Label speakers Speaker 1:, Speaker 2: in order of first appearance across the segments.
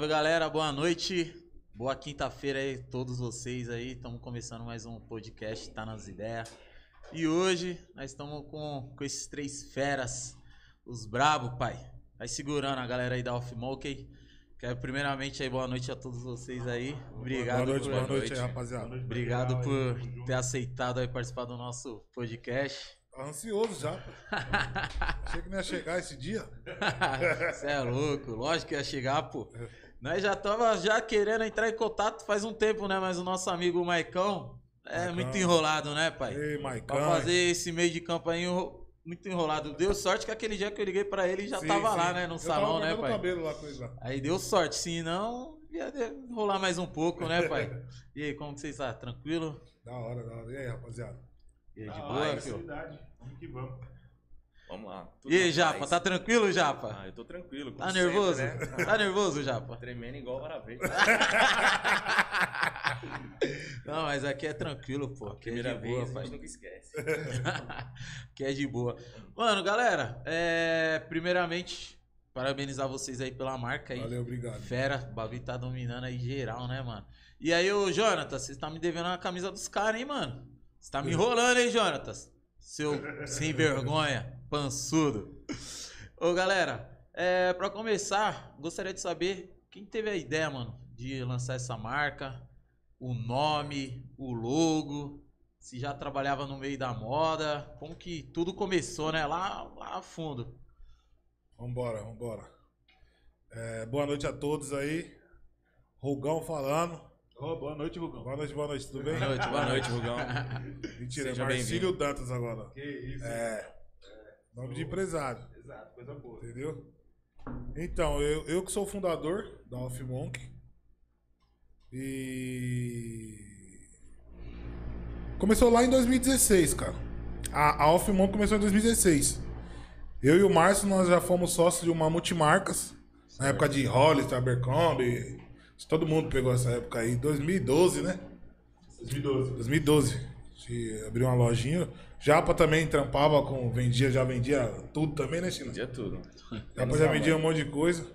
Speaker 1: Salve galera, boa noite. Boa quinta-feira aí, todos vocês aí. Estamos começando mais um podcast, tá nas ideias. E hoje nós estamos com, com esses três feras, os brabo, pai. Vai segurando a galera aí da Off Monkey. Quero primeiramente aí boa noite a todos vocês aí. Obrigado
Speaker 2: Boa noite,
Speaker 1: por,
Speaker 2: boa noite aí, rapaziada.
Speaker 1: Obrigado por ter aceitado aí participar do nosso podcast.
Speaker 2: Tô ansioso já. pô. Achei que não ia chegar esse dia.
Speaker 1: Você é louco, lógico que ia chegar, pô. Nós já tava já querendo entrar em contato faz um tempo, né? Mas o nosso amigo Maicão é
Speaker 2: Maicão.
Speaker 1: muito enrolado, né, pai?
Speaker 2: Ei,
Speaker 1: Pra
Speaker 2: Maicão.
Speaker 1: fazer esse meio de campo aí muito enrolado. Deu sorte que aquele dia que eu liguei pra ele já
Speaker 2: Sim,
Speaker 1: tava
Speaker 2: sim.
Speaker 1: lá, né? No
Speaker 2: Eu
Speaker 1: salão,
Speaker 2: tava
Speaker 1: né, pai?
Speaker 2: cabelo lá com ele lá.
Speaker 1: Aí deu sorte, senão ia enrolar mais um pouco, né, pai? E aí, como que vocês estão? Tranquilo?
Speaker 2: Da hora, da hora. E aí, rapaziada?
Speaker 1: E aí, de boa, filho?
Speaker 3: Vamos que vamos.
Speaker 4: Vamos lá. Tudo
Speaker 1: E aí, Japa, tá tranquilo, Japa?
Speaker 4: Ah, eu tô tranquilo.
Speaker 1: Tá
Speaker 4: sempre,
Speaker 1: nervoso?
Speaker 4: né?
Speaker 1: Tá nervoso, Japa?
Speaker 4: Tremendo igual vara verde.
Speaker 1: Não, mas aqui é tranquilo, pô. Aqui é de boa,
Speaker 4: vez, a
Speaker 1: pai.
Speaker 4: gente nunca esquece.
Speaker 1: que é de boa. Mano, galera, é... primeiramente, parabenizar vocês aí pela marca aí.
Speaker 2: Valeu, obrigado.
Speaker 1: Fera, o bagulho tá dominando aí geral, né, mano? E aí, ô Jonatas, você tá me devendo a camisa dos caras, hein, mano? Você tá me enrolando, hein, Jonatas? Seu sem vergonha, pançudo. Ô, galera, é, pra começar, gostaria de saber quem teve a ideia, mano, de lançar essa marca, o nome, o logo, se já trabalhava no meio da moda, como que tudo começou, né? Lá, lá a fundo.
Speaker 2: Vambora, vambora. É, boa noite a todos aí. Rugão falando.
Speaker 3: Ô, boa noite, Rugão.
Speaker 2: Boa noite, boa noite, tudo bem?
Speaker 1: Boa noite,
Speaker 4: Boa noite, Rugão.
Speaker 2: Mentira,
Speaker 4: Seja
Speaker 2: Marcílio Dantas agora.
Speaker 3: Que isso.
Speaker 2: É. Nome de empresário,
Speaker 3: Exato, coisa boa.
Speaker 2: entendeu? Então, eu, eu que sou o fundador da Off Monk. E. Começou lá em 2016, cara. A, a Off Monk começou em 2016. Eu e o Márcio, nós já fomos sócios de uma multimarcas. Na época de Hollis, Abercrombie. Todo mundo pegou essa época aí. 2012, né?
Speaker 3: 2012.
Speaker 2: 2012. A gente abriu uma lojinha. Japa também trampava com. Vendia, já vendia tudo também, né, China?
Speaker 4: Dia tudo.
Speaker 2: Japa já vendia um monte de coisa.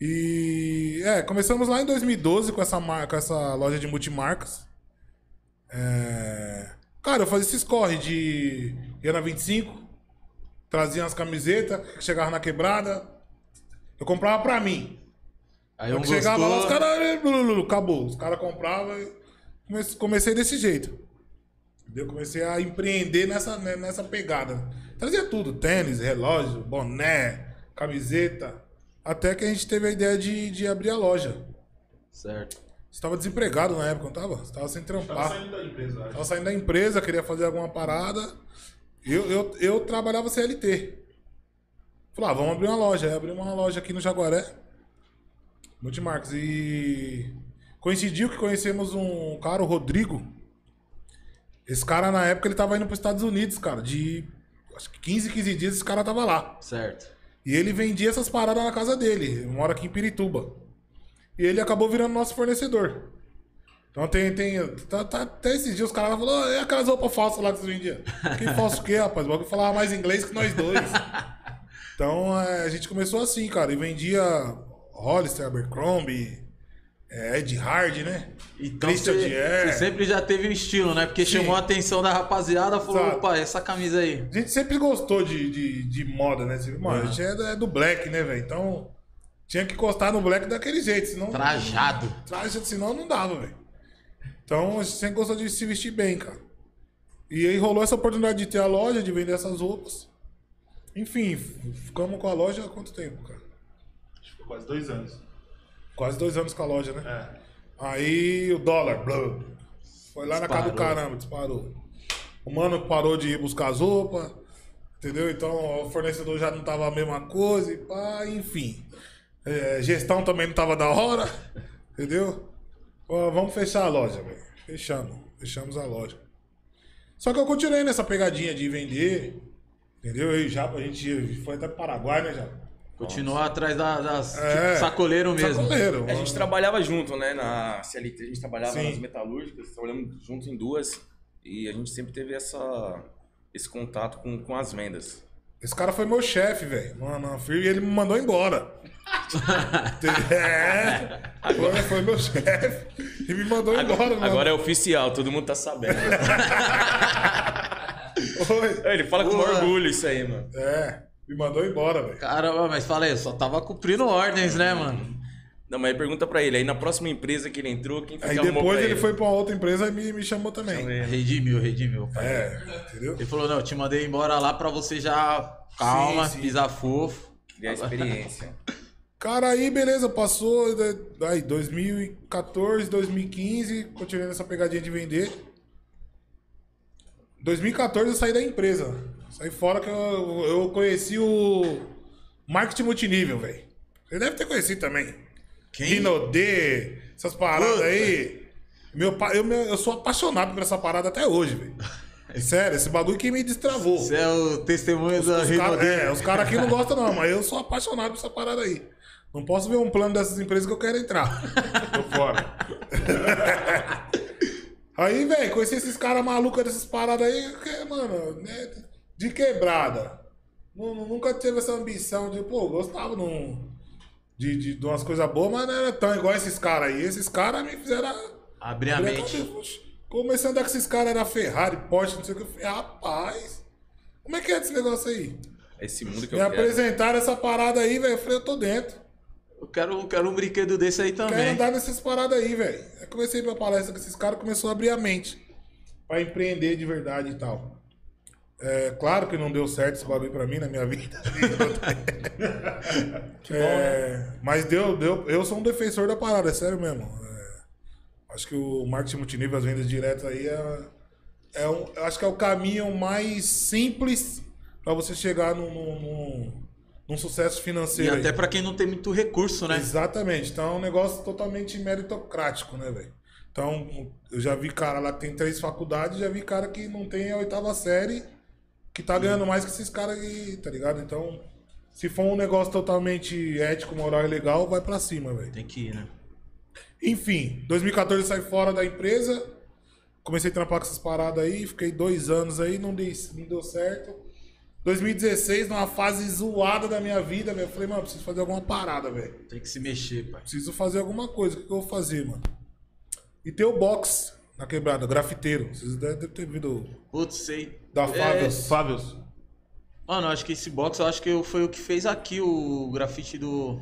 Speaker 2: E. É, começamos lá em 2012 com essa, mar- com essa loja de multimarcas. É, Cara, eu fazia esses corre de. ia na 25, trazia umas camisetas, chegava na quebrada. Eu comprava pra mim.
Speaker 1: Aí
Speaker 2: Eu
Speaker 1: um
Speaker 2: chegava lá, os
Speaker 1: gostou...
Speaker 2: caras. Acabou. Os caras compravam e comecei desse jeito. Eu comecei a empreender nessa, né, nessa pegada. Trazia tudo: tênis, relógio, boné, camiseta. Até que a gente teve a ideia de, de abrir a loja.
Speaker 1: Certo.
Speaker 2: Você estava desempregado na época, não tava? Você estava sem trampar.
Speaker 3: saindo da empresa, acho.
Speaker 2: Tava saindo da empresa, queria fazer alguma parada. Eu, eu, eu trabalhava CLT. Falei, ah, vamos abrir uma loja. Aí abri uma loja aqui no Jaguaré. Multimarcos. E coincidiu que conhecemos um cara, o Rodrigo. Esse cara, na época, ele tava indo para os Estados Unidos, cara. De acho que 15, 15 dias, esse cara tava lá.
Speaker 1: Certo.
Speaker 2: E ele vendia essas paradas na casa dele. Ele mora aqui em Pirituba. E ele acabou virando nosso fornecedor. Então tem. tem tá, tá- até esses dias os caras falaram, "Ah, e aquelas roupas falsas lá que você vendia? Que falso o quê, rapaz? O bagulho falava mais inglês que nós dois. Então é, a gente começou assim, cara. E vendia Hollister, Abercrombie, é, Ed Hard, né?
Speaker 1: Então
Speaker 2: Christian
Speaker 1: você, sempre já teve um estilo, né? Porque
Speaker 2: Sim.
Speaker 1: chamou a atenção da rapaziada, falou,
Speaker 2: Exato.
Speaker 1: opa, essa camisa aí.
Speaker 2: A gente sempre gostou de, de, de moda, né? Mano,
Speaker 1: Uhum.
Speaker 2: a gente é do, é do black, né, velho? Então tinha que encostar no black daquele jeito, senão.
Speaker 1: Trajado.
Speaker 2: Traje, senão não dava, velho. Então a gente sempre gostou de se vestir bem, cara. E aí rolou essa oportunidade de ter a loja, de vender essas roupas. Enfim, ficamos com a loja há quanto tempo, cara?
Speaker 3: Acho que foi quase dois anos.
Speaker 2: Quase dois anos com a loja, né?
Speaker 3: É.
Speaker 2: Aí o dólar, blá, foi lá na casa do
Speaker 1: Disparou.
Speaker 2: caramba, disparou. O mano parou de ir buscar as roupas, entendeu? Então o fornecedor já não tava a mesma coisa, e pá, enfim. É, gestão também não tava da hora, entendeu? Ó, vamos fechar a loja, velho. Fechamos, fechamos a loja. Só que eu continuei nessa pegadinha de vender, entendeu? Eu e Japa, a gente foi até pro Paraguai, né, Japa?
Speaker 1: Continuar atrás da- das.
Speaker 2: É.
Speaker 1: tipo, sacoleiro mesmo.
Speaker 2: Sacoleiro.
Speaker 4: A gente trabalhava junto, né? Na CLT, a gente trabalhava
Speaker 2: Sim.
Speaker 4: nas metalúrgicas, trabalhamos junto em duas. E a gente sempre teve essa, esse contato com, com as vendas.
Speaker 2: Esse cara foi meu chefe, velho. Mano, e ele me mandou embora. é, foi, foi meu chefe. E me mandou embora, mano.
Speaker 4: Agora é oficial, todo mundo tá sabendo.
Speaker 2: Foi.
Speaker 4: Ele fala com
Speaker 1: Boa.
Speaker 4: orgulho isso aí, mano.
Speaker 2: É, me mandou embora, velho.
Speaker 1: Caramba, mas fala aí, eu só tava cumprindo ordens, né, mano?
Speaker 4: Não, mas pergunta pra ele, aí na próxima empresa que ele entrou, quem
Speaker 2: Aí depois
Speaker 4: pra
Speaker 2: ele foi pra uma outra empresa e me, me chamou também.
Speaker 4: Ele.
Speaker 1: Redimiu, redimiu. pai.
Speaker 2: É, entendeu?
Speaker 1: Ele falou, não, eu te mandei embora lá pra você já calma,
Speaker 2: Sim, sim.
Speaker 1: pisar fofo.
Speaker 4: Criar experiência.
Speaker 2: Cara, aí beleza, passou da- aí 2014, 2015, continuei nessa pegadinha de vender. 2014 eu saí da empresa. Saí fora que eu, eu conheci o marketing multinível, velho. Você deve ter conhecido também.
Speaker 1: Quem?
Speaker 2: Rinodê, essas paradas
Speaker 1: Puta.
Speaker 2: aí. Meu, eu, eu sou apaixonado por essa parada até hoje, velho. Sério, esse bagulho que me destravou.
Speaker 1: Você é o testemunho da
Speaker 2: Os cara- é, os caras aqui não gostam não, mas eu sou apaixonado por essa parada aí. Não posso ver um plano dessas empresas que eu quero entrar. Tô fora. aí, velho, conheci esses caras malucos dessas paradas aí, que, mano, né, de quebrada. Nu- nu- Nunca teve essa ambição de, pô, gostava num- de, de, de umas coisas boas, mas não era tão igual esses caras aí. Esses caras me fizeram
Speaker 1: Abrir a mente.
Speaker 2: Comecei a andar com esses caras, era Ferrari, Porsche, não sei o que. Eu falei, rapaz, como é que é esse negócio aí?
Speaker 4: Esse mundo que
Speaker 2: Me
Speaker 4: eu quero.
Speaker 2: apresentaram essa parada aí, velho. Eu falei, eu tô dentro.
Speaker 1: Eu quero, quero um brinquedo desse aí
Speaker 2: Quero
Speaker 1: também.
Speaker 2: andar nessas paradas aí, velho. Aí comecei pra palestra com esses caras, começou a abrir a mente. Pra empreender de verdade e tal. É, claro que não deu certo esse bagulho pra mim na minha vida. É, Mas deu, deu. Eu sou um defensor da parada, é sério mesmo. É, acho que o marketing multinível, as vendas diretas aí é. é um, eu acho que é o caminho mais simples pra você chegar num, num, num- sucesso
Speaker 1: E
Speaker 2: financeiro. aí.
Speaker 1: até pra quem não tem muito recurso, né?
Speaker 2: Exatamente. Então é um negócio totalmente meritocrático, né, velho? Então, eu já vi cara lá que tem três faculdades, já vi cara que não tem a oitava série, que tá ganhando mais que esses caras aí, tá ligado? Então, se for um negócio totalmente ético, moral e legal, vai pra cima, velho.
Speaker 1: Tem que ir, né?
Speaker 2: Enfim, 2014 eu saí fora da empresa, comecei a trampar com essas paradas aí, fiquei dois anos aí, não, dei, não deu certo. 2016, numa fase zoada da minha vida, velho, eu falei, mano, preciso fazer alguma parada, velho.
Speaker 1: Tem que se mexer, pai.
Speaker 2: Preciso fazer alguma coisa. O que que eu vou fazer, mano? E tem o box na quebrada, grafiteiro. Vocês devem ter vindo
Speaker 1: Putz, sei.
Speaker 2: da
Speaker 1: É,
Speaker 2: Fábios.
Speaker 3: Fábios.
Speaker 1: Mano, eu acho que esse box, eu acho que foi o que fez aqui o grafite do.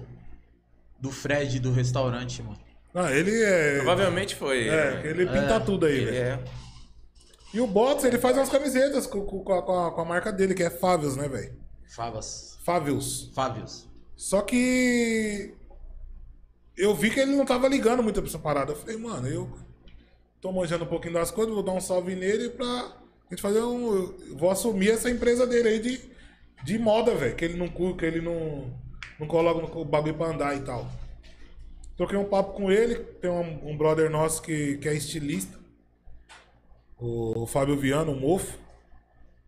Speaker 1: Do Fred do restaurante, mano.
Speaker 2: Não, ele é.
Speaker 4: Provavelmente foi.
Speaker 2: É, ele pinta tudo aí,
Speaker 4: Ele
Speaker 2: velho.
Speaker 4: é.
Speaker 2: E o box, ele faz umas camisetas com, com- com a, com a- marca dele, que é Fábios, né, velho?
Speaker 1: Favas.
Speaker 2: Fábios.
Speaker 1: Fábios.
Speaker 2: Só que. Eu vi que ele não tava ligando muito pra essa parada. Eu falei, mano, eu tô manjando um pouquinho das coisas, vou dar um salve nele pra a gente fazer um. Vou assumir essa empresa dele aí de, de moda, velho. Que ele não que ele não, não coloca o bagulho pra andar e tal. Troquei um papo com ele, tem um, um brother nosso que, que é estilista, o Fábio Viano, o Mofo.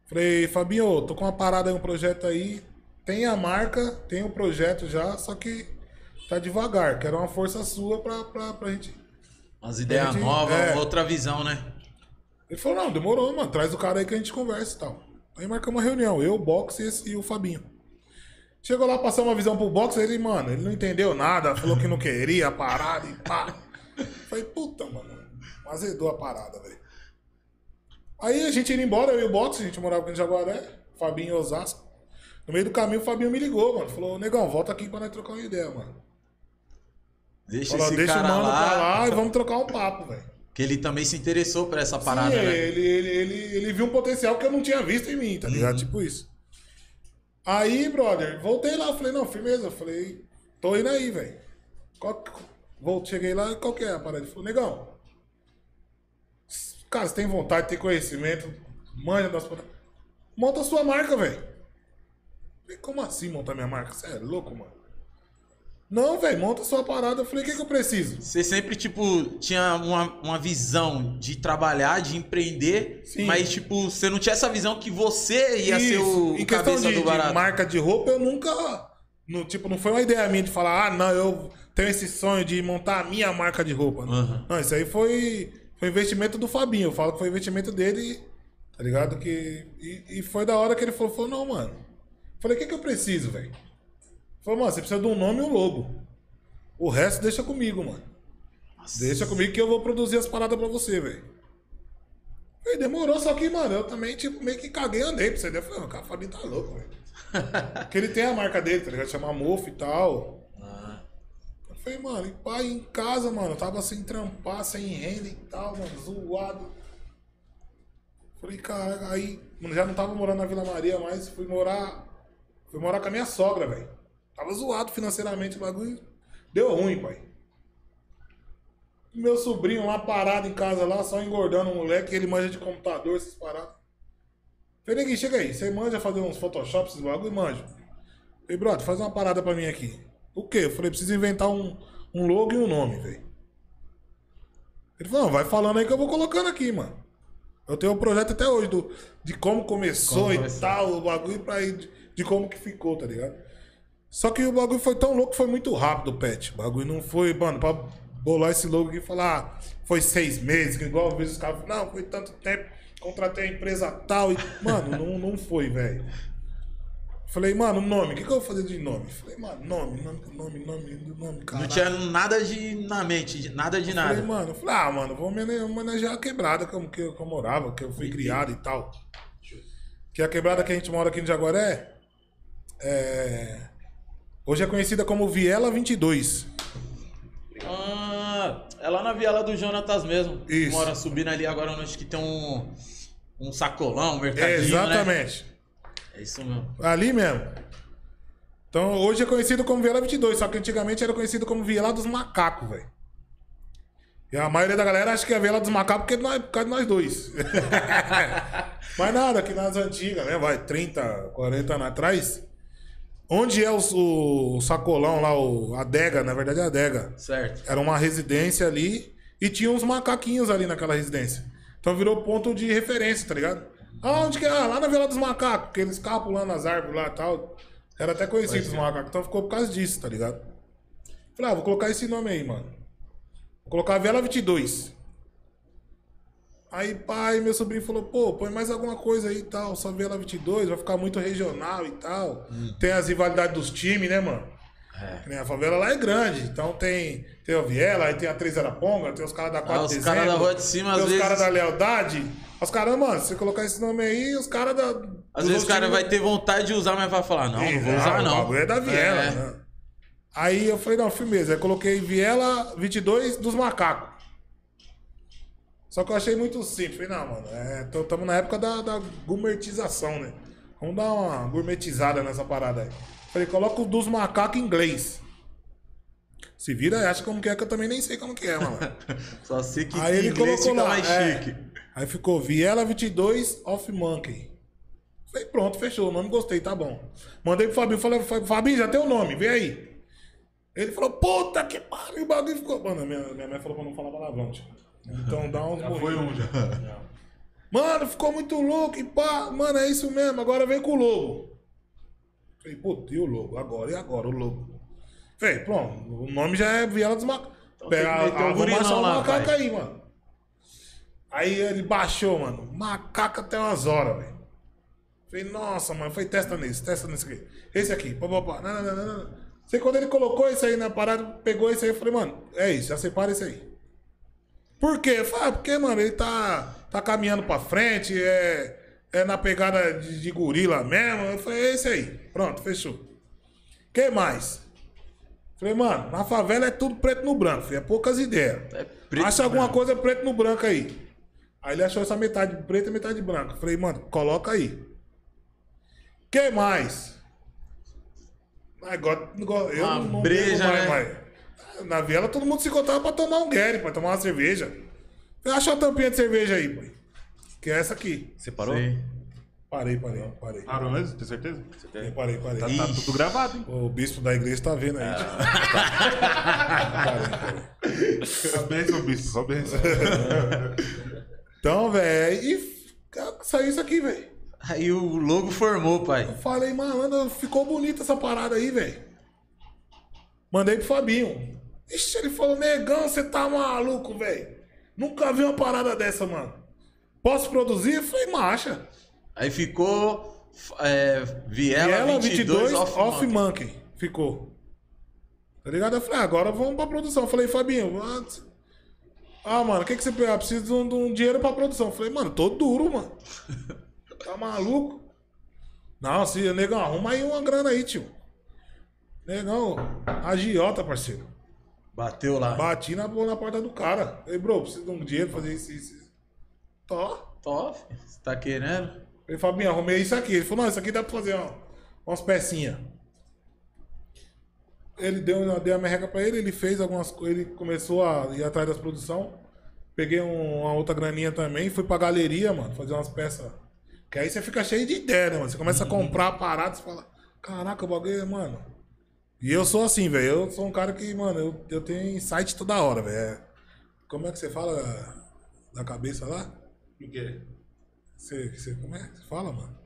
Speaker 2: Falei, Fabinho, tô com uma parada aí, um projeto aí. Tem a marca, tem o projeto já, só que tá devagar. Quero uma força sua pra, pra, pra gente.
Speaker 1: Umas ideias novas,
Speaker 2: é.
Speaker 1: outra visão, né?
Speaker 2: Ele falou, não, demorou, mano. Traz o cara aí que a gente conversa e tal. Aí marcamos uma reunião, eu, o Box e, o Fabinho. Chegou lá, passou uma visão pro Box, ele, mano, ele não entendeu nada, falou que não queria a parada e pá. Falei, puta, mano, azedou a parada, velho. Aí a gente indo embora, eu e o Box, a gente morava aqui em Jaguaré, Fabinho e Osasco. No meio do caminho, o Fabinho me ligou, mano. Falou, negão, volta aqui pra nós trocar uma ideia, mano.
Speaker 1: Deixa
Speaker 2: Falou,
Speaker 1: esse
Speaker 2: deixa o
Speaker 1: cara
Speaker 2: mano
Speaker 1: lá,
Speaker 2: pra lá e vamos trocar um papo, velho.
Speaker 1: Que ele também se interessou por essa parada,
Speaker 2: Sim,
Speaker 1: né?
Speaker 2: ele, ele, ele, ele viu um potencial que eu não tinha visto em mim, tá ligado? Tipo isso. Aí, brother, voltei lá, falei, não, firmeza. Falei, tô indo aí, velho. Cheguei lá, qual que é a parada? Ele falou, negão, cara, você tem vontade, tem conhecimento, manja das. Monta a sua marca, velho. Como assim montar minha marca? Você é louco, mano? Não, velho, monta sua parada. Eu falei, o que, que eu preciso?
Speaker 1: Você sempre, tipo, tinha uma, uma visão de trabalhar, de empreender,
Speaker 2: Sim.
Speaker 1: mas, tipo, você não tinha essa visão que você ia ser
Speaker 2: Isso.
Speaker 1: o,
Speaker 2: em
Speaker 1: o
Speaker 2: questão
Speaker 1: cabeça
Speaker 2: de,
Speaker 1: do
Speaker 2: de
Speaker 1: barato.
Speaker 2: marca de roupa, eu nunca. No, tipo, não foi uma ideia minha de falar, ah, não, eu tenho esse sonho de montar a minha marca de roupa. Não,
Speaker 1: Uhum.
Speaker 2: não isso aí foi, foi investimento do Fabinho. Eu falo que foi investimento dele, tá ligado? Que, e, e foi da hora que ele falou, falou, não, mano. Falei, o que que eu preciso, velho? Falei, mano, você precisa de um nome e um logo. O resto deixa comigo, mano. Deixa comigo que eu vou produzir as paradas pra você, velho. Falei, demorou, só que, mano, eu também, tipo, meio que caguei e andei pra você. Eu falei, "Mano, o cara Fabinho tá louco, velho. Porque ele tem a marca dele, tá ligado? Chama Mofo e tal.
Speaker 1: Ah,
Speaker 2: Eu falei, mano, e pai, em casa, mano, tava sem trampar, sem renda e tal, mano, zoado. Falei, cara, aí, mano, já não tava morando na Vila Maria mais, fui morar. Fui morar com a minha sogra, velho. Tava zoado financeiramente o bagulho. Deu ruim, pai. Meu sobrinho lá parado em casa lá, só engordando o moleque, ele manja de computador, essas paradas. Falei, neguinho, chega aí, você manja fazer uns Photoshop, esses bagulho, manja. Falei, brother, faz uma parada pra mim aqui. O quê? Eu falei, preciso inventar um, um logo e um nome, velho. Ele falou, vai falando aí que eu vou colocando aqui, mano. Eu tenho um projeto até hoje do, de como começou
Speaker 1: Como
Speaker 2: e tal, o bagulho pra ir, de, de como que ficou, tá ligado? Só que o bagulho foi tão louco, foi muito rápido, Pet. O bagulho não foi, mano, pra bolar esse logo aqui e falar, ah, foi seis meses, que igual eu vejo os caras falam, não, foi tanto tempo, contratei a empresa tal e. Mano, não, não foi, velho. Falei, mano, nome, o que, que eu vou fazer de nome? Falei, mano, nome, nome, nome, nome, nome,
Speaker 1: não
Speaker 2: caralho.
Speaker 1: tinha nada de na mente, de- nada de
Speaker 2: Falei,
Speaker 1: nada.
Speaker 2: mano, eu falei, ah, mano, vou homenagear a quebrada que eu, que, eu, que eu morava, que eu fui criado e tal. Que a quebrada que a gente mora aqui no Jaguaré é. Hoje é conhecida como Viela 22.
Speaker 1: Ah, é lá na viela do Jonatas mesmo.
Speaker 2: Isso.
Speaker 1: Mora subindo ali agora, acho que tem um, um sacolão, um mercadinho, né?
Speaker 2: Exatamente.
Speaker 1: É isso mesmo.
Speaker 2: Ali mesmo. Então, hoje é conhecido como Viela 22, só que antigamente era conhecido como Viela dos Macacos, velho. E a maioria da galera acha que é Viela dos Macacos porque nós, por causa de nós dois. Mas nada, aqui nas antigas, né? Vai, 30, 40 anos atrás. Onde é o, o sacolão lá, o, adega, na verdade é a adega.
Speaker 1: Certo.
Speaker 2: Era uma residência ali e tinha uns macaquinhos ali naquela residência. Então virou ponto de referência, tá ligado? Ah, onde que é? Ah, lá na Vila dos Macacos, porque eles ficavam pulando nas árvores lá e tal. Era até conhecido os macacos, então ficou por causa disso, tá ligado? Falei, ah, vou colocar esse nome aí, mano. Vou colocar Vela 22. Aí, pai, meu sobrinho falou, pô, põe mais alguma coisa aí e tal, só Vela 22, vai ficar muito regional e tal. Tem as rivalidades dos times, né, mano?
Speaker 1: É.
Speaker 2: A favela lá é grande, então tem, tem o Viela, aí tem a Três Araponga, tem os caras da 4
Speaker 1: Ah, os
Speaker 2: de
Speaker 1: caras
Speaker 2: dezembro,
Speaker 1: da rua de cima,
Speaker 2: tem
Speaker 1: às
Speaker 2: os
Speaker 1: vezes-
Speaker 2: caras da Lealdade. Os caras, mano, se você colocar esse nome aí, os caras da.
Speaker 1: Às vezes o cara
Speaker 2: times-
Speaker 1: vai ter vontade de usar, mas vai falar, não, não vou usar
Speaker 2: o
Speaker 1: não.
Speaker 2: bagulho é da Viela,
Speaker 1: É.
Speaker 2: né? Aí eu falei, não, firmeza. Aí coloquei Viela 22 dos macacos. Só que eu achei muito simples. Falei, não, mano, estamos na época da, da gourmetização, né? Vamos dar uma gourmetizada nessa parada aí. Falei, coloca o dos macacos em inglês. Se vira e acha como que é, que eu também nem sei como que é, mano.
Speaker 1: Só sei que
Speaker 2: Aí ele colocou lá.
Speaker 1: mais
Speaker 2: é.
Speaker 1: chique.
Speaker 2: Aí ficou Viela 22 of Monkey. Falei, pronto, fechou. O nome gostei, tá bom. Mandei pro Fabinho, falei, Fabinho, já tem o nome, vem aí. Ele falou, puta que pariu, o bagulho ficou. Mano, minha, minha mãe falou pra não falar palavrão, tio. Então dá uns
Speaker 3: Já foi um já.
Speaker 2: Mano, ficou muito louco e pá. Mano, é isso mesmo, agora vem com o logo. Falei, e o logo? Agora, e agora o logo? Falei, pronto, o nome já é Viela dos Macacos.
Speaker 1: Então
Speaker 2: Pega,
Speaker 1: meter o
Speaker 2: ah, vamos
Speaker 1: gurilão
Speaker 2: achar o
Speaker 1: lá,
Speaker 2: macaco
Speaker 1: pai.
Speaker 2: aí, mano. Aí ele baixou, mano. Macaco até umas horas, velho. Falei, nossa, mano, foi testa nesse, testa nesse aqui. Esse aqui, pá, pá, pá. Não, não, não, não, não. Sei quando ele colocou isso aí na parada, pegou isso aí, eu falei, mano, é isso, já separa isso aí. Por quê? Eu falei, ah, porque, mano, ele tá, tá caminhando pra frente, é, é na pegada de, de gorila mesmo. Eu falei, é esse aí. Pronto, fechou. que mais? Falei, mano, na favela é tudo preto no branco, filho, é poucas ideias.
Speaker 1: É
Speaker 2: Acha alguma
Speaker 1: branco.
Speaker 2: coisa preto no branco aí. Aí ele achou essa metade preta e metade branca. Falei, mano, coloca aí. que mais? Igual- eu
Speaker 1: Uma
Speaker 2: não,
Speaker 1: breja,
Speaker 2: mais,
Speaker 1: né?
Speaker 2: mas Na viela todo mundo se encontrava pra tomar um Gary, pra tomar uma cerveja. Acha a tampinha de cerveja aí, pai. Que é essa aqui.
Speaker 4: Você parou?
Speaker 1: Sei.
Speaker 2: Parei, parei, parei.
Speaker 3: Parou mesmo? Tem certeza?
Speaker 2: Parei, parei, parei.
Speaker 3: Tá, tá tudo gravado, hein?
Speaker 2: O bispo da igreja tá vendo aí.
Speaker 1: Ah.
Speaker 2: Parei, parei.
Speaker 3: Só benção, bicho. Só benção.
Speaker 2: Então, velho, e saiu isso aqui, velho.
Speaker 1: Aí o logo formou, pai.
Speaker 2: Falei, mano, ficou bonita essa parada aí, velho. Mandei pro Fabinho. Ixi, ele falou, negão, você tá maluco, velho. Nunca vi uma parada dessa, mano. Posso produzir? Eu falei, marcha.
Speaker 1: Aí ficou É, Viela,
Speaker 2: Viela
Speaker 1: 22,
Speaker 2: 22,
Speaker 1: off,
Speaker 2: off,
Speaker 1: monkey.
Speaker 2: monkey. Ficou. Tá ligado? Eu falei, ah, agora vamos pra produção. Eu falei, Fabinho, what? ah, mano, o que, que você precisa? Preciso de um, de um dinheiro pra produção. Eu falei, mano, tô duro, mano. Tá maluco? Não, se negão, arruma aí uma grana aí, tio. Negão, agiota, parceiro.
Speaker 1: Bateu lá.
Speaker 2: Bati na, na porta do cara. Falei, bro, preciso de um dinheiro pra fazer isso, isso. isso. Tó.
Speaker 1: Top. Você tá querendo?
Speaker 2: Falei, Fabinho, arrumei isso aqui. Ele falou, não, isso aqui dá pra fazer ó, umas pecinhas. Ele deu, deu a merreca pra ele, ele fez algumas coisas, ele começou a ir atrás das produção. Peguei um- uma outra graninha também, fui pra galeria, mano, fazer umas peças. Que aí você fica cheio de ideia, né, mano? Você começa a comprar paradas e fala, caraca, o bagulho, é, mano. E eu sou assim, velho. Eu sou um cara que, mano, eu, eu tenho insight toda hora, velho. É- Como é que você fala da cabeça lá?
Speaker 3: O quê?
Speaker 2: Você, você, como é? Você fala, mano?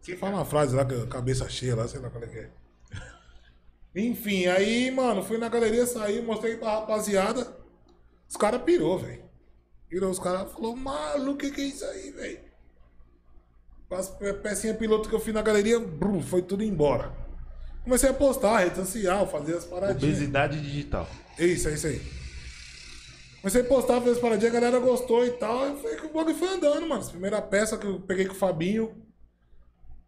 Speaker 2: Você fala uma frase lá, que cabeça cheia lá, sei lá qual é que é. Enfim, aí, mano, fui na galeria, saí, mostrei pra rapaziada. Os caras pirou, velho. Pirou, os caras falaram, maluco, o que, que é isso aí, velho? As pe- pecinhas piloto que eu fiz na galeria, brum, foi tudo embora. Comecei a postar, rede social, fazer as paradinhas.
Speaker 3: Obesidade digital.
Speaker 2: Isso, é isso aí. Comecei a postar, fez paradinha, a galera gostou e tal. E foi que o bagulho foi andando, mano. As primeira peça que eu peguei com o Fabinho.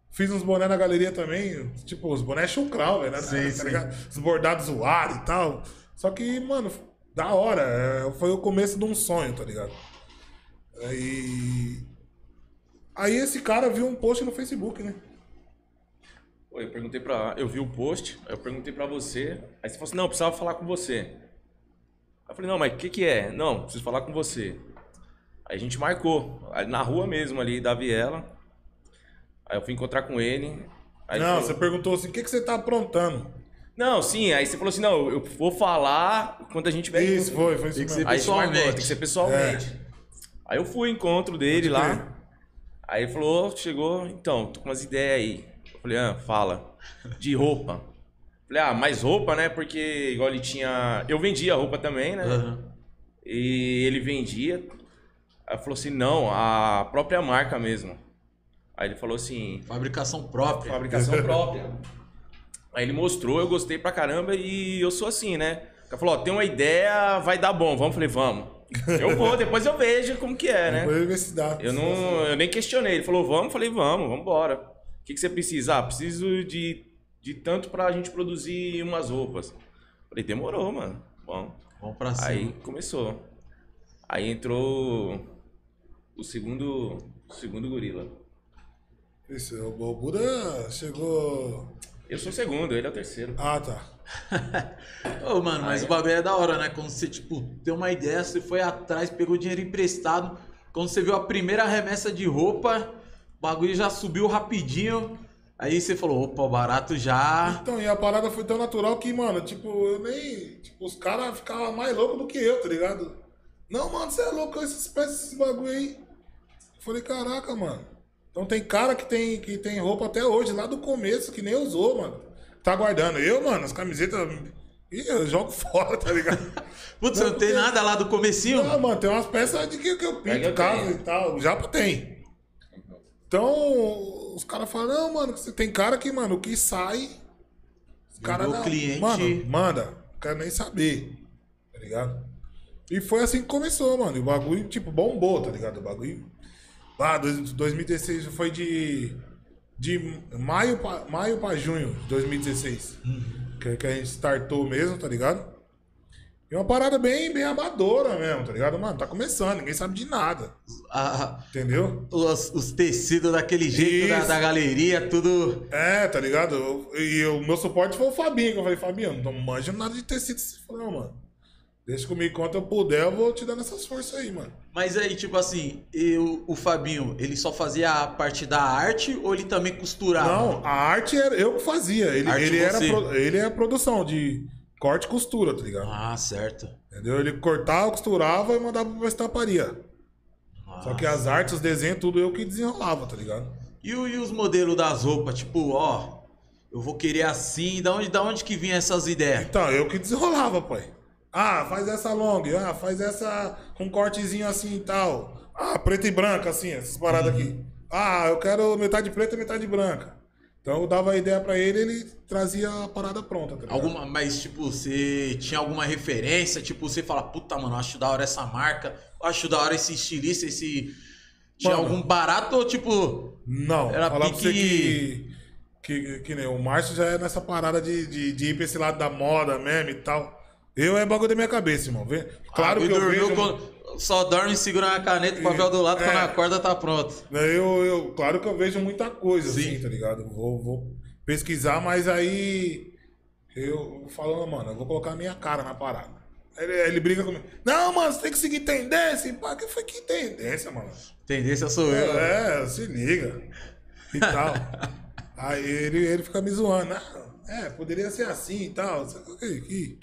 Speaker 2: Fiz uns bonés na galeria também. Tipo, os bonés chucral, velho. Né?
Speaker 1: Sim,
Speaker 2: Tá
Speaker 1: sim.
Speaker 2: ligado? Os bordados zoados e tal. Só que, mano, da hora. é, Foi o começo de um sonho, tá ligado? Aí. Aí esse cara viu um post no Facebook, né?
Speaker 4: Pô, eu perguntei pra. Eu vi o post, aí eu perguntei pra você. Aí você falou assim: não, eu precisava falar com você. Aí eu falei: não, mas o que, que é? Não, preciso falar com você. Aí a gente marcou, ali na rua mesmo, ali da Viela. Aí eu fui encontrar com ele. Aí ele
Speaker 2: não,
Speaker 4: falou-
Speaker 2: você perguntou assim: o que, que você tá aprontando?
Speaker 4: Não, sim, aí você falou assim: não, eu vou falar quando a gente tiver
Speaker 2: Isso, foi, foi isso
Speaker 1: Tem que
Speaker 2: mesmo.
Speaker 1: ser
Speaker 4: Aí marcou,
Speaker 1: pessoalmente.
Speaker 4: tem que ser pessoalmente. Aí eu fui ao encontro dele
Speaker 2: Pode
Speaker 4: lá.
Speaker 2: crer.
Speaker 4: Aí ele falou, chegou, então, tô com umas ideias aí. Falei, ah, fala. De roupa. Falei, ah, mais roupa, né? Porque igual ele tinha. Eu vendia roupa também, né?
Speaker 1: Aham.
Speaker 4: E ele vendia. Aí falou assim, não, a própria marca mesmo. Aí ele falou assim,
Speaker 1: Fabricação própria.
Speaker 4: fabricação própria. Aí ele mostrou, eu gostei pra caramba e eu sou assim, né? O cara falou, ó, tem uma ideia, vai dar bom, vamos? Falei, vamos. Eu vou, depois eu vejo como que é, né?
Speaker 2: Depois eu ver se dá.
Speaker 4: Eu não, eu nem questionei. Ele falou, vamos, falei, vamos, vamos embora. O que, que você precisa? Ah, preciso de, de tanto pra gente produzir umas roupas. Falei, demorou, mano. Bom.
Speaker 1: Vamos pra cima.
Speaker 4: Aí começou. Aí entrou o segundo, o segundo gorila.
Speaker 2: Isso, o Buda chegou.
Speaker 4: Eu sou o segundo, ele é o terceiro.
Speaker 2: Ah, tá.
Speaker 1: Ô, mano, mas
Speaker 4: Aí-
Speaker 1: o bagulho é da hora, né? Quando você, tipo, tem uma ideia, você foi atrás, pegou dinheiro emprestado. Quando você viu a primeira remessa de roupa, o bagulho já subiu rapidinho. Aí você falou, opa, barato já.
Speaker 2: Então, e a parada foi tão natural que, mano, tipo, eu nem. Tipo, os caras ficavam mais loucos do que eu, tá ligado? Não, mano, você é louco com esses peças, esses bagulho aí. Eu falei, caraca, mano. Então tem cara que tem, que tem roupa até hoje, lá do começo, que nem usou, mano. Tá guardando. Eu, mano, as camisetas. Ih, eu jogo fora, tá ligado?
Speaker 1: Putz, não tem nada lá do comecinho?
Speaker 2: Não, mano, tem umas peças de que, que eu pinto casa
Speaker 4: tenho.
Speaker 2: e tal. O Japa tem. Então, os caras falam, não, mano, você tem cara que, mano, o que sai. Os caras não.
Speaker 1: cliente.
Speaker 2: Mano, manda. Não quero nem saber. Tá ligado? E foi assim que começou, mano. E o bagulho, tipo, bombou, tá ligado? O bagulho. Ah, dois- 2016 foi de. De maio pra, maio pra junho de 2016. Que, que a gente startou mesmo, tá ligado? E uma parada bem, bem amadora mesmo, tá ligado? Mano, tá começando, ninguém sabe de nada.
Speaker 1: Ah,
Speaker 2: Entendeu?
Speaker 1: os, os tecidos daquele jeito da, da galeria, tudo.
Speaker 2: É, tá ligado? E o meu suporte foi o Fabinho, que eu falei, Fabinho, não manjo nada de tecido. Ele falou, não, mano. Deixa comigo quanto eu puder, eu vou te dando essas forças aí, mano.
Speaker 1: Mas aí, tipo assim, eu, o Fabinho, ele só fazia a parte da arte ou ele também costurava?
Speaker 2: Não, a arte era eu que fazia. Ele, ele, era,
Speaker 1: você.
Speaker 2: ele é a produção de corte e costura, tá ligado?
Speaker 1: Ah, certo.
Speaker 2: Entendeu? Ele cortava, costurava e mandava pra estamparia. Só que as artes, os desenhos, tudo eu que desenrolava, tá ligado?
Speaker 1: E, e os modelos das roupas, tipo, ó, eu vou querer assim, da onde, da onde que vinha essas ideias?
Speaker 2: Então, eu que desenrolava, pai. Ah, faz essa long, ah, faz essa com cortezinho assim e tal. Ah, preto e branco, assim, essas paradas aqui. Ah, eu quero metade preta e metade branca. Então eu dava a ideia pra ele ele trazia a parada pronta. Tá?
Speaker 1: Alguma, mas, tipo, você tinha alguma referência? Tipo, você fala, puta, mano, acho da hora essa marca, acho da hora esse estilista, esse. Tinha
Speaker 2: Mano.
Speaker 1: algum barato ou, tipo.
Speaker 2: Não,
Speaker 1: Era
Speaker 2: falar pra
Speaker 1: pique-
Speaker 2: você que, que. Que nem o Márcio já é nessa parada de, de, de ir pra esse lado da moda mesmo e tal. Eu é bagulho da minha cabeça, irmão. Claro
Speaker 1: ah,
Speaker 2: que eu vejo.
Speaker 1: com- Só dorme segurando a caneta, o papel do lado,
Speaker 2: É.
Speaker 1: quando acorda tá pronto.
Speaker 2: Eu, eu, claro que eu vejo muita coisa,
Speaker 1: Sim.
Speaker 2: assim, tá ligado? Vou, vou pesquisar, mas aí eu falo, mano, eu vou colocar a minha cara na parada. Ele, ele briga comigo. Não, mano, você tem que seguir tendência. Pá, que foi que tendência, mano?
Speaker 1: Tendência sou eu.
Speaker 2: É, se liga. E tal. Aí ele, ele fica me zoando. Não, é, poderia ser assim e tal. quê, que-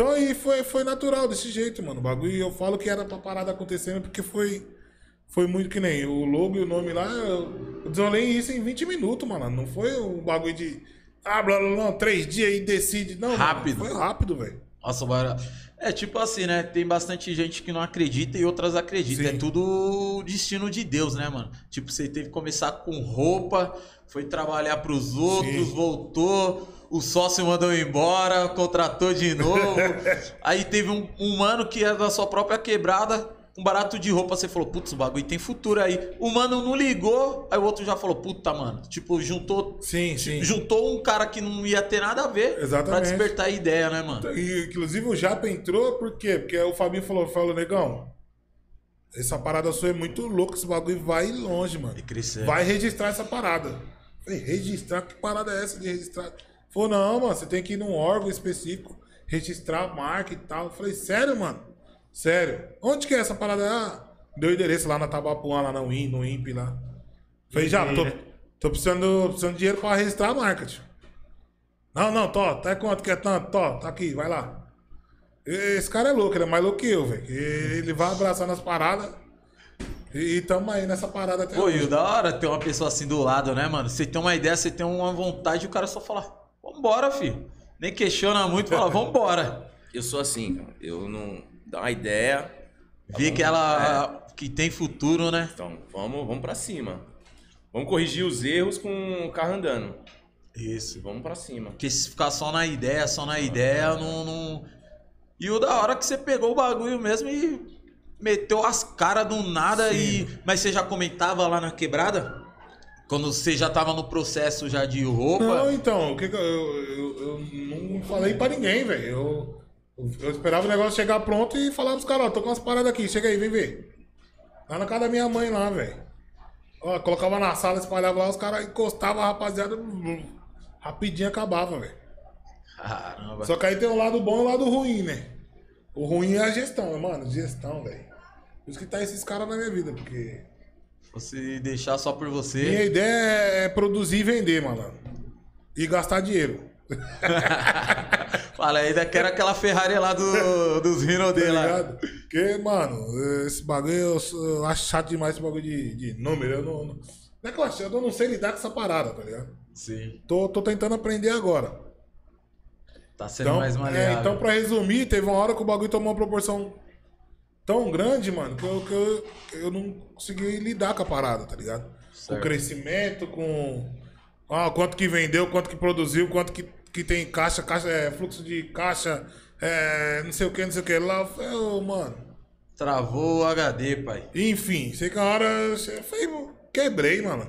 Speaker 2: Então aí foi, foi natural desse jeito, mano. O bagulho, eu falo que era pra parada acontecendo porque foi, foi muito que nem o logo e o nome lá. Eu, eu desolei isso em 20 minutos, mano. Não foi um bagulho de. Ah, blá blá blá, três dias e decide. Não, mano,
Speaker 1: Rápido.
Speaker 2: foi rápido, velho.
Speaker 1: Nossa, bora. É tipo assim, né? Tem bastante gente que não acredita e outras acreditam.
Speaker 2: Sim.
Speaker 1: É tudo destino de Deus, né, mano? Tipo, você teve que começar com roupa, foi trabalhar pros outros,
Speaker 2: Sim.
Speaker 1: voltou, o sócio mandou embora, contratou de novo. Aí teve um, um mano que é da sua própria quebrada, um barato de roupa, você falou, putz, o bagulho tem futuro aí. O mano não ligou, aí o outro já falou, puta, mano. Tipo, juntou.
Speaker 2: Sim, sim.
Speaker 1: Juntou um cara que não ia ter nada a ver pra
Speaker 2: Exatamente.
Speaker 1: despertar a ideia, né, mano?
Speaker 2: E, inclusive o Japa entrou, por quê? Porque o Fabinho falou, falou, negão, essa parada sua é muito louca, esse bagulho vai longe, mano.
Speaker 1: E crescer.
Speaker 2: Vai registrar essa parada. Falei, registrar? Que parada é essa de registrar? Falou, não, mano, você tem que ir num órgão específico, registrar a marca e tal. Falei, sério, mano? Sério? Onde que é essa parada? Ah, deu endereço lá na Tabapuã, lá no, IN, no INPE lá. Falei, já, tô, tô precisando, precisando de dinheiro pra registrar a marca, tio. Não, não, tô, tá quanto que é tanto? Tô, tá aqui, vai lá. Esse cara é louco, ele é mais louco que eu, velho. Ele vai abraçar nas paradas. E, e tamo aí nessa parada até
Speaker 1: Pô, e
Speaker 2: hoje.
Speaker 1: o da hora ter uma pessoa assim do lado, né, mano? Você tem uma ideia, você tem uma vontade e o cara só fala, vambora, filho. Nem questiona muito, fala, vambora.
Speaker 4: Eu sou assim, cara. Eu não. Dá uma ideia. tá bom?
Speaker 1: que ela que tem futuro, né?
Speaker 4: Então, vamos, vamos pra cima. Vamos corrigir os erros com o carro andando.
Speaker 1: Isso.
Speaker 4: Vamos pra cima.
Speaker 1: Porque se ficar só na ideia, só na ideia, não, não. E o da hora que você pegou o bagulho mesmo e meteu as caras do nada e. Mas você já comentava lá na quebrada? Quando você já tava no processo já de roupa?
Speaker 2: Não, então, o que eu, eu, eu não falei pra ninguém, velho. Eu, eu esperava o negócio chegar pronto e falar pros caras, ó, tô com umas paradas aqui, chega aí, vem ver. Lá na casa da minha mãe lá, velho. Ó, colocava na sala, espalhava lá, os caras encostavam a rapaziada, rapidinho acabava, velho.
Speaker 1: Caramba.
Speaker 2: Só que aí tem um lado bom e um lado ruim, né? O ruim é a gestão, mano, gestão, velho. Por isso que tá esses caras na minha vida, porque
Speaker 1: Você deixar só por
Speaker 2: minha
Speaker 1: você.
Speaker 2: ideia é produzir e vender, mano. E gastar dinheiro.
Speaker 1: Fala, ainda quero aquela Ferrari lá do, dos Rino
Speaker 2: Tá
Speaker 1: lá.
Speaker 2: Porque, mano, esse bagulho eu, acho chato demais esse bagulho de, de número. Eu não, não, não é que eu acho, eu não sei lidar com essa parada, tá ligado?
Speaker 1: Sim.
Speaker 2: Tô, tô tentando aprender agora.
Speaker 1: Tá sendo
Speaker 2: Então,
Speaker 1: mais
Speaker 2: é,
Speaker 1: maleável.
Speaker 2: então, pra resumir, teve uma hora que o bagulho tomou uma proporção tão grande, mano, que eu, que eu, eu não consegui lidar com a parada, tá ligado? Com
Speaker 1: Certo.
Speaker 2: o crescimento, com ah, quanto que vendeu, quanto que produziu, quanto que, que tem caixa, caixa é, fluxo de caixa, é, não sei o que, não sei o que lá. Eu falei, mano.
Speaker 1: Travou o HD, pai.
Speaker 2: Enfim, sei que a hora eu falei, quebrei, mano.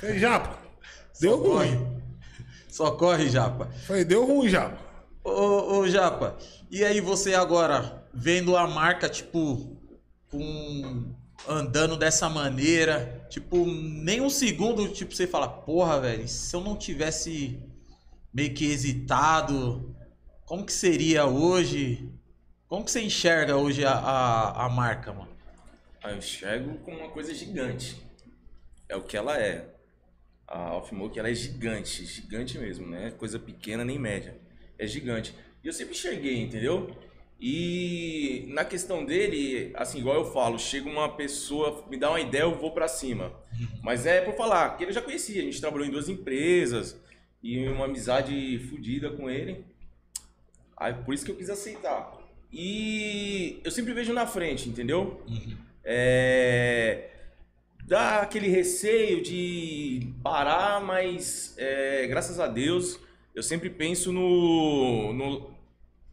Speaker 2: Falei, Japa, deu
Speaker 1: corre.
Speaker 2: ruim.
Speaker 1: Só corre, Japa.
Speaker 2: Falei, deu ruim, Japa.
Speaker 1: Ô, ô, Japa, e aí você agora, vendo a marca, tipo, com... andando dessa maneira, tipo, nem um segundo, tipo, você fala, porra, velho, se eu não tivesse meio que hesitado, como que seria hoje? Como que você enxerga hoje a, a, a marca, mano?
Speaker 4: Ah, eu enxergo como uma coisa gigante. É o que ela é. A Offmoke, ela é gigante, gigante mesmo, né? Coisa pequena nem média. É gigante. E eu sempre enxerguei, entendeu? E na questão dele, assim, igual eu falo, chega uma pessoa, me dá uma ideia, eu vou pra cima. Mas é por falar, que ele já conhecia, a gente trabalhou em duas empresas e uma amizade fodida com ele. Aí por isso que eu quis aceitar. E eu sempre vejo na frente, entendeu? É, dá aquele receio de parar, mas é, graças a Deus eu sempre penso no, no-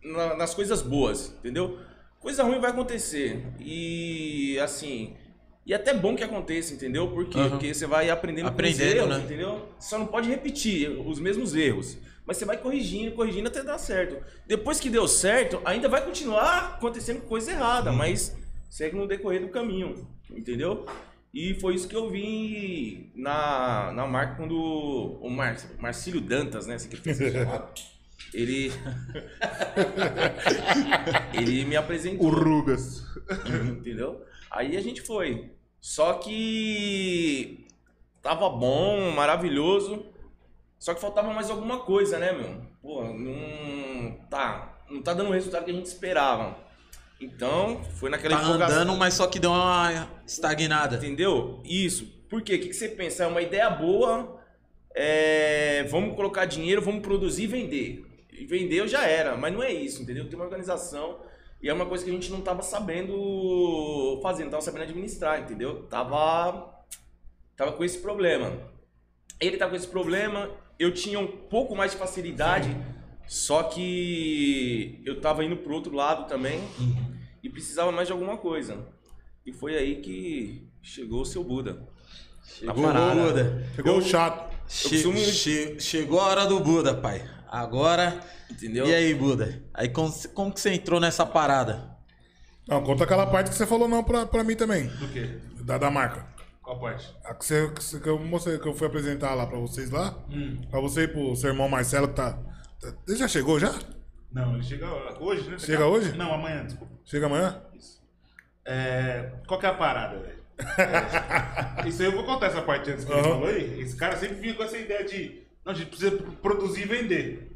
Speaker 4: na- nas coisas boas, entendeu? Coisa ruim vai acontecer e assim e até bom que aconteça, entendeu? Por quê?
Speaker 1: Aham.
Speaker 4: Porque você vai aprendendo, com os
Speaker 1: Aprendendo,
Speaker 4: erros,
Speaker 1: né?
Speaker 4: entendeu? Você só não pode repetir os mesmos erros. Mas você vai corrigindo, corrigindo até dar certo. Depois que deu certo, ainda vai continuar acontecendo coisa errada, mas segue no decorrer do caminho, entendeu? E foi isso que eu vi na, na marca quando o Mar, Marcílio Dantas, né? Esse que fez ele. ele me apresentou.
Speaker 3: O Rugas.
Speaker 4: Entendeu? Aí a gente foi. Só que tava bom, maravilhoso. Só que faltava mais alguma coisa, né, meu? Pô, não tá, não tá dando o resultado que a gente esperava. Então, foi naquela
Speaker 1: Tá
Speaker 4: empolgação.
Speaker 1: andando, mas só que deu uma estagnada.
Speaker 4: Entendeu? Isso. Por quê? O que, você pensa? É uma ideia boa, é, vamos colocar dinheiro, vamos produzir e vender. E vender eu já era, mas não é isso, entendeu? Tem uma organização e é uma coisa que a gente não tava sabendo fazer, não tava sabendo administrar, entendeu? Tava, tava com esse problema. Ele tava com esse problema, eu tinha um pouco mais de facilidade, só que eu tava indo pro outro lado também e precisava mais de alguma coisa. E foi aí que chegou o seu Buda.
Speaker 1: Chegou o Buda.
Speaker 2: Chegou o chato.
Speaker 1: Che-
Speaker 4: costumo-
Speaker 1: che- chegou a hora do Buda, pai. Agora.
Speaker 4: Entendeu?
Speaker 1: E aí, Buda? Aí como, como que você entrou nessa parada?
Speaker 2: Não, conta aquela parte que você falou não pra, pra mim também.
Speaker 3: Do quê?
Speaker 2: Da, da marca.
Speaker 3: Qual parte?
Speaker 2: A que, você, que, você- que eu mostrei, que eu fui apresentar lá pra vocês lá.
Speaker 3: Hum.
Speaker 2: Pra você e pro seu irmão Marcelo que tá. tá- Ele já chegou já?
Speaker 3: Não, ele chega hoje, né?
Speaker 2: Chega hoje?
Speaker 3: Não, amanhã, desculpa.
Speaker 2: Chega amanhã?
Speaker 3: É, qual que é a parada, velho? É, isso aí eu vou contar essa parte antes que ele
Speaker 2: Aham.
Speaker 3: falou aí. Esse cara sempre vinha com essa ideia de. Não, a gente precisa produzir e vender.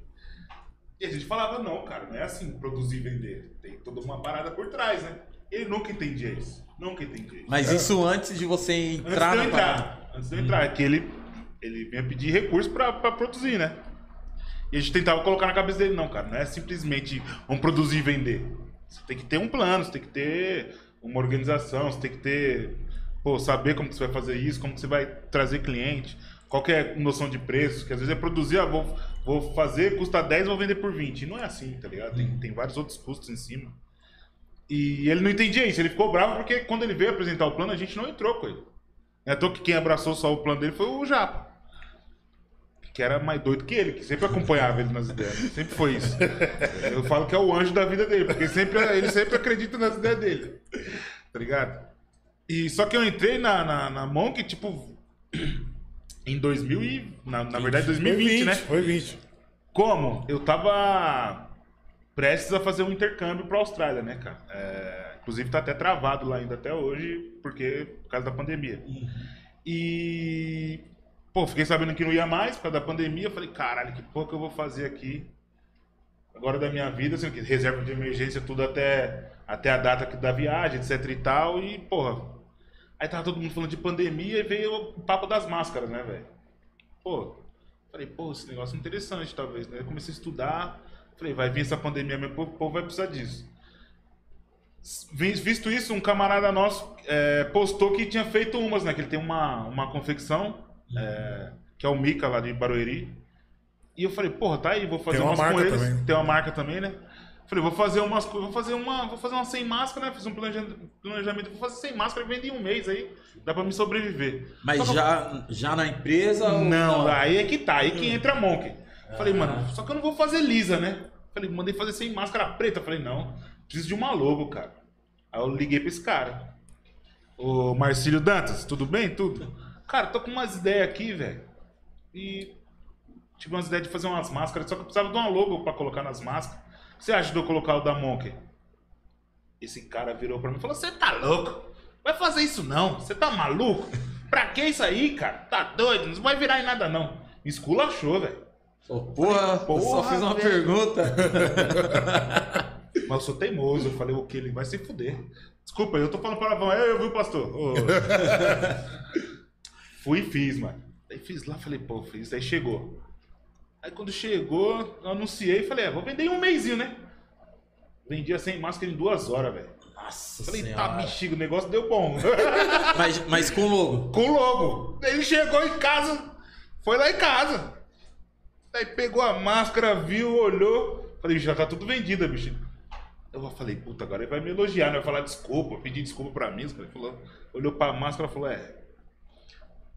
Speaker 3: E a gente falava, não, cara, não é assim, produzir e vender. Tem toda uma parada por trás, né? Ele nunca entendia isso. Nunca entendia isso.
Speaker 1: Mas isso antes de você
Speaker 3: Antes
Speaker 1: entrar
Speaker 3: de eu
Speaker 1: na parada.
Speaker 3: entrar, antes de eu entrar, é que ele, ele vinha pedir recurso pra, pra produzir, né? E a gente tentava colocar na cabeça dele, não, cara, não é simplesmente vamos produzir e vender. Você tem que ter um plano, você tem que ter uma organização, você tem que ter, pô, saber como que você vai fazer isso, como que você vai trazer cliente, qual que é a noção de preço, que às vezes é produzir, ah, vou, vou fazer, custa 10, vou vender por 20. E não é assim, tá ligado? Tem, tem vários outros custos em cima. E ele não entendia isso, ele ficou bravo porque quando ele veio apresentar o plano, a gente não entrou com ele. É toa que quem abraçou só o plano dele foi o Japa. Que era mais doido que ele, que sempre acompanhava ele nas ideias. Sempre foi isso. Eu falo que é o anjo da vida dele, porque sempre, ele sempre acredita nas ideias dele. Tá ligado? E só que eu entrei na, na, na Monk, tipo, em 2000 e... Na, na verdade,
Speaker 2: Foi
Speaker 3: 2020,
Speaker 2: 20,
Speaker 3: né?
Speaker 2: Foi 20.
Speaker 3: Como? Eu tava prestes a fazer um intercâmbio pra Austrália, né, cara? É, inclusive tá até travado lá ainda até hoje, porque por causa da pandemia. E pô, fiquei sabendo que não ia mais por causa da pandemia, falei, caralho, que porra que eu vou fazer aqui agora da minha vida, assim, que reserva de emergência tudo até até a data da viagem, etc e tal, e porra. Aí tava todo mundo falando de pandemia e veio o papo das máscaras, né, velho? Pô, Falei, pô, esse negócio é interessante, talvez, né? Eu comecei a estudar, falei, vai vir essa pandemia, meu povo, povo vai precisar disso. Vi- Visto isso, um camarada nosso é, postou que tinha feito umas, né? Que ele tem uma, uma confecção, é, que é o Mica lá de Barueri. E eu falei, porra, tá aí, vou fazer
Speaker 2: Tem uma
Speaker 3: umas com eles.
Speaker 2: também.
Speaker 3: Tem uma marca também, né? Falei, vou fazer umas vou fazer uma, vou fazer uma sem máscara, né? Fiz um planeja- planejamento, vou fazer sem máscara e vender em um mês aí, dá pra me sobreviver.
Speaker 1: Mas
Speaker 3: Só que eu-
Speaker 1: já, já na empresa ou
Speaker 3: não, aí é que tá, aí que entra Monk. Falei,
Speaker 1: Ah.
Speaker 3: mano, só que eu não vou fazer lisa, né? Falei, mandei fazer sem máscara preta. Falei, não, preciso de uma logo, cara. Aí eu liguei pra esse cara. Ô Marcílio Dantas, tudo bem? Tudo? Cara, tô com umas ideias aqui, velho. E tive umas ideias de fazer umas máscaras, só que eu precisava de uma logo pra colocar nas máscaras. Você acha de eu colocar o da Monk? Esse cara virou pra mim e falou: Você tá louco? Vai fazer isso não? Você tá maluco? Pra que isso aí, cara? Tá doido? Não vai virar em nada não. Me esculachou, velho.
Speaker 1: Ô, porra, eu só
Speaker 3: Porra,
Speaker 1: fiz uma
Speaker 3: velho.
Speaker 1: pergunta.
Speaker 3: Mas eu sou teimoso. Eu falei, o que? Ele vai se fuder. Desculpa, eu tô falando palavrão. É, eu vi o pastor. Ô. Fui e fiz, mano. Aí fiz lá, falei, pô, fiz. Aí chegou. Aí quando chegou, eu anunciei, falei, é, vou vender em um mêsinho, né? Vendia sem máscara em duas horas, velho.
Speaker 1: Nossa
Speaker 3: Falei, tá,
Speaker 1: senhora.
Speaker 3: bexiga, o negócio deu bom.
Speaker 1: Mas, mas com logo.
Speaker 3: Com o logo. Ele chegou em casa, foi lá em casa. Aí pegou a máscara, viu, olhou. Falei, já tá tudo vendido, bicho. Eu falei, puta, agora ele vai me elogiar, né? Vai falar desculpa, pedir desculpa pra mim. Ele falou, olhou pra máscara e falou, é.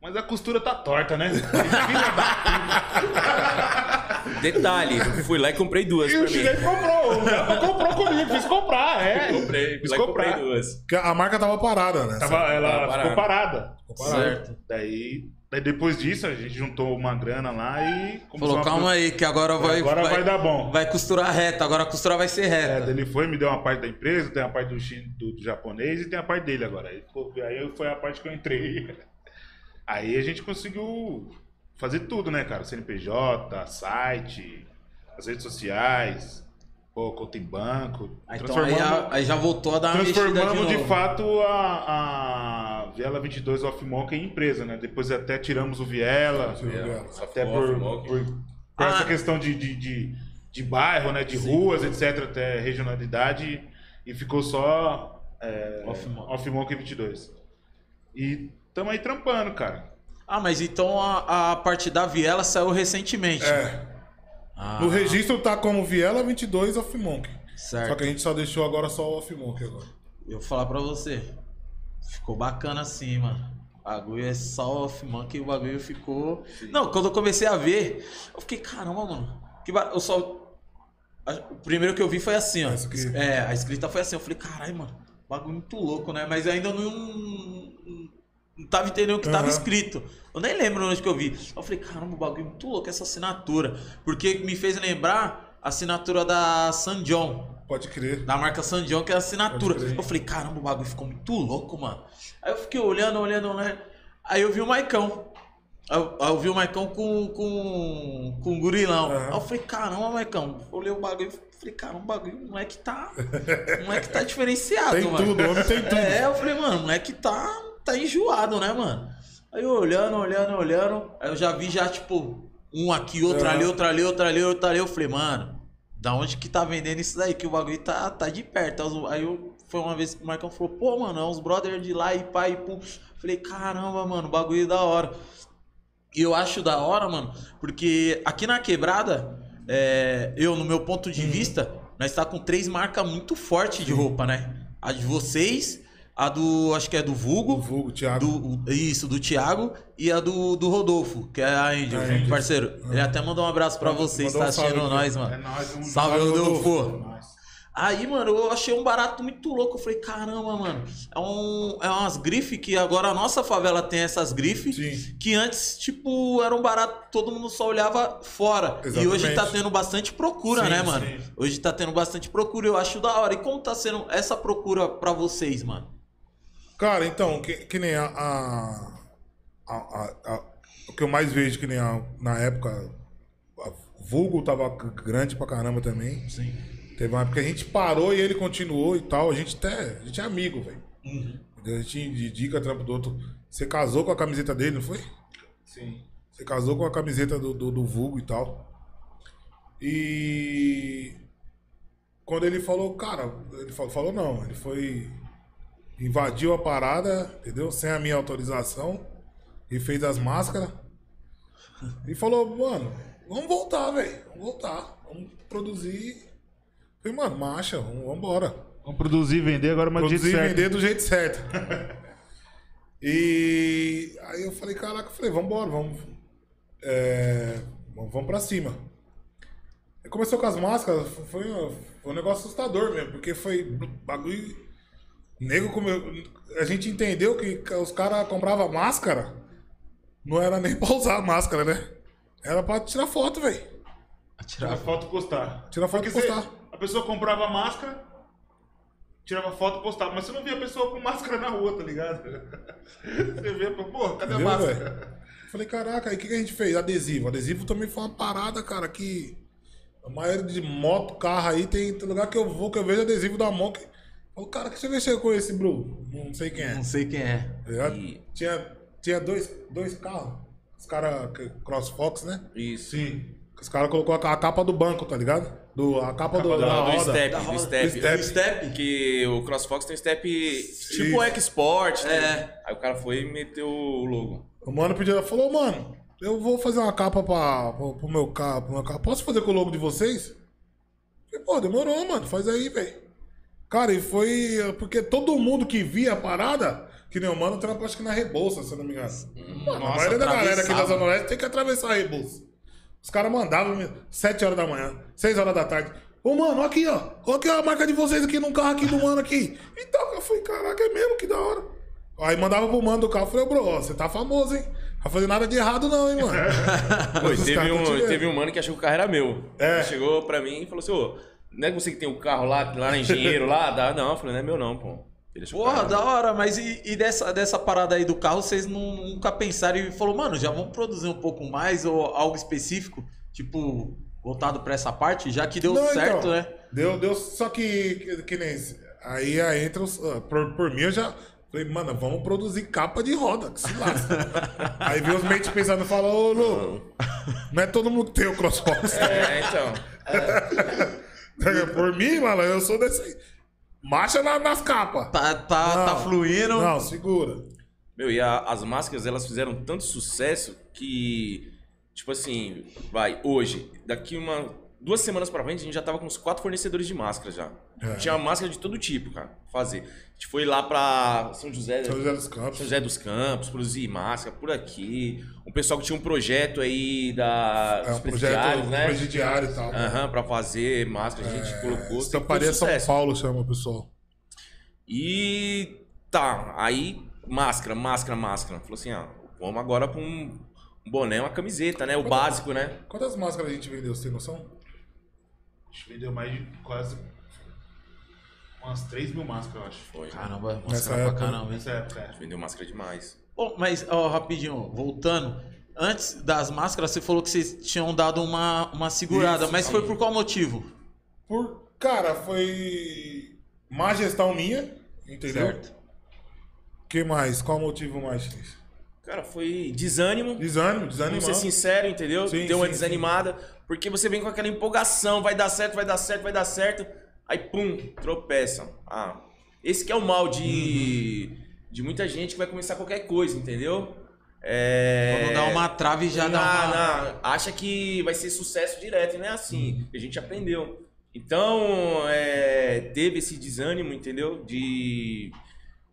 Speaker 3: Mas a costura tá torta, né?
Speaker 4: Detalhe, eu fui lá e comprei duas
Speaker 3: E
Speaker 4: pra
Speaker 3: o
Speaker 4: mim.
Speaker 3: chinês comprou. O comprou comigo, fiz comprar, é.
Speaker 4: Comprei,
Speaker 3: fiz
Speaker 4: e comprei
Speaker 3: comprar.
Speaker 4: duas.
Speaker 2: Porque a marca tava parada, né?
Speaker 3: Tava, ela
Speaker 4: Tava
Speaker 3: ficou parada.
Speaker 1: Certo.
Speaker 3: Daí, daí depois disso, a gente juntou uma grana lá e...
Speaker 1: Falou,
Speaker 3: a-
Speaker 1: calma aí, que agora vai.
Speaker 3: Agora vai dar bom.
Speaker 1: Vai costurar reto, agora a costura vai ser
Speaker 3: É,
Speaker 1: reta.
Speaker 3: daí ele foi, me deu uma parte da empresa, tem a parte do, chin- do, do japonês e tem a parte dele agora. Aí, ficou- aí foi a parte que eu entrei. Aí a gente conseguiu fazer tudo, né, cara? CNPJ, site, as redes sociais, pô, conta em banco.
Speaker 1: Ah, então aí, já- aí já voltou a dar uma de
Speaker 3: transformamos de,
Speaker 1: novo.
Speaker 3: fato a, a Viela 22 Off Monk em empresa, né? Depois até tiramos o Viela.
Speaker 2: Viela.
Speaker 3: Até por, por, por
Speaker 1: Ah.
Speaker 3: essa questão de, de, de, de bairro, né? De ruas, etc. Até regionalidade. E ficou só é.
Speaker 1: Off Monk
Speaker 3: 22. E estamos aí trampando, cara.
Speaker 1: Ah, mas então a, a parte da Viela saiu recentemente.
Speaker 2: É.
Speaker 1: Ah,
Speaker 2: No registro tá como Viela 22 Off Monk.
Speaker 1: certo.
Speaker 2: Só que a gente só deixou agora só o Off Monk agora.
Speaker 1: Eu vou falar pra você. Ficou bacana assim, mano. O bagulho é só off monkey e o bagulho ficou. Não, quando eu comecei a ver, eu fiquei, caramba, mano. Que ba... Eu só. O primeiro que eu vi foi assim, ó. É, a escrita foi assim. Eu falei, caralho, mano. Bagulho muito louco, né? Mas ainda não. Não tava entendendo o que tava
Speaker 2: Aham.
Speaker 1: escrito. Eu nem lembro onde que eu vi. Eu falei, caramba, o bagulho é muito louco essa assinatura. Porque me fez lembrar a assinatura da San John.
Speaker 2: Pode crer.
Speaker 1: Da marca San John, que é a assinatura. Eu falei, caramba, o bagulho ficou muito louco, mano. Aí eu fiquei olhando, olhando, olhando. Aí eu vi o Maicão. Aí eu, eu vi o Maicão com, com, com o gurilão.
Speaker 2: Aham.
Speaker 1: Aí eu falei, caramba, Maicão. Olhei o bagulho e falei, caramba, o bagulho, o moleque tá. O moleque tá diferenciado,
Speaker 2: Tem
Speaker 1: mano.
Speaker 2: tudo, o homem tem tudo.
Speaker 1: É, eu falei, mano, o moleque tá, tá enjoado, né, mano? Aí eu olhando, olhando, olhando. Aí eu já vi já, tipo, um aqui, outro
Speaker 2: Aham.
Speaker 1: ali, outro ali, outro ali, outro ali. Eu falei, mano, da onde que tá vendendo isso daí? Que o bagulho tá, tá de perto. Aí eu, foi uma vez que o Marcão falou, pô, mano, é uns brothers de lá e pai, e pum. Falei, caramba, mano, bagulho é da hora. E eu acho da hora, mano, porque aqui na quebrada, é, eu, no meu ponto de vista, nós tá com três marcas muito fortes de roupa, né? A de vocês, a do, acho que é do Vulgo,
Speaker 2: vulgo, Thiago.
Speaker 1: do, isso, do Thiago, e a do, do Rodolfo, que é a Angel,
Speaker 2: Angel.
Speaker 1: parceiro. Ele até mandou um abraço pra vocês,
Speaker 2: Mandou
Speaker 1: tá
Speaker 2: um salve
Speaker 1: assistindo nós,
Speaker 3: É
Speaker 1: mano.
Speaker 3: nóis, um
Speaker 1: Salve, Rodolfo.
Speaker 2: Rodolfo.
Speaker 1: Aí, mano, eu achei um barato muito louco. Eu falei, caramba, mano. É, um, é umas grifes que agora a nossa favela tem essas grifes.
Speaker 2: Sim.
Speaker 1: Que antes, tipo, era um barato, todo mundo só olhava fora. E
Speaker 2: Exatamente.
Speaker 1: hoje tá tendo bastante procura,
Speaker 2: Sim,
Speaker 1: né, mano?
Speaker 2: sim.
Speaker 1: Hoje tá tendo bastante procura, eu acho da hora. E como tá sendo essa procura pra vocês, mano?
Speaker 2: Cara, então, que, que nem a, a, a- a- a- O que eu mais vejo que nem a- na época. A Vulgo tava grande pra caramba também.
Speaker 1: Sim.
Speaker 2: Teve uma época que a gente parou e ele continuou e tal. A gente até. A gente é amigo, velho.
Speaker 1: Uhum.
Speaker 2: A gente dedica trampo do outro. Você casou com a camiseta dele, não foi?
Speaker 3: Sim.
Speaker 2: Você casou com a camiseta do, do, do Vulgo e tal. E. Quando ele falou, cara, ele falou, falou não, ele foi. Invadiu a parada, entendeu? Sem a minha autorização. E fez as máscaras. E falou, mano, vamos voltar, velho. Vamos voltar. Vamos produzir. Falei, mano, marcha, vamos, vamos embora.
Speaker 3: Vamos produzir vender agora, mas do jeito
Speaker 2: Produzir e
Speaker 3: certo.
Speaker 2: vender do jeito certo. e aí eu falei, caraca, eu falei, vambora, vamos. É, vamos vamos pra cima. Aí começou com as máscaras, foi, foi um negócio assustador mesmo, porque foi bagulho. Nego comeu. A gente entendeu que os caras compravam máscara, não era nem pra usar a máscara, né? Era pra tirar foto, velho.
Speaker 3: Tirar foto e postar.
Speaker 2: Tirar foto e postar.
Speaker 3: a pessoa comprava máscara, tirava foto e postava. Mas você não via a pessoa com máscara na rua, tá ligado? Você vê, pô, cadê a
Speaker 2: Entendeu,
Speaker 3: máscara?
Speaker 2: velho? Falei, caraca, aí o que, que a gente fez? Adesivo. Adesivo também foi uma parada, cara, que a maioria de moto, carro aí, tem lugar que eu vou, que eu vejo adesivo da Monk. Falo, cara, que você mexeu com esse, Bru? Não sei quem é.
Speaker 1: Não sei quem é.
Speaker 2: Tá ligado?
Speaker 4: E-
Speaker 2: Tinha, tinha dois, dois carros. Os caras, CrossFox, né?
Speaker 4: Isso.
Speaker 3: Sim.
Speaker 2: O Os caras colocou a, a capa do banco, tá ligado? Do, a capa, do,
Speaker 4: Do,
Speaker 2: da
Speaker 4: do
Speaker 2: roda.
Speaker 4: step,
Speaker 1: Da
Speaker 4: do
Speaker 1: roda.
Speaker 4: step.
Speaker 2: Do step.
Speaker 1: Do step?
Speaker 4: Que o CrossFox tem step tipo Export.
Speaker 1: É.
Speaker 4: né? Aí o cara foi e meteu o logo.
Speaker 2: O mano pediu, falou, mano, eu vou fazer uma capa pra, pro, pro meu carro, pro meu carro. Posso fazer com o logo de vocês? Falei, pô, demorou, mano, faz aí, velho. Cara, e foi. eh, Porque todo mundo que via a parada, que nem o mano, trampa acho que na Rebouça, se eu não me engano. Mano, a
Speaker 1: Nossa,
Speaker 2: maioria da galera aqui da. Zona Oeste tem que atravessar a Rebouça. Os caras mandavam 7 horas da manhã, 6 horas da tarde. Ô, mano, aqui, ó. Olha aqui a marca de vocês aqui num carro aqui do mano aqui. Então, eu falei, caraca, é mesmo, que da hora. Aí mandava pro mano do carro, falei, bro, ó, você tá famoso, hein? Vai fazer nada de errado não, hein, mano.
Speaker 4: Pô, teve, um, teve um mano que achou que o carro era meu.
Speaker 2: É.
Speaker 4: Ele Chegou pra mim e falou assim, ô, não é você que tem o carro lá, lá na engenheiro lá? Dá? Não, eu falei, não é meu não, pô.
Speaker 1: Porra, da hora, mas e, e dessa, dessa parada aí do carro, vocês nu- nunca pensaram e falou, mano, já vamos produzir um pouco mais ou algo específico, tipo, voltado pra essa parte, já que deu
Speaker 2: Não,
Speaker 1: certo,
Speaker 2: então,
Speaker 1: né?
Speaker 2: Deu, deu, só que, que, que nem. Aí, aí entra os. ah, Por, por mim, eu já. Falei, mano, vamos produzir capa de roda, que se lasca. aí veio os mentes pensando e falam, ô, louco, não é todo mundo que tem o crossbox.
Speaker 4: É, então.
Speaker 2: Por mim, mano, eu sou desse. Marcha na- nas capas.
Speaker 1: Tá, tá, tá
Speaker 2: Não,
Speaker 1: fluindo.
Speaker 2: Não, segura.
Speaker 4: Meu, e a- as máscaras, elas fizeram tanto sucesso que, tipo assim, vai, hoje, daqui uma, duas semanas pra frente, a gente já tava com uns quatro fornecedores de máscara já.
Speaker 2: É.
Speaker 4: Tinha máscara de todo tipo, cara, fazer. A gente foi lá pra São José,
Speaker 2: São José dos Campos.
Speaker 4: São José dos Campos, produzir máscara por aqui. Um pessoal que tinha um projeto aí da,
Speaker 2: É um projeto
Speaker 4: né?
Speaker 2: presidiário e tal.
Speaker 4: Aham, pra fazer máscara, a gente colocou. sempre foi
Speaker 2: Estamparia São. Paulo chama o pessoal.
Speaker 4: E tá, aí máscara, máscara, máscara. Falou assim, ah, vamos agora pra um, um boné, uma camiseta, né? O básico, né?
Speaker 2: Quantas máscaras a gente vendeu, você tem noção?
Speaker 3: A gente vendeu mais de quase umas 3 mil máscaras, eu acho.
Speaker 4: Foi.
Speaker 1: Caramba,
Speaker 2: Nessa
Speaker 1: mostra pra caramba?
Speaker 3: Nessa época, é.
Speaker 4: Vendeu máscara demais.
Speaker 1: Mas, ó, rapidinho, voltando. Antes das máscaras, você falou que vocês tinham dado uma, uma segurada,
Speaker 2: Isso,
Speaker 1: mas
Speaker 2: sim.
Speaker 1: foi por qual motivo?
Speaker 2: Por, cara, foi má gestão minha, entendeu?
Speaker 1: Certo.
Speaker 2: que mais? Qual motivo mais?
Speaker 4: Cara, foi desânimo.
Speaker 2: Desânimo,
Speaker 4: Vamos
Speaker 2: desanimado.
Speaker 4: ser sincero, entendeu?
Speaker 2: Sim,
Speaker 4: Deu uma
Speaker 2: sim,
Speaker 4: desanimada. Porque você vem com aquela empolgação, vai dar certo, vai dar certo, vai dar certo. Aí, pum, tropeça. Ah, esse que é o mal de, de muita gente que vai começar qualquer coisa, entendeu? É...
Speaker 1: Quando dá uma trave já
Speaker 4: não,
Speaker 1: dá uma...
Speaker 4: não, acha que vai ser sucesso direto, não é assim. A gente aprendeu. Então, é, teve esse desânimo, entendeu? De.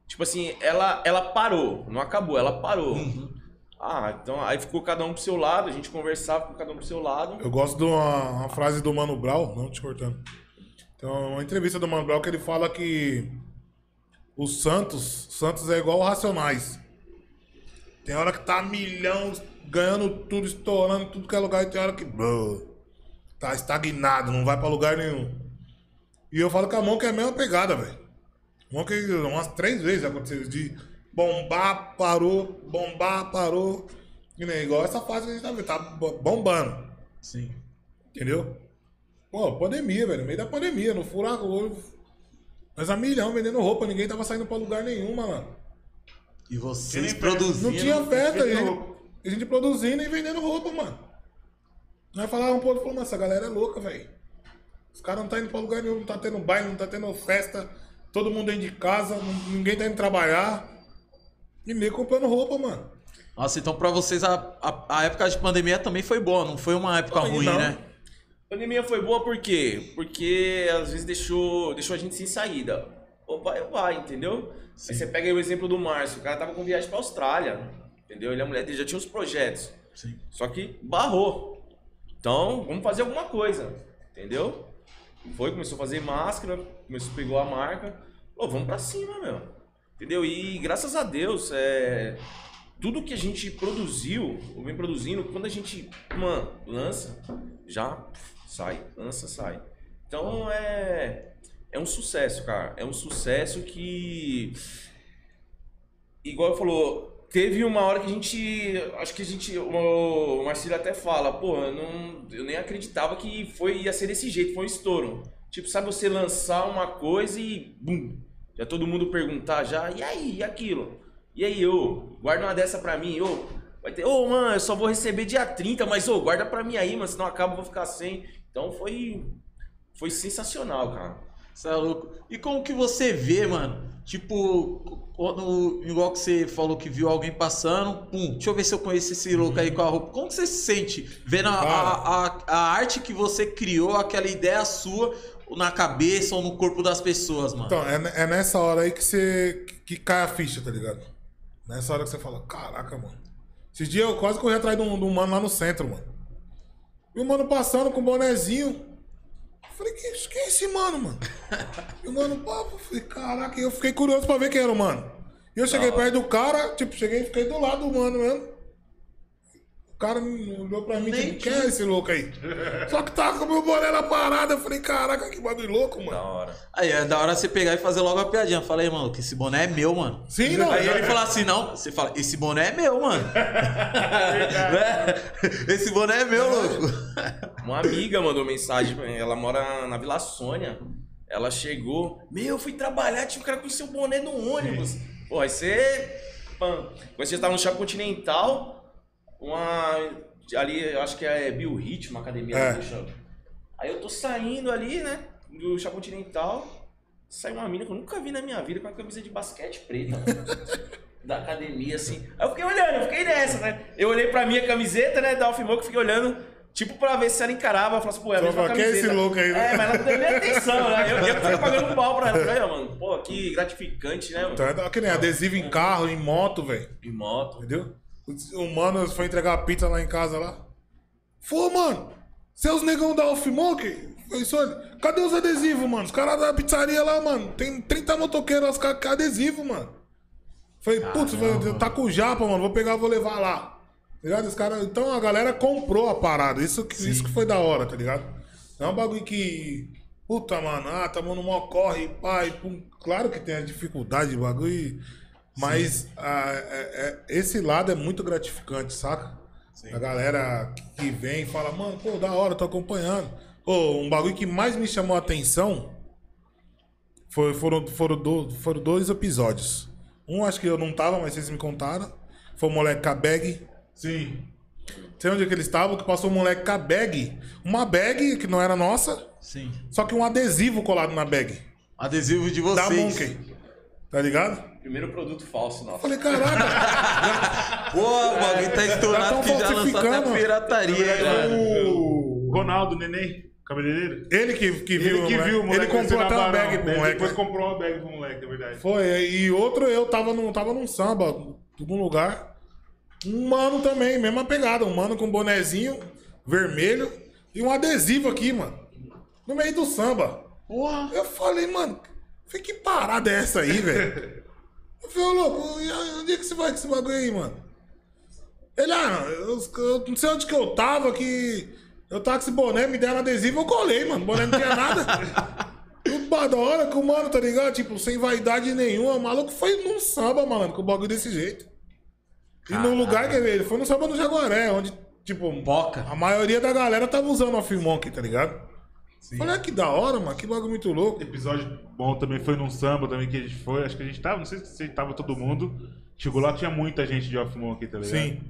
Speaker 4: Tipo assim, ela, ela parou, não acabou, ela parou.
Speaker 1: Uhum.
Speaker 4: Ah, então aí ficou cada um pro seu lado, a gente conversava com cada um pro seu lado.
Speaker 2: Eu gosto de uma, uma frase do Mano Brown, não te cortando. Então, uma entrevista do Mano Brown que ele fala que o Santos, Santos é igual o Racionais. Tem hora que tá milhão, ganhando tudo, estourando tudo que é lugar, e tem hora que tá estagnado, não vai pra lugar nenhum. E eu falo que a mão que é a mesma pegada, velho. Mão que umas três vezes aconteceu de bombar, parou, bombar, parou. E nem igual essa fase que a gente tá vendo, tá bo- bombando.
Speaker 1: Sim.
Speaker 2: Entendeu? Pô, pandemia, velho. No meio da pandemia, no furaco. olho. Nós a milhão vendendo roupa, ninguém tava saindo pra lugar nenhum, mano.
Speaker 1: E vocês
Speaker 3: nem
Speaker 1: produzindo...
Speaker 2: Não tinha festa, a
Speaker 3: vendendo
Speaker 2: gente,
Speaker 3: roupa.
Speaker 2: a gente produzindo e vendendo roupa, mano. Nós falávamos pro outro, falou, mano, essa galera é louca, velho. Os caras não tá indo pra lugar nenhum, não tá tendo baile, não tá tendo festa. Todo mundo dentro de casa, não- ninguém tá indo trabalhar. E nem comprando roupa, mano.
Speaker 1: Nossa, então pra vocês a, a, a época de pandemia também foi boa, não foi uma época
Speaker 2: Não,
Speaker 1: ruim,
Speaker 2: não.
Speaker 1: né?
Speaker 4: A pandemia foi boa por quê? Porque às vezes deixou, deixou a gente sem saída. Ou vai ou vai, entendeu? Aí você pega aí o exemplo do Márcio, o cara tava com viagem pra Austrália, entendeu? Ele a mulher dele já tinha os projetos.
Speaker 1: Sim.
Speaker 4: Só que barrou. Então, vamos fazer alguma coisa, entendeu? Foi, começou a fazer máscara, começou, pegou a marca. Pô, vamos pra cima, meu. Entendeu? E graças a Deus, é, tudo que a gente produziu, ou vem produzindo, quando a gente, lança, já sai, lança, sai. Então é, é um sucesso, cara. É um sucesso que, igual falou, teve uma hora que a gente, acho que a gente, o Marcelo até fala, pô, eu, não, eu nem acreditava que foi ia ser desse jeito, foi um estouro. Tipo, sabe você lançar uma coisa e bum, já todo mundo perguntar já, e aí, e aquilo? E aí, ô, guarda uma dessa pra mim, ô, Vai ter, ô, mano, eu só vou receber dia 30, mas, ô, guarda pra mim aí, mano, senão acaba, eu vou ficar sem. Então foi. Foi sensacional, cara.
Speaker 1: Você é louco. E como que você vê, mano? Tipo, quando, igual que você falou que viu alguém passando, pum, deixa eu ver se eu conheço esse louco aí com a roupa. Como que você se sente vendo a, a, a, a arte que você criou, aquela ideia sua na cabeça ou no corpo das pessoas, mano?
Speaker 2: Então, é, é nessa hora aí que você. que cai a ficha, tá ligado? Nessa hora que você fala, caraca, mano. Esses dias eu quase corri atrás de um, de um mano lá no centro, mano. E o mano passando com o bonezinho. Falei, que, que é esse mano, mano? E o mano, papo, falei, caraca, eu fiquei curioso pra ver quem era o mano. E eu cheguei perto do cara, tipo, cheguei e fiquei do lado do mano mesmo. O cara olhou pra mim,
Speaker 1: Nem
Speaker 2: tipo, quem é esse louco aí? Só que tava com o meu boné na parada. Eu falei, caraca, que bagulho louco,
Speaker 4: Da
Speaker 2: mano.
Speaker 4: hora.
Speaker 1: Aí é da hora você pegar e fazer logo a piadinha. Fala aí, mano, que esse boné é meu, mano.
Speaker 2: Sim, não.
Speaker 1: Aí ele fala assim, não, você fala, esse boné é meu, mano. Né? esse boné é meu, louco.
Speaker 4: Uma amiga mandou mensagem, pra mim, ela mora na Vila Sônia. Ela chegou, meu, eu fui trabalhar, tinha um cara com seu boné no ônibus. Pô, aí você. Pã. Quando você estava no Shopping Continental, uma. Ali, eu acho que é Hit, uma academia
Speaker 2: É.
Speaker 4: do shopping. Aí eu tô saindo ali, né? Do Shopping Continental. Sai uma mina que eu nunca vi na minha vida com uma camisa de basquete preta. da academia, assim. Aí eu fiquei olhando, eu fiquei nessa, né? Eu olhei pra minha camiseta, né, da Alfimoco, fiquei olhando, tipo, pra ver se ela encarava. Eu falei assim, pô, é a mesma
Speaker 2: quem é
Speaker 4: camiseta.
Speaker 2: esse louco aí, né?
Speaker 4: É, mas ela não deu nem atenção, né? Eu, eu fiquei pagando um pau pra ela. Falei, "Olha, mano, pô, que gratificante, né, mano?
Speaker 2: Então é que nem adesivo em carro, em moto, velho.
Speaker 4: De moto.
Speaker 2: Entendeu? O mano foi entregar a pizza lá em casa lá. Foi, mano. Seus negão da Off-Monkey? Cadê os adesivos, mano? Os caras da pizzaria lá, mano. Tem 30 motoqueiros com adesivo, mano. Falei, putz, tá com japa, mano. Vou pegar, vou levar lá. Tá ligado? Os caras. Então a galera comprou a parada. Isso que, isso que foi da hora, tá ligado? É um bagulho que. Puta, mano, ah, tamo no mó corre, pai. Pum. Claro que tem a dificuldade de bagulho. Mas ah, é- é- esse lado é muito gratificante, saca? A galera que vem e fala, mano, pô, da hora, tô acompanhando. Pô, um bagulho que mais me chamou a atenção foi- foram, foram, do- foram dois episódios. Um acho que eu não tava, mas vocês me contaram. Foi o moleque a bag.
Speaker 3: Sim.
Speaker 2: Sei onde é que eles estavam, que passou o moleque com a bag. Uma bag que não era nossa,
Speaker 1: Sim.
Speaker 2: só que um adesivo colado na bag.
Speaker 1: Adesivo de
Speaker 2: Da
Speaker 1: vocês.
Speaker 2: Monkey. Tá ligado?
Speaker 4: Primeiro produto falso, nossa.
Speaker 2: Falei, caraca.
Speaker 1: Pô, o bagulho tá estourado que já lançou até pirataria, mano.
Speaker 3: O Ronaldo Neném, cabeleireiro.
Speaker 2: ele que, que viu.
Speaker 3: Ele que viu o moleque.
Speaker 2: Ele comprou até
Speaker 3: a
Speaker 2: uma bag pro
Speaker 3: Ele
Speaker 2: moleque.
Speaker 3: Depois comprou uma bag pro moleque, é verdade.
Speaker 2: Foi, e outro eu tava num, tava num samba, algum lugar. Um mano também, mesma pegada. Um mano com bonezinho vermelho e um adesivo aqui, mano. No meio do samba.
Speaker 1: Porra.
Speaker 2: Eu falei, mano, que parada é essa aí, velho? Eu falei, ô louco, onde é que você vai com esse bagulho aí, mano? Ele, ah, eu, eu não sei onde que eu tava, que eu tava com esse boné, me deram adesivo, eu colei, mano. O boné não tinha nada. Tudo da hora que o mano, tá ligado? Tipo, sem vaidade nenhuma. O maluco foi num samba, mano, com o bagulho desse jeito. E no lugar que ele foi no samba do Jaguaré, onde, tipo,
Speaker 1: Boca.
Speaker 2: a maioria da galera tava usando o Filmonk, tá ligado? Falei, ah, que da hora, mano, que bagulho muito louco.
Speaker 3: Episódio bom também foi num samba também que a gente foi. Acho que a gente tava, não sei se tava todo mundo. Chegou lá, tinha muita gente de off aqui, tá ligado?
Speaker 2: Sim.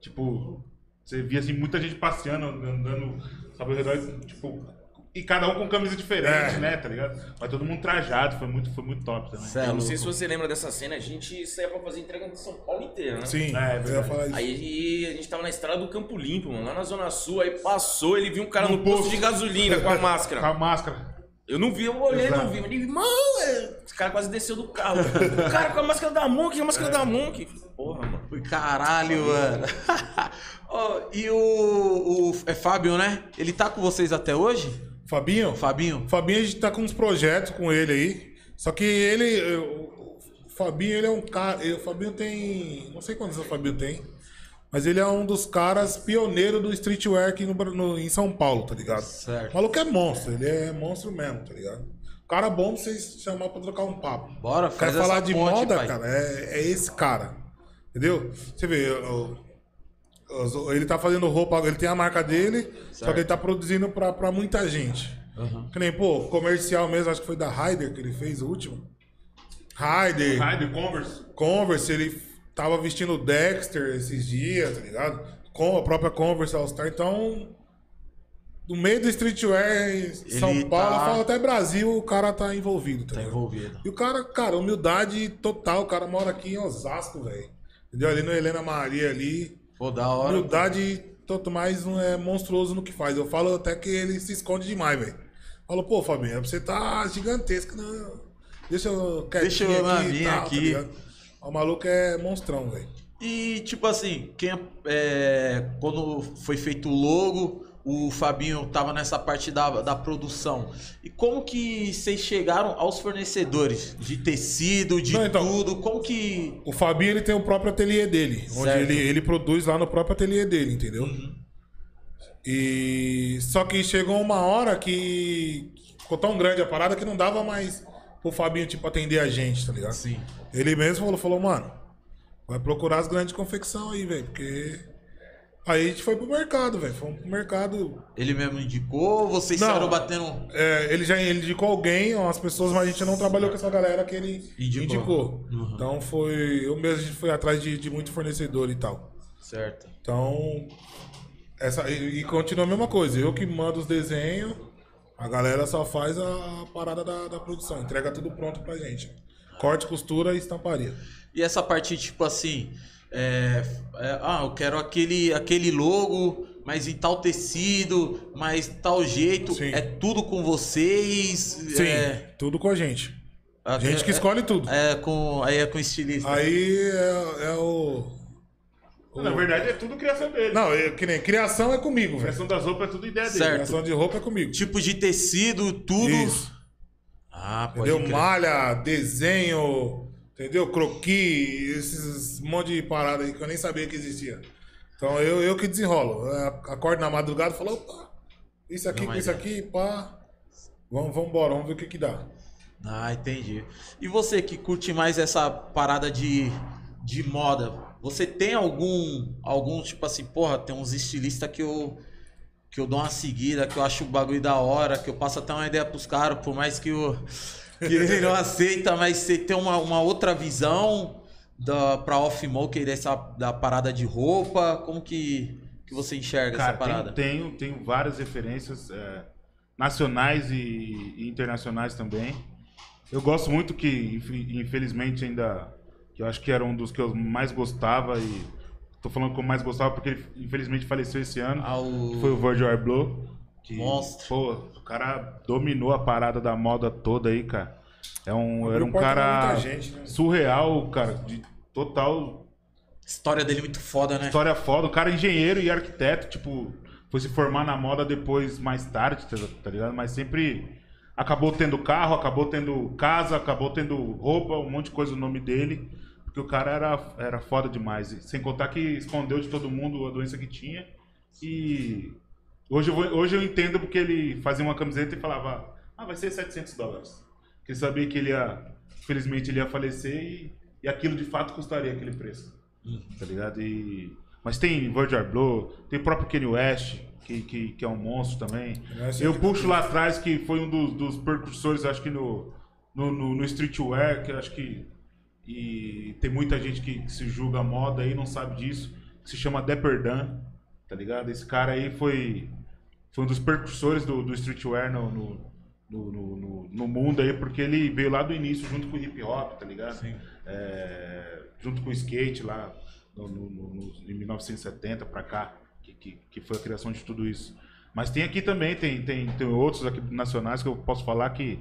Speaker 3: Tipo, você via assim, muita gente passeando, andando, sabe, ao redor, tipo. E cada um com camisa diferente,
Speaker 2: É.
Speaker 3: né, tá ligado? Mas todo mundo trajado, foi muito, foi muito top também.
Speaker 1: Cê é
Speaker 4: Eu não sei se você lembra dessa cena, a gente saía pra fazer entrega em São Paulo inteiro, né?
Speaker 2: Sim,
Speaker 3: É, é
Speaker 2: eu ia falar isso.
Speaker 4: Aí a gente tava na estrada do Campo Limpo, mano, lá na Zona Sul, aí passou, ele viu um cara no,
Speaker 3: No
Speaker 4: posto
Speaker 3: posto.
Speaker 4: de gasolina com a
Speaker 3: Com
Speaker 4: máscara.
Speaker 3: a máscara.
Speaker 4: Eu não vi, eu olhei,
Speaker 3: Exato.
Speaker 4: não vi, mas ele, mano, é, esse cara quase desceu do carro. O cara com a máscara da Monk, a máscara da Monk. Porra, mano.
Speaker 1: Caralho, mano. Ó, e o, o. É Fábio, né? Ele tá com vocês até hoje?
Speaker 2: Fabinho?
Speaker 1: Fabinho?
Speaker 2: Fabinho, a gente tá com uns projetos com ele aí. Só que ele. eu- O Fabinho, ele é um cara. O Fabinho tem. Não sei quantos anos o Fabinho tem. Mas ele é um dos caras pioneiros do streetwear aqui no, no- em São Paulo, tá ligado?
Speaker 1: Certo.
Speaker 2: O maluco é monstro, ele é monstro mesmo, tá ligado? O cara bom pra vocês chamar pra trocar um papo.
Speaker 1: Bora,
Speaker 2: Quer
Speaker 1: faz
Speaker 2: falar
Speaker 1: essa
Speaker 2: de
Speaker 1: ponte,
Speaker 2: moda,
Speaker 1: pai.
Speaker 2: cara, é, é esse cara. Entendeu? Você vê, o- ele tá fazendo roupa, ele tem a marca dele, só que ele tá produzindo pra, pra muita gente. Que nem, pô, comercial mesmo, acho que foi da Ryder que ele fez o último. Ryder,
Speaker 3: Rider, Converse.
Speaker 2: Converse, ele tava vestindo o Dexter esses dias, tá ligado? Com a própria Converse All Star. Então, no meio do streetwear em São
Speaker 1: Ele
Speaker 2: Paulo,
Speaker 1: tá-
Speaker 2: fala até Brasil, o cara tá envolvido, tá,
Speaker 1: Tá envolvido.
Speaker 2: E o cara, cara, humildade total. O cara mora aqui em Osasco, velho. Entendeu? Ali no Helena Maria ali.
Speaker 1: Pô, da hora.
Speaker 2: Humildade, tanto mais não é monstruoso no que faz. Eu falo até que ele se esconde demais, velho. Falo, pô, Fabinho, você tá gigantesco, não. Deixa eu
Speaker 1: Deixa eu na minha
Speaker 2: tal,
Speaker 1: aqui.
Speaker 2: ligado? o maluco é monstrão, velho.
Speaker 1: E, tipo assim, quem é, quando foi feito o logo, o Fabinho tava nessa parte da, da produção. E como que vocês chegaram aos fornecedores? De tecido, de
Speaker 2: Não, então-
Speaker 1: tudo? Como que.
Speaker 2: O Fabinho, ele tem o próprio ateliê dele. Onde ele, ele produz lá no próprio ateliê dele, entendeu?
Speaker 1: Uhum.
Speaker 2: E só que chegou uma hora que ficou tão grande a parada que não dava mais pro Fabinho, tipo, atender a gente, tá ligado?
Speaker 1: Sim.
Speaker 2: Ele mesmo falou, falou, mano, vai procurar as grandes confecção aí, velho, porque. Aí a gente foi pro mercado, velho. Fomos pro mercado.
Speaker 1: Ele mesmo indicou? Vocês
Speaker 2: Não.
Speaker 1: saíram batendo.
Speaker 2: É, ele já indicou alguém, umas pessoas, mas a gente não trabalhou com essa galera que ele
Speaker 1: Indicou.
Speaker 2: indicou.
Speaker 1: Uhum.
Speaker 2: Então foi. Eu mesmo a gente foi atrás de, de muito fornecedor e tal.
Speaker 1: Certo.
Speaker 2: Então. Essa, e, e continua a mesma coisa. Eu que mando os desenhos, a galera só faz a, parada da, da produção. Entrega tudo pronto pra gente. Corte, costura e estamparia.
Speaker 1: E essa parte, tipo assim. É, é, ah, eu quero aquele, aquele logo, mas em tal tecido, mas tal jeito.
Speaker 2: Sim.
Speaker 1: É tudo com vocês.
Speaker 2: Sim,
Speaker 1: É,
Speaker 2: tudo com a gente.
Speaker 1: a
Speaker 2: gente que escolhe tudo.
Speaker 1: É, com, aí é com estilista.
Speaker 2: Aí é, é o. o-
Speaker 3: Na verdade, é tudo criação dele.
Speaker 2: Não, é, que nem criação é comigo, velho.
Speaker 3: Criação das roupas é tudo ideia dele.
Speaker 1: Certo.
Speaker 2: Criação de roupa é comigo.
Speaker 1: Tipo de tecido, tudo.
Speaker 2: Isso.
Speaker 1: Ah, pode
Speaker 2: Entendeu?
Speaker 1: crer.
Speaker 2: Malha, desenho, entendeu? Croqui, esses monte de parada aí que eu nem sabia que existia. Então eu, eu que desenrolo. Eu acordo na madrugada e falo, opa, isso aqui
Speaker 1: Não,
Speaker 2: com isso
Speaker 1: é.
Speaker 2: aqui, pá. Vamos, vamos embora, vamos ver o que que dá.
Speaker 1: Ah, entendi. E você que curte mais essa parada de, de moda, você tem algum, algum tipo assim, porra, tem uns estilistas que eu, que eu dou uma seguida, que eu acho o bagulho da hora, que eu passo até uma ideia pros caras, por mais que, eu, que ele não aceita, mas você tem uma, uma outra visão da, pra off-moker dessa da parada de roupa, como que, que você enxerga
Speaker 3: Cara,
Speaker 1: essa parada?
Speaker 3: tenho, tenho, tenho várias referências é, nacionais e, e internacionais também. Eu gosto muito que, inf- infelizmente, ainda. Que eu acho que era um dos que eu mais gostava e. Tô falando que eu mais gostava porque ele infelizmente faleceu esse ano.
Speaker 1: Ah, o-
Speaker 3: que foi o Virgil Abloh. Que,
Speaker 1: Monstro.
Speaker 3: Pô, o cara dominou a parada da moda toda aí, cara. É um, era um cara
Speaker 2: gente, né?
Speaker 3: surreal, cara. De total
Speaker 1: História dele muito foda, né?
Speaker 3: História foda, o cara é engenheiro e arquiteto, tipo, foi se formar na moda depois, mais tarde, tá, tá ligado? Mas sempre acabou tendo carro, acabou tendo casa, acabou tendo roupa, um monte de coisa no nome dele, porque o cara era, era foda demais. Sem contar que escondeu de todo mundo a doença que tinha. E hoje eu, vou- hoje eu entendo porque ele fazia uma camiseta e falava, ah, vai ser 700 dólares. Porque ele sabia que ele ia, felizmente ele ia falecer e, e aquilo de fato custaria aquele preço tá ligado? E... Mas tem Virgil Abloh, tem o próprio Kanye West, que, que, que é um monstro também. Eu puxo lá atrás, que foi um dos, dos percursores, acho que no, no, no, no streetwear, que eu acho que... E tem muita gente que, que se julga moda aí, não sabe disso, que se chama Dapper Dan, tá ligado? Esse cara aí foi, foi um dos percursores do, do streetwear no, no, no, no, no- mundo aí, porque ele veio lá do início junto com o hip hop, tá ligado? É, junto com o skate lá no, no- em 1970 pra cá, que, que, que foi a criação de tudo isso. Mas tem aqui também, tem, tem, tem outros aqui nacionais que eu posso falar que,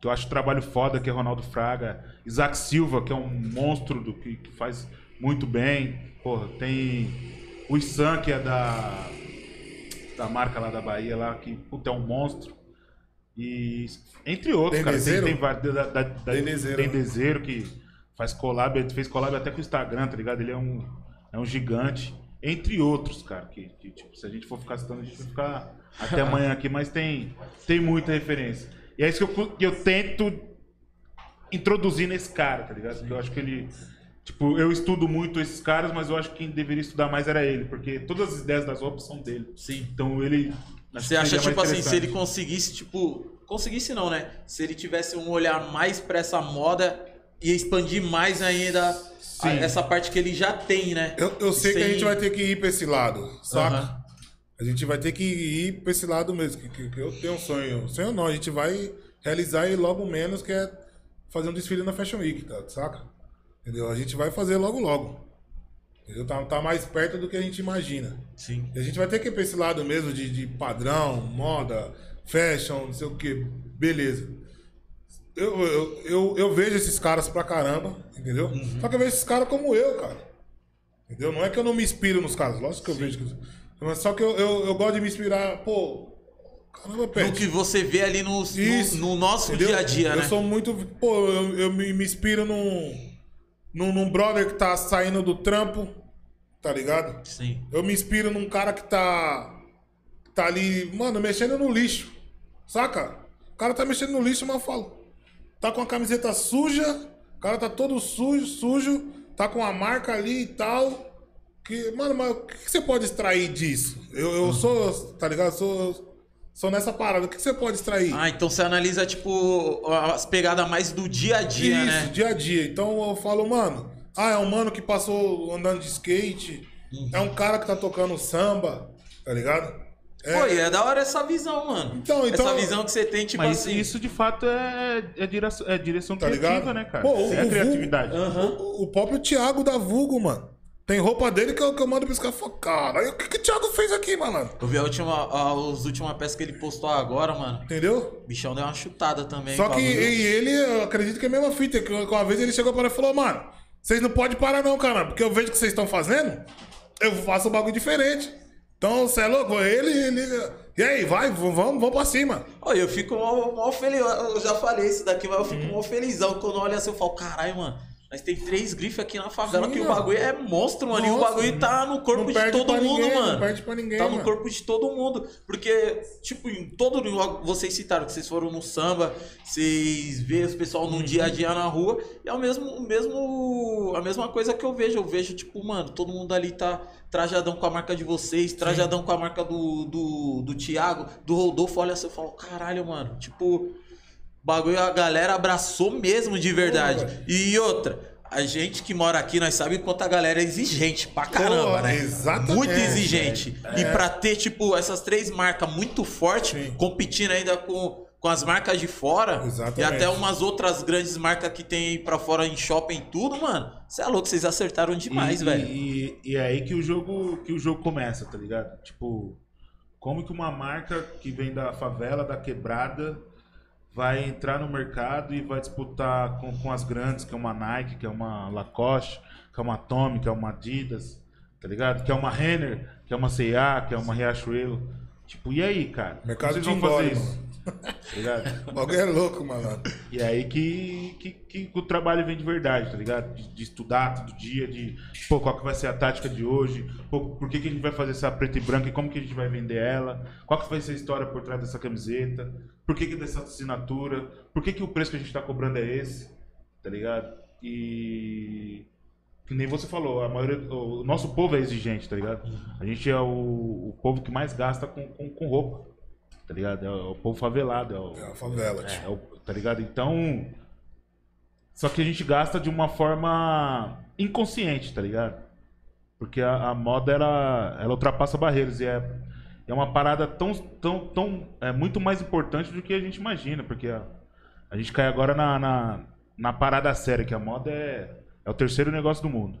Speaker 3: que eu acho trabalho foda, que é Ronaldo Fraga, Isaac Silva, que é um monstro do, que, que faz muito bem. Porra, tem o Issan, que é da, da marca lá da Bahia, lá, que puta, é um monstro. E entre outros, cara, tem,
Speaker 2: Dendezeiro?
Speaker 3: tem. Da, da, da,
Speaker 2: Dendezeiro, né?
Speaker 3: Dendezeiro, que faz collab, ele fez collab até com o Instagram, tá ligado? Ele é um, é um gigante. Entre outros, cara, que, que, tipo, se a gente for ficar citando, a gente vai ficar até amanhã aqui, mas tem, tem muita referência. E é isso que eu, que eu tento introduzir nesse cara, tá ligado? Porque eu acho que ele. Tipo, eu estudo muito esses caras, mas eu acho que quem deveria estudar mais era ele, porque todas as ideias das roupas são dele.
Speaker 1: Sim.
Speaker 3: Então ele.
Speaker 1: Você acha, tipo assim, se ele conseguisse, tipo. Conseguisse não, né? Se ele tivesse um olhar mais pra essa moda, ia expandir mais ainda a- essa parte que ele já tem, né?
Speaker 2: Eu, eu sei que a
Speaker 1: Sem-
Speaker 2: gente vai ter que ir pra esse lado, saca?
Speaker 1: Aham.
Speaker 2: A gente vai ter que ir pra esse lado mesmo, que, que- que eu tenho um sonho. Sonho não, a gente vai realizar e logo menos, que é fazer um desfile na Fashion Week, tá? saca? Entendeu? A gente vai fazer logo logo. Entendeu? Tá, tá mais perto do que a gente imagina.
Speaker 1: Sim.
Speaker 2: E a gente vai ter que ir pra esse lado mesmo de, de padrão, moda, fashion, não sei o que. Beleza. Eu, eu, eu, eu vejo esses caras pra caramba, entendeu? Só que eu vejo esses caras como eu, cara. Entendeu? Não é que eu não me inspiro nos caras, lógico que eu vejo. que- Mas só que eu, eu, eu gosto de me inspirar, pô. Caramba, Pet.
Speaker 1: que você vê ali no, no- no nosso
Speaker 2: entendeu?
Speaker 1: dia a dia,
Speaker 2: eu
Speaker 1: né?
Speaker 2: sou muito. Pô, eu, eu me, me inspiro num, num, num brother que tá saindo do trampo, tá ligado?
Speaker 1: Sim.
Speaker 2: Eu me inspiro num cara que tá. Tá ali, mano, mexendo no lixo. Saca? O cara tá mexendo no lixo, mas eu falo. Tá com a camiseta suja, o cara tá todo sujo, sujo, tá com a marca ali e tal. Que, mano, mas o que, você pode extrair disso? Eu, eu sou, tá ligado? Eu sou, sou nessa parada. O que, você pode extrair?
Speaker 1: Ah, então você analisa, tipo, as pegadas mais do dia a dia,
Speaker 2: Isso,
Speaker 1: né?
Speaker 2: dia a dia. Então eu falo, mano, ah, é um mano que passou andando de skate, é um cara que tá tocando samba, tá ligado? É,
Speaker 1: Pô, e é da hora essa visão, mano.
Speaker 2: Então, então-
Speaker 1: essa visão que você tem, tipo
Speaker 3: Mas
Speaker 1: assim.
Speaker 3: isso de fato é, é, direção, é direção
Speaker 2: Tá
Speaker 3: criativa,
Speaker 2: ligado?
Speaker 3: né, cara?
Speaker 2: Pô, o-
Speaker 3: é
Speaker 2: o
Speaker 3: criatividade.
Speaker 2: O, o próprio Thiago da Vulgo, mano. Tem roupa dele que eu, que eu mando caras e falo, cara, o que, que o Thiago fez aqui, malandro?
Speaker 1: Eu vi a última, a, as últimas peças que ele postou agora, mano.
Speaker 2: Entendeu?
Speaker 1: O bichão deu uma chutada também.
Speaker 2: Só que e ele, eu acredito que é a mesma fita. Que uma vez ele chegou para e falou, mano, vocês não podem parar não, cara, porque eu vejo o que vocês estão fazendo, eu faço um bagulho diferente. Então, você é louco? Ele, ele... E aí, vai, vamos, vamos pra cima.
Speaker 1: Olha, eu fico mó, mó feliz. Eu já falei isso daqui, mas eu fico
Speaker 2: Uhum.
Speaker 1: mó felizão. Quando eu olho assim, eu falo, caralho, mano. Nós tem três grifes aqui na favela
Speaker 2: Sim,
Speaker 1: que o
Speaker 2: mano.
Speaker 1: bagulho é monstro, mano. e o
Speaker 2: Nossa,
Speaker 1: bagulho tá no corpo
Speaker 2: não
Speaker 1: de todo mundo,
Speaker 2: ninguém,
Speaker 1: mano.
Speaker 2: não perde pra ninguém,
Speaker 1: Tá no
Speaker 2: mano.
Speaker 1: corpo de todo mundo. Porque, tipo, em todo. Vocês citaram que vocês foram no samba, vocês vê os pessoal
Speaker 2: Uhum.
Speaker 1: no dia a dia na rua. E é o mesmo, o mesmo. A mesma coisa que eu vejo. Eu vejo, tipo, mano, todo mundo ali tá trajadão com a marca de vocês, trajadão com a marca do, do, do Thiago, do Rodolfo. Olha eu falo, caralho, mano. Tipo. Bagulho a galera abraçou mesmo de verdade.
Speaker 2: Porra.
Speaker 1: E outra, a gente que mora aqui, nós sabemos quanto a galera é exigente pra caramba,
Speaker 2: Porra,
Speaker 1: né?
Speaker 2: exatamente,
Speaker 1: Muito exigente.
Speaker 2: é.
Speaker 1: E pra ter, tipo, essas três marcas muito fortes, competindo ainda com, com as marcas de fora.
Speaker 2: Exatamente.
Speaker 1: E até umas outras grandes marcas que tem aí pra fora em shopping e tudo, mano. Você é louco, vocês acertaram demais,
Speaker 3: e,
Speaker 1: velho.
Speaker 3: E, e é aí que o jogo que o jogo começa, tá ligado? Tipo, como que uma marca que vem da favela, da quebrada, vai entrar no mercado e vai disputar com, com as grandes, que é uma Nike, que é uma Lacoste, que é uma Tommy, que é uma Adidas, tá ligado? Que é uma Renner, que é uma C&A, que é uma Riachuelo. Tipo, e aí, cara? Como
Speaker 2: Mercado
Speaker 3: vocês vão fazer isso? Tá ligado?
Speaker 2: O bagulho é louco, malandro.
Speaker 3: E é aí que, que, que o trabalho vem de verdade, tá ligado? De, de estudar todo dia, de pô, qual que vai ser a tática de hoje, pô, por que, que a gente vai fazer essa preta e branca e como que a gente vai vender ela, qual que vai ser a história por trás dessa camiseta, por que, que dessa assinatura, por que, que o preço que a gente tá cobrando é esse, tá ligado? E. Que nem você falou, a maioria, o nosso povo é exigente, tá ligado? A gente é o, o povo que mais gasta com, com, com roupa, tá ligado? É o povo favelado, é o,
Speaker 2: É a favela, tio.
Speaker 3: é, o- tá ligado? Então. Só que a gente gasta de uma forma inconsciente, tá ligado? Porque a, a moda ela, ela ultrapassa barreiras e é, é uma parada tão, tão, tão. É muito mais importante do que a gente imagina, porque a, a gente cai agora na, na, na parada séria, que a moda é, é o terceiro negócio do mundo.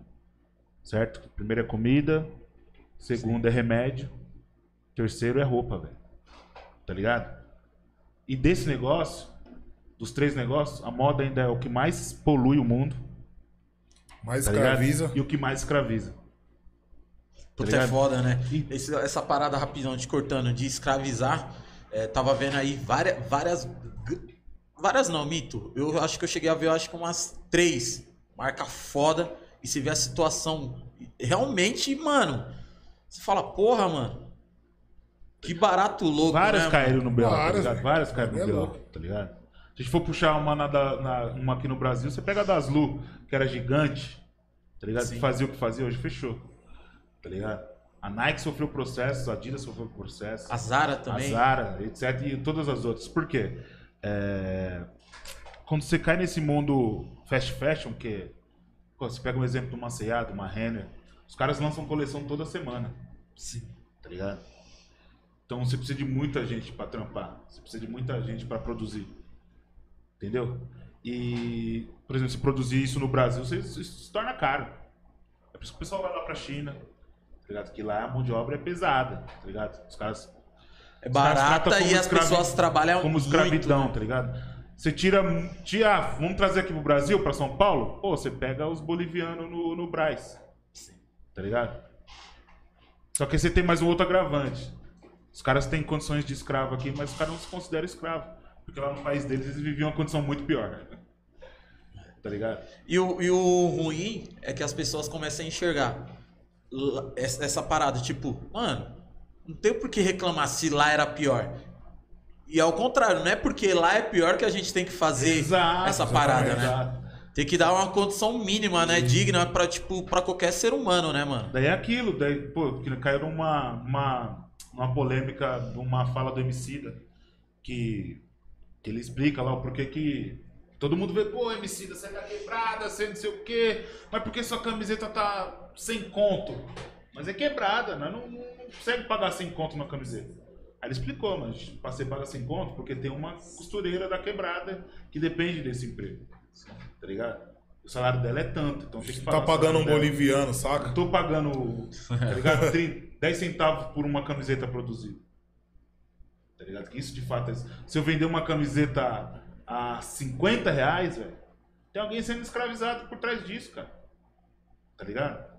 Speaker 3: Certo? Primeiro é comida, segundo é remédio, terceiro é roupa, velho. Tá ligado? E desse negócio, dos três negócios, a moda ainda é o que mais polui o mundo.
Speaker 2: Mais
Speaker 3: Tá ligado?
Speaker 2: escraviza.
Speaker 3: E o que mais escraviza.
Speaker 1: Puta,
Speaker 3: tá
Speaker 1: é foda, né? Esse- essa parada rapidão te cortando de escravizar, é, tava vendo aí várias, várias. Várias não, mito. Eu acho que eu cheguei a ver, eu acho que umas três. Marca foda. E você vê a situação. Realmente, mano. Você fala, porra, mano. Que barato louco.
Speaker 3: Várias
Speaker 1: né,
Speaker 3: caíram no BO, tá
Speaker 2: Várias,
Speaker 3: ligado? Várias caíram
Speaker 2: É
Speaker 3: no BO,
Speaker 2: louco.
Speaker 3: tá ligado? Se a gente for puxar uma, na, na- uma aqui no Brasil, você pega a das Lu, que era gigante, tá ligado? Que fazia o que fazia, hoje fechou. Tá ligado? A Nike sofreu processo, a Adidas sofreu processo.
Speaker 1: A Zara
Speaker 3: a
Speaker 1: também.
Speaker 3: Zara, etc. E todas as outras. Por quê? É, quando você cai nesse mundo fast fashion, que pô, você pega um exemplo de uma C&A, de uma Renner, os caras lançam coleção toda semana.
Speaker 1: Sim.
Speaker 3: Tá ligado? Então você precisa de muita gente pra trampar. Você precisa de muita gente pra produzir. Entendeu? E, por exemplo, se produzir isso no Brasil, você- isso se torna caro. É por isso que o pessoal vai lá pra China. Tá ligado? Que lá a mão de obra é pesada. Tá ligado? Os caras
Speaker 1: É
Speaker 3: caras
Speaker 1: barata
Speaker 3: tratam
Speaker 1: e as
Speaker 3: escravi-
Speaker 1: pessoas trabalham
Speaker 3: como
Speaker 1: muito.
Speaker 3: escravidão,
Speaker 1: né?
Speaker 3: tá ligado? Você tira, tira. Vamos trazer aqui pro Brasil, pra São Paulo? Pô, você pega os bolivianos no, no Braz. Tá ligado? Só que aí você tem mais um outro agravante. Os caras têm condições de escravo aqui, mas os caras não se consideram escravo. Porque lá no país deles eles viviam uma condição muito pior. Tá ligado?
Speaker 1: E o, e o ruim é que as pessoas começam a enxergar essa, parada, tipo, mano, não tem por que reclamar se lá era pior. E ao contrário, não é porque lá é pior que a gente tem que fazer
Speaker 3: Exato,
Speaker 1: essa parada, né?
Speaker 3: exato.
Speaker 1: Tem que dar uma condição mínima, né? Digna pra, tipo, pra qualquer ser humano, né, mano?
Speaker 3: Daí é aquilo, daí, pô, que caiu numa uma, uma polêmica de uma fala do Emicida, que, que ele explica lá o porquê que todo mundo vê, pô, Emicida, você tá quebrada, você não sei o quê, mas por que sua camiseta tá sem conto? Mas é quebrada, né? não, não, não consegue pagar sem conto na camiseta. Aí ele explicou, mas você pagar sem conto, porque tem uma costureira da quebrada que depende desse emprego. Tá ligado? O salário dela é tanto, então tem que pagar
Speaker 2: Tá pagando um
Speaker 3: dela.
Speaker 2: boliviano, saca?
Speaker 3: Eu tô pagando, tá ligado? 30, 10 centavos por uma camiseta produzida. Tá ligado? Que isso de fato é. Se eu vender uma camiseta a 50 reais, velho, tem alguém sendo escravizado por trás disso, cara. Tá ligado?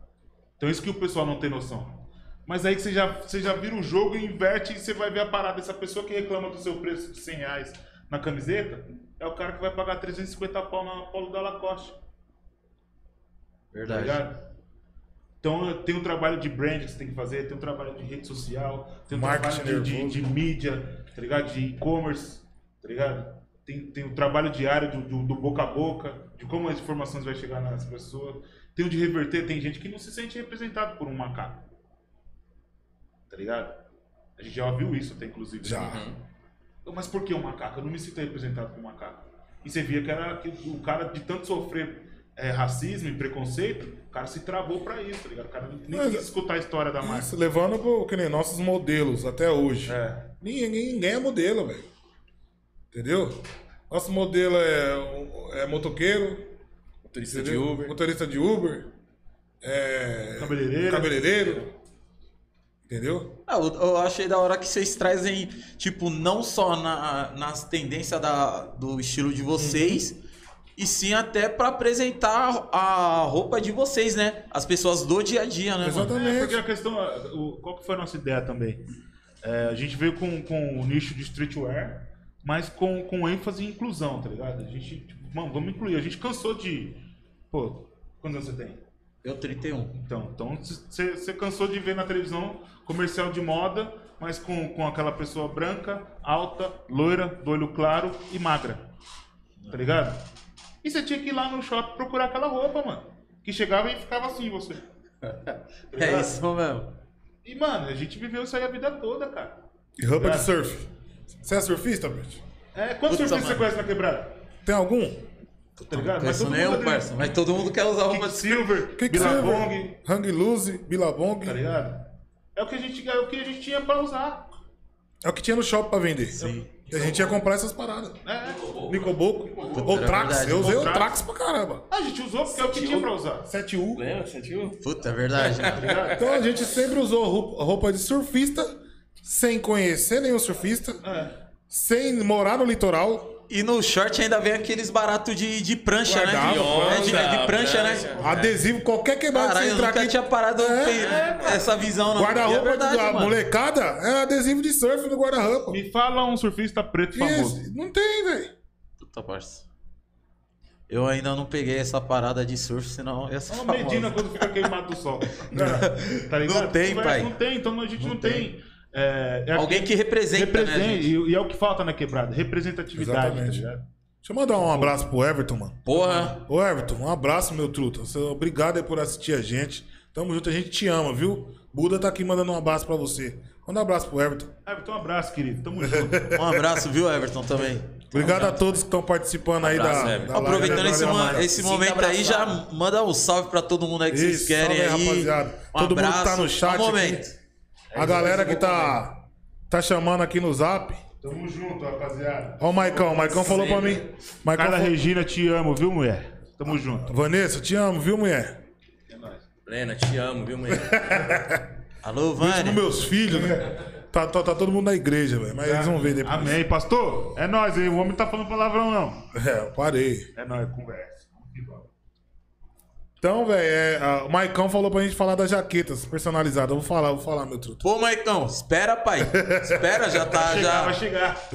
Speaker 3: Então isso que o pessoal não tem noção. Mas aí que você já, você já vira o jogo e inverte e você vai ver a parada. Essa pessoa que reclama do seu preço de 100 reais na camiseta é o cara que vai pagar 350 pau na polo da Lacoste. Tá
Speaker 1: Verdade.
Speaker 3: ligado? Então tem um trabalho de brand que você tem que fazer, tem um trabalho de rede social, tem um
Speaker 2: Marketing
Speaker 3: trabalho de, de, de mídia, tá ligado? De e-commerce, tá ligado? Tem, tem um trabalho diário do, do, do boca a boca, de como as informações vão chegar nas pessoas. Tem o de reverter, tem gente que não se sente representado por um macaco. Tá ligado? A gente já ouviu isso até, inclusive.
Speaker 2: Já.
Speaker 3: Mas por que um macaco? Eu não me sinto representado por um macaco. E você via que era que o cara, de tanto sofrer é, racismo e preconceito, o cara se travou pra isso, tá ligado? O cara nem
Speaker 2: Mas-
Speaker 3: quis escutar a história da marca.
Speaker 2: Isso, levando pro que nem nossos modelos até hoje.
Speaker 3: É.
Speaker 2: Ninguém, ninguém é modelo, velho. Entendeu? Nosso modelo é, é motoqueiro,
Speaker 4: Motorista de? Uber.
Speaker 2: motorista de Uber, é,
Speaker 3: Cabeleireiro.
Speaker 2: cabeleireiro. Entendeu?
Speaker 1: Ah, eu, eu achei da hora que vocês trazem, tipo, não só na, nas tendências da, do estilo de vocês, e sim até pra apresentar a roupa de vocês, né? As pessoas do dia a dia, né, mano?
Speaker 3: É,
Speaker 2: Exatamente.
Speaker 3: porque a questão, o- qual que foi a nossa ideia também? É, a gente veio com, com o nicho de streetwear, mas com, com ênfase em inclusão, tá ligado? A gente, tipo, mano, vamos incluir. A gente cansou de. Pô, quantos anos você tem?
Speaker 1: Eu 31.
Speaker 3: Então, então você cansou de ver na televisão comercial de moda, mas com, com aquela pessoa branca, alta, loira, do olho claro e magra. Tá ligado? E você tinha que ir lá no shopping procurar aquela roupa, mano. Que chegava e ficava assim, você. Tá
Speaker 1: É isso mesmo.
Speaker 3: E, mano, a gente viveu isso aí a vida toda, cara.
Speaker 2: E roupa de
Speaker 3: Cara.
Speaker 2: surf. Você é surfista, Bert?
Speaker 3: É, quantos
Speaker 1: Puta,
Speaker 3: surfistas você conhece na quebrada?
Speaker 2: Tem algum?
Speaker 3: Tá ligado?
Speaker 1: Mas
Speaker 3: todo
Speaker 1: nem
Speaker 3: mundo é
Speaker 1: parça. Mas todo mundo quer usar roupa de
Speaker 2: Kicksilver,
Speaker 3: Billabong,
Speaker 2: Hang Loose, Billabong.
Speaker 3: tá ligado? É o que a gente, é o que a gente tinha pra usar.
Speaker 2: É o que tinha no shopping pra vender.
Speaker 1: Sim.
Speaker 2: E a gente ia comprar essas paradas.
Speaker 3: É.
Speaker 2: Nicoboco. Ou
Speaker 1: é
Speaker 2: Trax. Eu usei o
Speaker 3: Trax.
Speaker 2: Pra caramba.
Speaker 3: A gente usou porque é o que tinha pra usar.
Speaker 2: 7U.
Speaker 4: Lembra? Sentiu?
Speaker 1: Puta, é verdade, né?
Speaker 2: Então a gente sempre usou roupa roupa de surfista, sem conhecer nenhum surfista,
Speaker 3: É.
Speaker 2: sem morar no litoral.
Speaker 1: E no short ainda vem aqueles baratos de, de prancha,
Speaker 2: Guardava,
Speaker 1: né?
Speaker 2: prancha.
Speaker 1: É de, é de prancha, né?
Speaker 2: Adesivo, qualquer quebrado que
Speaker 1: Caralho,
Speaker 2: você
Speaker 1: eu
Speaker 2: entrar aqui.
Speaker 1: tinha parado
Speaker 2: É,
Speaker 1: essa visão, não.
Speaker 2: Guarda-roupa
Speaker 1: é
Speaker 2: da
Speaker 1: mano.
Speaker 2: molecada é adesivo de surf no guarda-roupa.
Speaker 3: Me fala um surfista preto famoso.
Speaker 2: Isso, Não tem, velho.
Speaker 1: Puta, parça. Eu ainda não peguei essa parada de surf, senão ia ser
Speaker 3: Uma
Speaker 1: famoso.
Speaker 3: Medina quando fica queimado do sol. tá ligado?
Speaker 1: Não tem,
Speaker 3: Mas
Speaker 1: pai.
Speaker 3: Não tem, então a gente não,
Speaker 1: Não
Speaker 3: tem.
Speaker 1: tem.
Speaker 3: É, é
Speaker 1: Alguém que representa, né,
Speaker 3: e, e é o que falta na quebrada, representatividade,
Speaker 2: Exatamente.
Speaker 3: tá ligado?
Speaker 2: Deixa eu mandar um abraço pro Everton, mano.
Speaker 1: Porra.
Speaker 2: Ô, Everton, um abraço, meu truta. Obrigado aí por assistir a gente. Tamo junto, a gente te ama, viu? Buda tá aqui mandando um abraço pra você. Manda um abraço pro Everton.
Speaker 3: Everton, um abraço, querido. Tamo junto.
Speaker 1: Um abraço, viu, Everton, também.
Speaker 2: Obrigado a todos que estão participando aí
Speaker 4: Abraço,
Speaker 2: da,
Speaker 4: Evan.
Speaker 2: da live.
Speaker 1: Aproveitando esse, esse momento aí, já manda um salve pra todo mundo aí que vocês
Speaker 2: Isso,
Speaker 1: querem
Speaker 2: salve aí,
Speaker 1: aí.
Speaker 2: rapaziada.
Speaker 1: Um
Speaker 2: Todo mundo que
Speaker 1: abraço.
Speaker 2: tá no chat
Speaker 1: Um
Speaker 2: aqui. A galera que tá, tá chamando aqui no zap.
Speaker 3: Tamo junto, rapaziada.
Speaker 2: Ó o Maicão, o Maicão falou pra mim. Maicão
Speaker 3: Carla
Speaker 2: falou,
Speaker 3: Regina, te amo, viu, mulher? Tamo junto.
Speaker 2: Vanessa, te amo, viu, mulher?
Speaker 4: Lena, te amo, viu, mulher?
Speaker 1: Alô,
Speaker 2: Os
Speaker 1: Vânia.
Speaker 2: meus filhos, né? Tá, tá, tá todo mundo na igreja, velho. Mas eles vão ver depois.
Speaker 3: Amém. Pastor, é nóis, hein? O homem não tá falando palavrão, não.
Speaker 2: É, eu parei.
Speaker 3: É nóis, conversa.
Speaker 2: Então, velho, é, o Maicão falou pra gente falar das jaquetas personalizadas. Eu vou falar, vou falar, meu truto.
Speaker 1: Pô, Maicão, espera, pai. Espera, já tá,
Speaker 3: Vai chegar,
Speaker 1: já,
Speaker 3: vai chegar.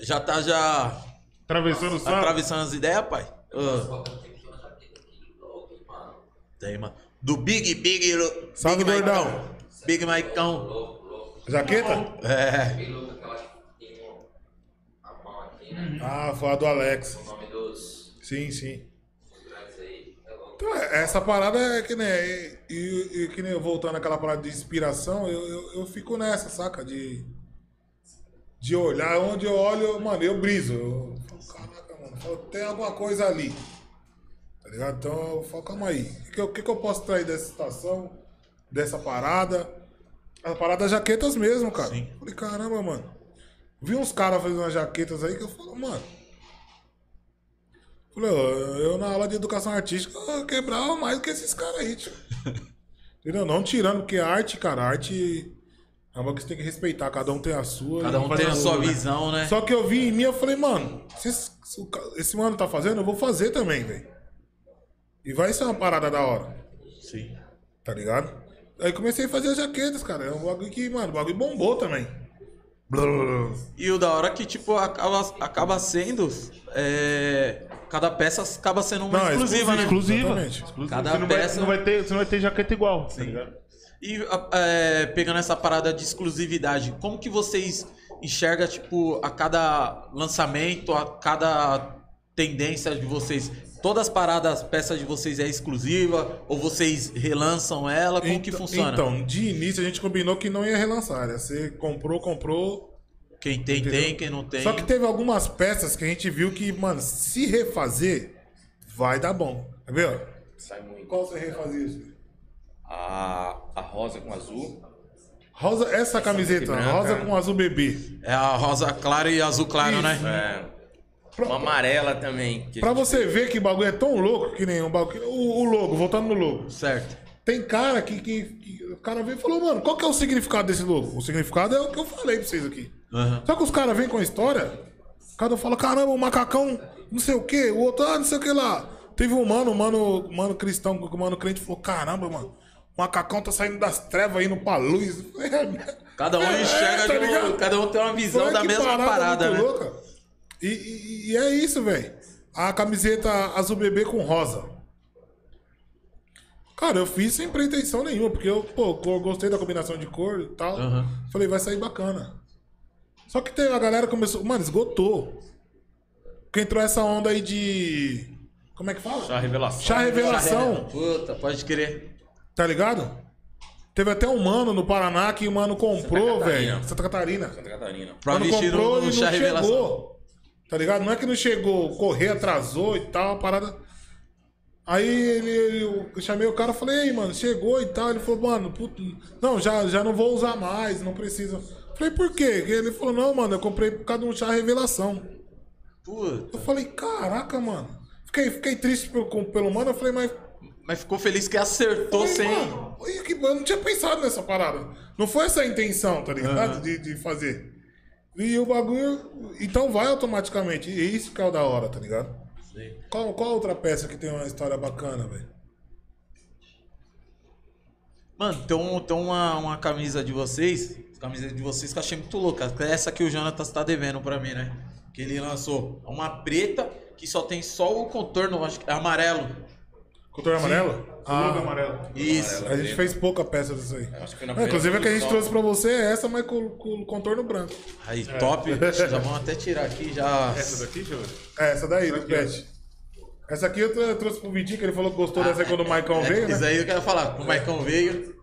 Speaker 1: já tá já
Speaker 3: Atravessando o santo.
Speaker 1: atravessando as ideias, pai. Ô. Tem, mano. Do Big, Big,
Speaker 2: Salve,
Speaker 1: Big
Speaker 2: gordão.
Speaker 1: Maicão. Big Maicão.
Speaker 2: Jaqueta?
Speaker 1: É.
Speaker 5: Quem luta aquela que tem a mão aqui?
Speaker 2: Ah, foi a do Alex.
Speaker 5: O nome dos,
Speaker 2: Sim, sim.
Speaker 5: dos grandes aí. É louco.
Speaker 2: Então, essa parada é que nem. E, e- e que nem voltando àquela parada de inspiração, eu, eu, eu fico nessa, saca? De. De olhar onde eu olho, mano, eu briso. Eu falo, caraca, mano, falo, tem alguma coisa ali. Tá ligado? Então eu falo, calma aí. O que, que, que eu posso trair dessa situação, dessa parada? A parada das jaquetas mesmo, cara.
Speaker 1: Sim.
Speaker 2: Falei, caramba, mano. Vi uns caras fazendo umas jaquetas aí que eu falo, mano. Falei, eu na aula de educação artística eu quebrava mais do que esses caras aí, tio. Entendeu? Não tirando, porque a arte, cara, a arte é uma que você tem que respeitar, cada um tem a sua.
Speaker 1: Cada um tem a sua
Speaker 2: né?
Speaker 1: visão, né?
Speaker 2: Só que eu vi em mim, eu falei, mano, se esse, se esse mano tá fazendo, eu vou fazer também, velho. E vai ser uma parada da hora,
Speaker 1: Sim.
Speaker 2: tá ligado? Aí comecei a fazer as jaquetas, cara. É um bagulho que, mano, o bagulho bombou também.
Speaker 1: E o da hora é que, tipo, acaba, acaba sendo. é, cada peça acaba sendo uma
Speaker 2: Não, é
Speaker 1: exclusiva, né?
Speaker 3: Exclusiva. Exclusiva.
Speaker 1: Cada
Speaker 3: você, não vai,
Speaker 1: peça-
Speaker 3: não vai ter, você não vai ter jaqueta igual, tá ligado?
Speaker 1: E é, pegando essa parada de exclusividade, como que vocês enxergam, tipo, a cada lançamento, a cada tendência de vocês? Todas as paradas, peças de vocês é exclusiva? Ou vocês relançam ela? Como que
Speaker 2: Então-
Speaker 1: funciona?
Speaker 2: Então, de início a gente combinou que não ia relançar, né? Você comprou, comprou.
Speaker 1: quem tem,
Speaker 2: entendeu?
Speaker 1: tem, quem não tem.
Speaker 2: Só que teve algumas peças que a gente viu que, mano, se refazer, vai dar bom. Tá vendo?
Speaker 4: Sai muito.
Speaker 2: Qual você refazia isso?
Speaker 4: A, a rosa com azul.
Speaker 2: Rosa, essa camiseta, rosa com azul bebê.
Speaker 1: É a rosa clara e azul claro,
Speaker 2: Isso.
Speaker 1: né?
Speaker 4: É, uma amarela também.
Speaker 2: Pra você ver que bagulho é tão louco que nem um bagulho. O, o logo, voltando no logo.
Speaker 1: Certo.
Speaker 2: Tem cara que, que, que o cara veio e falou, mano, qual que é o significado desse logo? O significado é o que eu falei pra vocês aqui.
Speaker 1: Aham.
Speaker 2: Só que os caras vêm com a história, cada um fala, caramba, o macacão, não sei o que, o outro, ah, não sei o que lá. Teve um mano, um mano, um mano cristão, um mano crente falou, caramba, mano, o macacão tá saindo das trevas indo pra luz.
Speaker 1: Cada um
Speaker 2: É,
Speaker 1: enxerga
Speaker 2: tá
Speaker 1: de um-? Cada um tem uma visão
Speaker 2: Olha
Speaker 1: da mesma parada,
Speaker 2: muito
Speaker 1: né?
Speaker 2: louca. E, e- e é isso, velho. A camiseta azul bebê com rosa. Cara, eu fiz sem pretensão nenhuma, porque eu, pô, eu gostei da combinação de cor e tal.
Speaker 1: Aham.
Speaker 2: Falei, vai sair bacana. Só que teve, a galera começou. Mano, esgotou. Porque entrou essa onda aí de. Como é que fala?
Speaker 4: Chá revelação.
Speaker 2: Chá revelação.
Speaker 1: Puta, pode crer.
Speaker 2: Tá ligado? Teve até um mano no Paraná que o mano comprou, velho. Santa Catarina.
Speaker 4: Santa Catarina.
Speaker 1: Pra
Speaker 2: Mano comprou
Speaker 1: no,
Speaker 2: e
Speaker 1: no
Speaker 2: não
Speaker 1: chá revelação.
Speaker 2: Tá ligado? Não é que não chegou, correr atrasou e tal, a parada. Aí ele, ele- eu chamei o cara e falei, ei, mano, chegou e tal. Ele falou, mano, puto, não, já, já não vou usar mais, não precisa. Falei, por quê? Ele falou, não, mano, eu comprei por causa de um chá revelação.
Speaker 1: Puta.
Speaker 2: Eu falei, caraca, mano. Fiquei, fiquei triste pelo, pelo mano, eu falei, mas.
Speaker 1: Mas ficou feliz que acertou
Speaker 2: falei,
Speaker 1: sem.
Speaker 2: mano, eu não tinha pensado nessa parada. Não foi essa a intenção, tá ligado? De, de fazer. E o bagulho. Então vai automaticamente. E isso que é o da hora, tá ligado?
Speaker 1: Sim.
Speaker 2: Qual, qual outra peça que tem uma história bacana, velho?
Speaker 1: Mano, tem, um, tem uma, uma camisa de vocês, camisa de vocês que eu achei muito louca. é Essa que o Jonatas tá devendo pra mim, né? Que ele lançou. Uma preta que só tem só o contorno, acho que é amarelo.
Speaker 2: Contorno amarelo?
Speaker 3: O logo amarelo.
Speaker 1: Isso.
Speaker 2: A gente fez pouca peça disso aí.
Speaker 4: Acho que foi na
Speaker 2: É, inclusive a que a gente trouxe pra você é essa, mas com, com contorno branco.
Speaker 1: Aí, top. Já vamos até tirar aqui, já.
Speaker 3: Essa eu ver.
Speaker 2: É, essa daí, do
Speaker 3: Aqui, ó.
Speaker 2: Pet. Essa aqui eu trouxe pro Vitinho, que ele falou que gostou dessa aí quando o Maicon veio,
Speaker 1: Isso
Speaker 2: né?
Speaker 1: aí eu quero falar. O Maicon veio.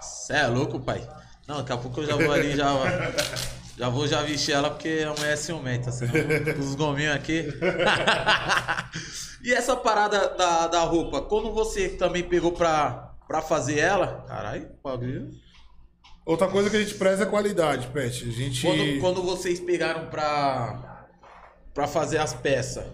Speaker 1: Cê é louco, pai. Não, daqui a pouco eu já vou ali já. Já vou já vestir ela porque a mulher é ciumenta, senão os gominhos aqui. e essa parada da, da roupa, quando você também pegou pra, pra fazer ela, caralho, bagulho.
Speaker 2: Outra coisa que a gente preza é qualidade, Pet. A gente.
Speaker 1: Quando, quando vocês pegaram pra, pra fazer as peças,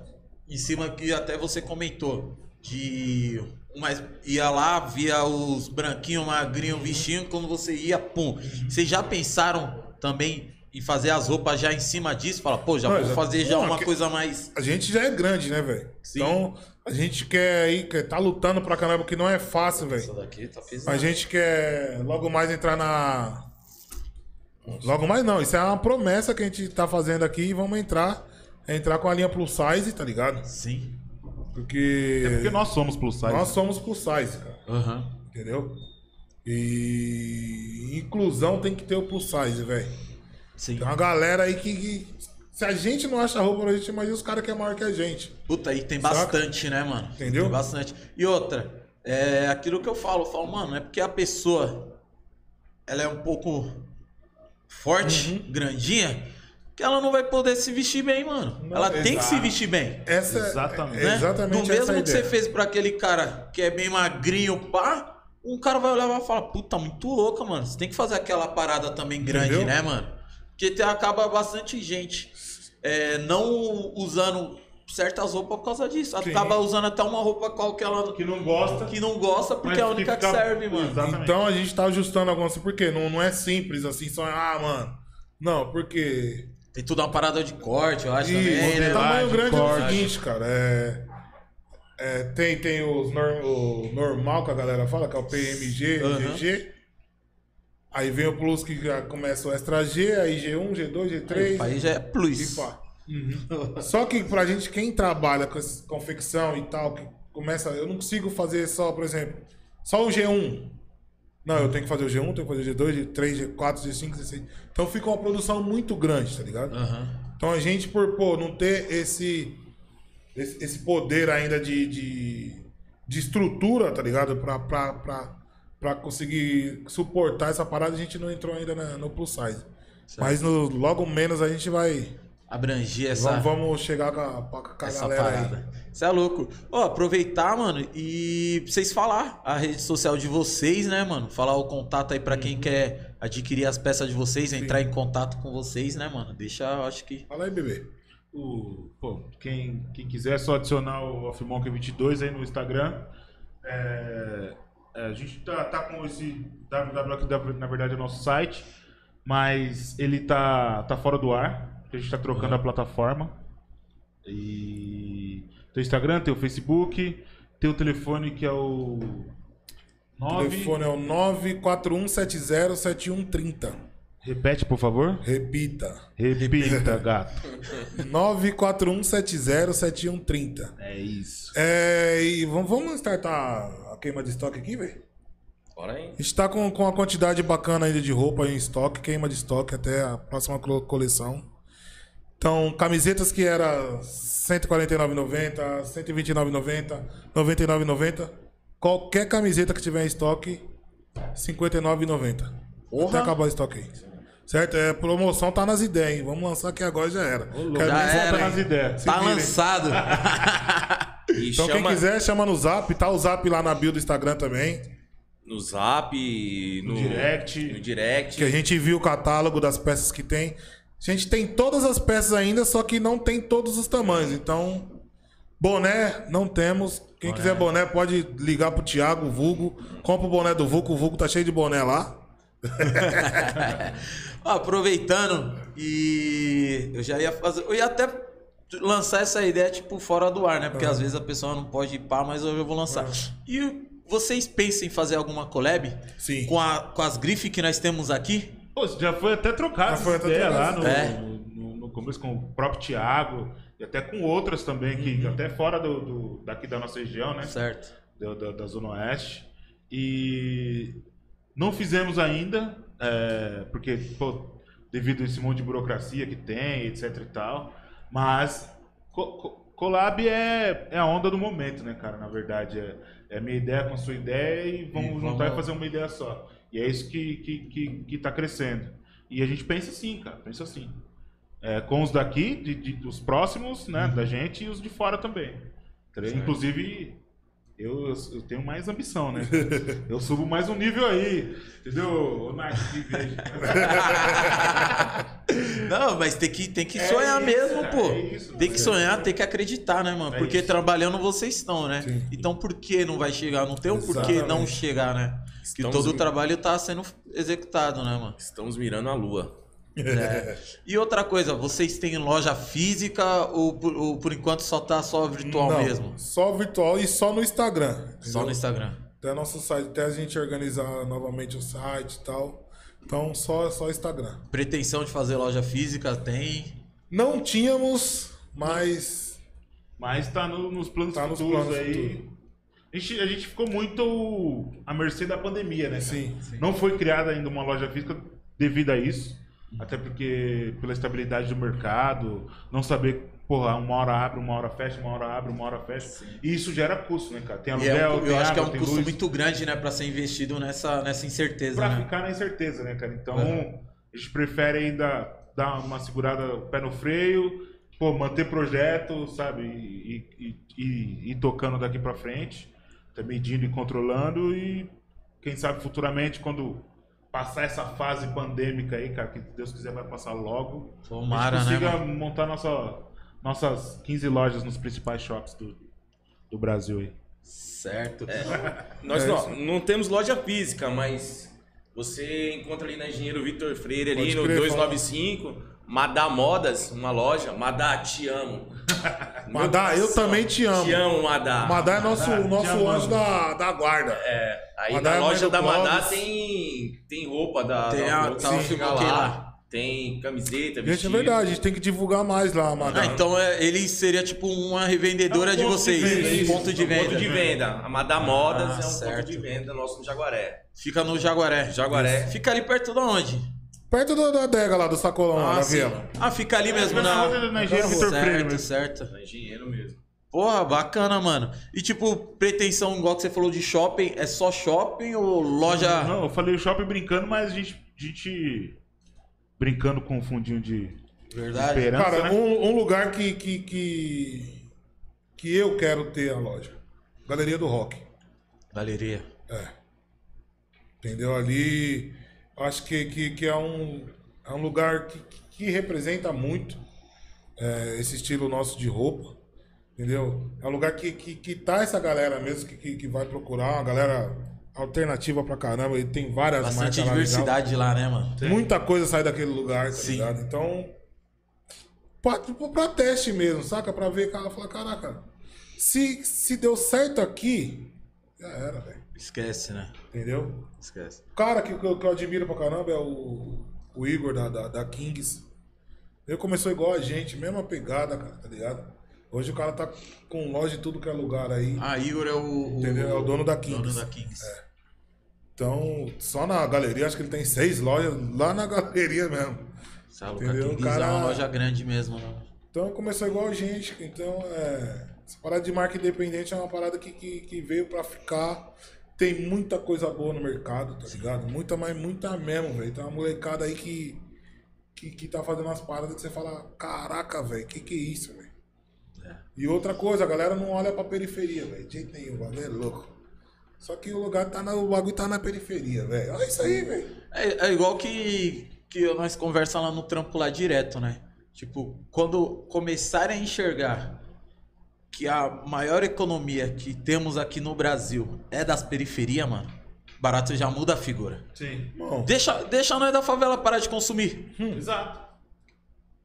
Speaker 1: em cima que até você comentou, de. Mas ia lá, via os branquinhos, magrinhos, vestindo, quando você ia, pum. Vocês já pensaram também em fazer as roupas já em cima disso? Fala, pô, já
Speaker 2: Não,
Speaker 1: vou
Speaker 2: já-
Speaker 1: fazer já
Speaker 2: não,
Speaker 1: uma coisa mais.
Speaker 2: A gente já é grande, né, velho?
Speaker 1: Sim.
Speaker 2: Então, a gente quer aí, quer tá lutando pra caramba, que não é fácil, velho.
Speaker 1: Tá.
Speaker 2: A gente quer logo mais entrar na. Logo mais não, isso é uma promessa que a gente tá fazendo aqui e vamos entrar. É entrar com a linha plus size, tá ligado?
Speaker 1: Sim.
Speaker 2: Porque.
Speaker 3: É porque nós somos plus size.
Speaker 2: nós somos plus size, cara.
Speaker 1: Aham.
Speaker 2: Entendeu? E inclusão tem que ter o plus size, velho.
Speaker 1: Sim.
Speaker 2: Tem uma galera aí que, que- Se a gente não acha roupa pra gente, imagina os caras que é maior que a gente.
Speaker 1: Puta, aí tem
Speaker 2: Saca?
Speaker 1: bastante, né, mano?
Speaker 2: Entendeu?
Speaker 1: Tem bastante. E outra, é aquilo que eu falo, eu falo, mano, é porque a pessoa ela é um pouco forte,
Speaker 2: Uhum.
Speaker 1: grandinha, que ela não vai poder se vestir bem, mano.
Speaker 2: Não,
Speaker 1: ela tem que se
Speaker 2: exato.
Speaker 1: vestir bem.
Speaker 2: Essa é-
Speaker 3: Exatamente.
Speaker 2: É,
Speaker 1: Né?
Speaker 2: exatamente
Speaker 1: Do mesmo
Speaker 2: a
Speaker 1: que
Speaker 2: ideia.
Speaker 1: você fez pra aquele cara que é bem magrinho, pá, um cara vai olhar e vai falar, puta, muito louca, mano. Você tem que fazer aquela parada também grande,
Speaker 2: Entendeu?
Speaker 1: né, mano? Porque tem, acaba bastante gente é, não usando certas roupas por causa disso.
Speaker 2: Sim.
Speaker 1: Acaba usando até uma roupa qualquer ela
Speaker 3: Que não gosta.
Speaker 1: que não gosta porque é a única que,
Speaker 3: fica-
Speaker 1: serve, mano.
Speaker 3: Exatamente.
Speaker 2: Então a gente tá ajustando algumas coisas. Por quê? Não, não é simples assim, só. Ah, mano. Não, porque.
Speaker 1: Tem tudo uma parada de corte, eu acho
Speaker 2: E
Speaker 1: também, né?
Speaker 2: o tamanho grande é o
Speaker 3: corte.
Speaker 2: seguinte, cara. É, é, tem tem os nor- o normal que a galera fala, que é o PMG,
Speaker 1: Aham.
Speaker 2: GG. Aí vem o Plus que já começa o Extra G, aí G1, G2, G3.
Speaker 1: Aí já é plus.
Speaker 2: E pá. Só que pra gente, quem trabalha com essa confecção e tal, que começa. Eu não consigo fazer só, por exemplo, só o G1. Não, eu tenho que fazer o G1, tenho que fazer o G2, G3, G4, G5, G6. Então fica uma produção muito grande, tá ligado?
Speaker 1: Aham.
Speaker 2: Então a gente, por pô, não ter esse, esse, esse poder ainda de, de, de estrutura, tá ligado? Pra, pra, pra, pra conseguir suportar essa parada, a gente não entrou ainda na- no plus size. Mas no, logo menos a gente vai.
Speaker 1: Abrangir essa.
Speaker 2: Vamos, vamos chegar com a, com a
Speaker 1: essa
Speaker 2: galera
Speaker 1: parada. Você é louco. Ó, aproveitar, mano, e pra vocês falar a rede social de vocês, né, mano? Falar o contato aí pra quem
Speaker 2: Uhum.
Speaker 1: quer adquirir as peças de vocês, entrar em contato com vocês, né, mano? Deixa, eu acho que.
Speaker 2: Fala aí, bebê.
Speaker 3: O, pô, quem, quem quiser é só adicionar o Offmonk22 aí no Instagram. É, é, a gente tá, tá com esse www, que na verdade é o nosso site, mas ele tá, tá fora do ar, a gente tá trocando a plataforma. E tem o Instagram, tem o Facebook, tem o telefone que é o
Speaker 2: O
Speaker 3: 9...
Speaker 2: telefone é o 941707130.
Speaker 3: Repete, por favor.
Speaker 2: Repita.
Speaker 3: Repita, gato.
Speaker 2: 941707130.
Speaker 3: É isso.
Speaker 2: É, e vamos, vamos startar queima de estoque aqui, velho?
Speaker 4: Bora aí.
Speaker 2: A gente tá com, com uma quantidade bacana ainda de roupa em estoque, queima de estoque até a próxima coleção. Então, camisetas que era R$ 149,90, R$ 129,90, R$ 99,90. Qualquer camiseta que tiver em estoque, R$ 59,90. Até acabar o estoque aí. Certo? É, promoção tá nas ideias, hein? Vamos lançar aqui agora já era. Quero
Speaker 1: Já era, hein?
Speaker 2: nas ideias. Se
Speaker 1: Tá
Speaker 2: virem.
Speaker 1: lançado.
Speaker 4: E
Speaker 2: Então, quem
Speaker 4: chama
Speaker 2: quiser, chama no zap. Tá o zap lá na bio do Instagram também.
Speaker 4: no zap, no,
Speaker 3: direct.
Speaker 4: No direct.
Speaker 2: Que a gente viu o catálogo das peças que tem. A gente tem todas as peças ainda, só que não tem todos os tamanhos. Então, boné não temos. Quem quiser boné pode ligar pro Thiago, Vulgo. Compra o boné do Vulgo, o Vulgo tá cheio de boné lá.
Speaker 1: Aproveitando, e eu já ia fazer. Eu ia até lançar essa ideia, tipo, fora do ar, né? Porque às vezes a pessoa não pode ir pá, mas hoje eu vou lançar. E vocês pensam em fazer alguma collab?
Speaker 2: Sim.
Speaker 1: Com, a- com as grifes que nós temos aqui?
Speaker 3: Pô, já foi até trocado
Speaker 2: Já foi até
Speaker 3: ideia
Speaker 2: trocado
Speaker 3: lá no,
Speaker 1: ideia.
Speaker 3: no, no começo com o próprio Thiago e até com outras também, que
Speaker 2: Uhum.
Speaker 3: até fora do, do- daqui da nossa região, né?
Speaker 1: Certo.
Speaker 3: Da, da- da Zona Oeste. E não fizemos ainda, é, porque, pô, devido a esse monte de burocracia que tem, etc e tal. Mas co- co- collab é, é a onda do momento, né, cara? Na verdade, é, é minha ideia com a sua ideia e vamos
Speaker 1: E
Speaker 3: juntar
Speaker 1: vamos-
Speaker 3: e fazer uma ideia só. E é isso que, que, que, que tá crescendo. E a gente pensa assim, cara, pensa assim. É, com os daqui, de, de- dos próximos, né, da gente, e os de fora também. Inclusive, eu, eu tenho mais ambição, né? Eu subo mais um nível aí, entendeu? Ô, Nath, que.
Speaker 1: Não, mas tem que, tem que
Speaker 3: É
Speaker 1: sonhar
Speaker 3: isso,
Speaker 1: mesmo,
Speaker 3: cara,
Speaker 1: pô.
Speaker 3: é isso,
Speaker 1: tem que sonhar, tem que acreditar, né, mano?
Speaker 3: É
Speaker 1: Porque
Speaker 3: isso.
Speaker 1: trabalhando vocês estão, né?
Speaker 2: Sim.
Speaker 1: Então por que não vai chegar? Não tem um porquê não chegar, né? Que
Speaker 4: Estamos
Speaker 1: todo o trabalho tá sendo executado, né, mano?
Speaker 4: Estamos mirando a lua.
Speaker 1: É. E outra coisa, vocês têm loja física ou por, ou por enquanto só tá só virtual
Speaker 2: Não,
Speaker 1: mesmo?
Speaker 2: Só virtual e só no Instagram.
Speaker 1: Só
Speaker 2: entendeu?
Speaker 1: no Instagram.
Speaker 2: Até nosso site, até a gente organizar novamente o site e tal. Então só, só Instagram.
Speaker 1: Pretensão de fazer loja física tem.
Speaker 2: Não tínhamos, mas.
Speaker 3: Mas tá no- nos planos
Speaker 2: Tá nos
Speaker 3: futuros
Speaker 2: planos
Speaker 3: aí.
Speaker 2: futuros.
Speaker 3: A gente, a gente ficou muito à mercê da pandemia, né? cara?
Speaker 2: Sim.
Speaker 3: Não foi criada ainda uma loja física devido a isso. Até porque pela estabilidade do mercado, não saber, porra, uma hora abre, uma hora fecha, uma hora abre, uma hora fecha. E isso gera custo, né, cara? Tem
Speaker 1: E é
Speaker 3: aluguel,
Speaker 1: um-
Speaker 3: tem
Speaker 1: eu acho que é
Speaker 3: água,
Speaker 1: um custo
Speaker 3: luz.
Speaker 1: muito grande, né, pra ser investido nessa, nessa incerteza,
Speaker 3: Pra
Speaker 1: né?
Speaker 3: ficar na incerteza, né, cara? Então,
Speaker 1: Uhum.
Speaker 3: a gente prefere ainda dar uma segurada, pé no freio, pô, manter projeto, sabe? E, e, e- e ir tocando daqui pra frente, tá medindo e controlando e quem sabe futuramente, quando passar essa fase pandêmica aí, cara, que Deus quiser vai passar logo,
Speaker 1: Tomara,
Speaker 3: a gente
Speaker 1: né,
Speaker 3: consiga
Speaker 1: mano?
Speaker 3: montar nossa, nossas 15 lojas nos principais shops do, do Brasil aí.
Speaker 1: Certo.
Speaker 4: Nós
Speaker 2: É
Speaker 4: não, não temos loja física, mas você encontra ali na Engenheiro Victor Freire, ali
Speaker 2: Pode
Speaker 4: no
Speaker 2: crer,
Speaker 4: 295, Madá Modas, uma loja. Madá, te amo.
Speaker 2: Madá, eu também te amo.
Speaker 4: Te amo, Madá.
Speaker 2: Madá é nosso,
Speaker 3: Madá, te
Speaker 2: nosso anjo da, da guarda.
Speaker 4: Aí
Speaker 2: Madá
Speaker 4: na
Speaker 2: é
Speaker 4: loja da Madá
Speaker 2: Clóvis.
Speaker 4: tem, tem roupa da.
Speaker 1: Tem
Speaker 4: da
Speaker 1: a-
Speaker 4: você
Speaker 1: sim,
Speaker 4: lá.
Speaker 1: lá.
Speaker 4: Tem camiseta,
Speaker 2: Gente, é
Speaker 4: vestido.
Speaker 2: verdade, a gente tem que divulgar mais lá, Madá.
Speaker 1: Ah, então é, ele seria tipo uma revendedora
Speaker 3: É um
Speaker 1: de
Speaker 3: ponto de
Speaker 1: vocês,
Speaker 3: venda,
Speaker 1: um
Speaker 3: isso,
Speaker 1: ponto de venda.
Speaker 4: ponto de venda. A Madá Modas
Speaker 1: Ah,
Speaker 4: é um
Speaker 1: certo.
Speaker 4: ponto de venda nosso no Jaguaré.
Speaker 1: Fica no Jaguaré.
Speaker 4: Jaguaré.
Speaker 1: Fica ali perto de onde?
Speaker 2: Perto do- da adega lá do sacolão, lá na
Speaker 1: sim.
Speaker 2: Viela.
Speaker 1: Ah, fica ali mesmo
Speaker 3: na
Speaker 1: na.
Speaker 3: na Engenheiro Vitor Freire
Speaker 1: certo, certo.
Speaker 4: É engenheiro mesmo.
Speaker 1: Porra, bacana, mano. E tipo, pretensão, igual que você falou de shopping, é só shopping ou loja.
Speaker 3: Não, eu falei shopping brincando, mas a gente, a gente brincando com um fundinho de
Speaker 1: Verdade.
Speaker 3: esperança,
Speaker 2: Cara,
Speaker 3: né?
Speaker 2: um, um lugar que, que, que, que eu quero ter a loja. Galeria do Rock.
Speaker 1: Galeria.
Speaker 2: É. Entendeu? Ali, acho que, que, que é, um, é um lugar que, que representa muito é, esse estilo nosso de roupa. Entendeu? É um lugar que, que, que tá essa galera mesmo que, que, que vai procurar, uma galera alternativa pra caramba. E tem várias
Speaker 1: Bastante
Speaker 2: marcas lá
Speaker 1: diversidade lá, né, mano?
Speaker 2: Muita coisa sai daquele lugar, tá
Speaker 1: Sim.
Speaker 2: ligado? Então, pra, tipo, pra teste mesmo, saca? Pra ver, cara, falar, caraca, se, se deu certo aqui, já era, velho.
Speaker 1: Esquece, né?
Speaker 2: Entendeu?
Speaker 1: Esquece.
Speaker 2: O cara que, que, eu, que eu admiro pra caramba é o, o Igor da, da, da Kings. Ele começou igual a gente, mesma pegada, cara, tá ligado? Hoje o cara tá com loja de tudo que é lugar aí.
Speaker 1: Ah, Igor é o.
Speaker 2: Entendeu? É o dono da Kings.
Speaker 1: Dono da Kings.
Speaker 2: Então, só na galeria, acho que ele tem seis lojas lá na galeria mesmo.
Speaker 1: Luca
Speaker 2: Entendeu?
Speaker 1: Kings
Speaker 2: Cara-
Speaker 1: é uma loja grande mesmo, né?
Speaker 2: Então começou igual a gente. Então, é, essa parada de marca independente é uma parada que, que, que veio pra ficar. Tem muita coisa boa no mercado, tá ligado? Muita, mas muita mesmo, velho. Tem uma molecada aí que, que, que tá fazendo umas paradas que você fala: caraca, velho, que que é isso, velho?
Speaker 1: É.
Speaker 2: E outra coisa, a galera não olha pra periferia, velho. De jeito nenhum, o bagulho é louco. Só que o lugar tá na, o bagulho tá na periferia, velho. Olha isso aí, velho.
Speaker 1: É, é igual que, que nós conversamos lá no trampo lá direto, né? Tipo, quando começarem a enxergar que a maior economia que temos aqui no Brasil é das periferias, mano, barato já muda a figura.
Speaker 3: Sim.
Speaker 2: Bom,
Speaker 1: Deixa, deixa nós da favela parar de consumir.
Speaker 3: Exato.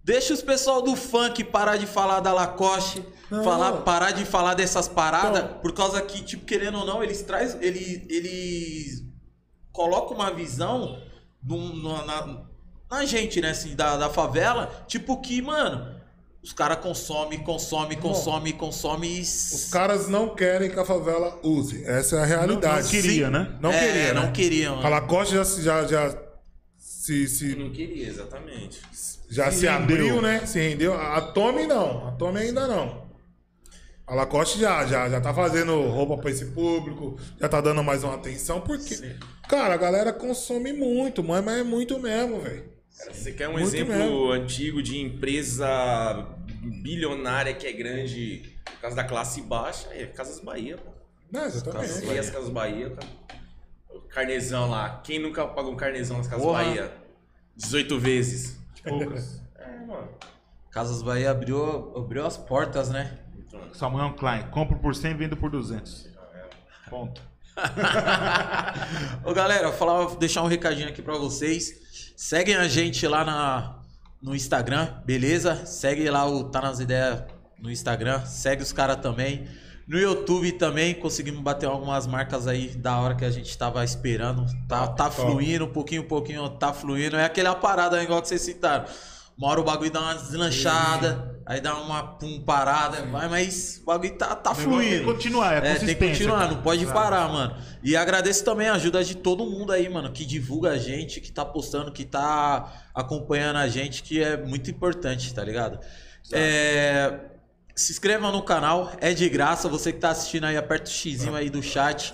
Speaker 1: Deixa os pessoal do funk parar de falar da Lacoste,
Speaker 2: Não.
Speaker 1: falar, parar de falar dessas paradas, por causa que, tipo, querendo ou não, eles traz, eles, eles colocam uma visão num- na, na gente, né, assim, da, da favela, tipo que, mano, os caras consomem, consomem, consomem, consomem e...
Speaker 2: os caras não querem que a favela use. Essa é a realidade.
Speaker 3: Não- não queria, né?
Speaker 2: Não
Speaker 1: É,
Speaker 2: queria, né?
Speaker 1: não queriam.
Speaker 2: A Lacoste já, se- já, já se, se,
Speaker 4: Não queria, exatamente.
Speaker 2: já
Speaker 3: Se
Speaker 2: se,
Speaker 3: rendeu.
Speaker 2: abriu, né? Se rendeu. A Tommy não. A Tommy ainda não. A Lacoste já, já, já tá fazendo roupa pra esse público, já tá dando mais uma atenção, porque, cara, a galera consome muito, mas é muito mesmo, velho.
Speaker 4: Cara, você quer um
Speaker 2: Muito
Speaker 4: exemplo
Speaker 2: mesmo.
Speaker 4: antigo de empresa bilionária que é grande por causa da classe baixa? É Casas Bahia, pô.
Speaker 2: Não,
Speaker 4: Casas
Speaker 2: exatamente.
Speaker 4: Bahia, as Casas Bahia, cara. O carnezão lá. Quem nunca pagou um carnezão nas Casas
Speaker 1: Porra.
Speaker 4: Bahia? 18 vezes.
Speaker 3: Poucas.
Speaker 4: É, mano.
Speaker 1: Casas Bahia abriu, abriu as portas, né?
Speaker 3: Samuel Klein, compro por 100 vendo por 200. Ponto.
Speaker 1: Ô galera, falar, deixar um recadinho aqui pra vocês. Seguem a gente lá na, no Instagram, beleza? Segue lá o Tá Nas Ideias no Instagram. Segue os caras também. No YouTube também conseguimos bater algumas marcas aí da hora que a gente tava esperando. Tá, tá fluindo, um pouquinho, um pouquinho tá fluindo. É aquela parada igual que vocês citaram. Uma hora o bagulho dá uma deslanchada, aí dá uma pum parada, vai, mas o bagulho tá, tá
Speaker 3: O negócio Tem que
Speaker 1: fluindo.
Speaker 3: continuar, é,
Speaker 1: É, tem que continuar,
Speaker 3: cara.
Speaker 1: não pode
Speaker 3: Exato.
Speaker 1: parar, mano. E agradeço também a ajuda de todo mundo aí, mano, que divulga a gente, que tá postando, que tá acompanhando a gente, que é muito importante, tá ligado? É, se inscreva no canal, é de graça. Você que tá assistindo aí, aperta o xizinho aí do chat,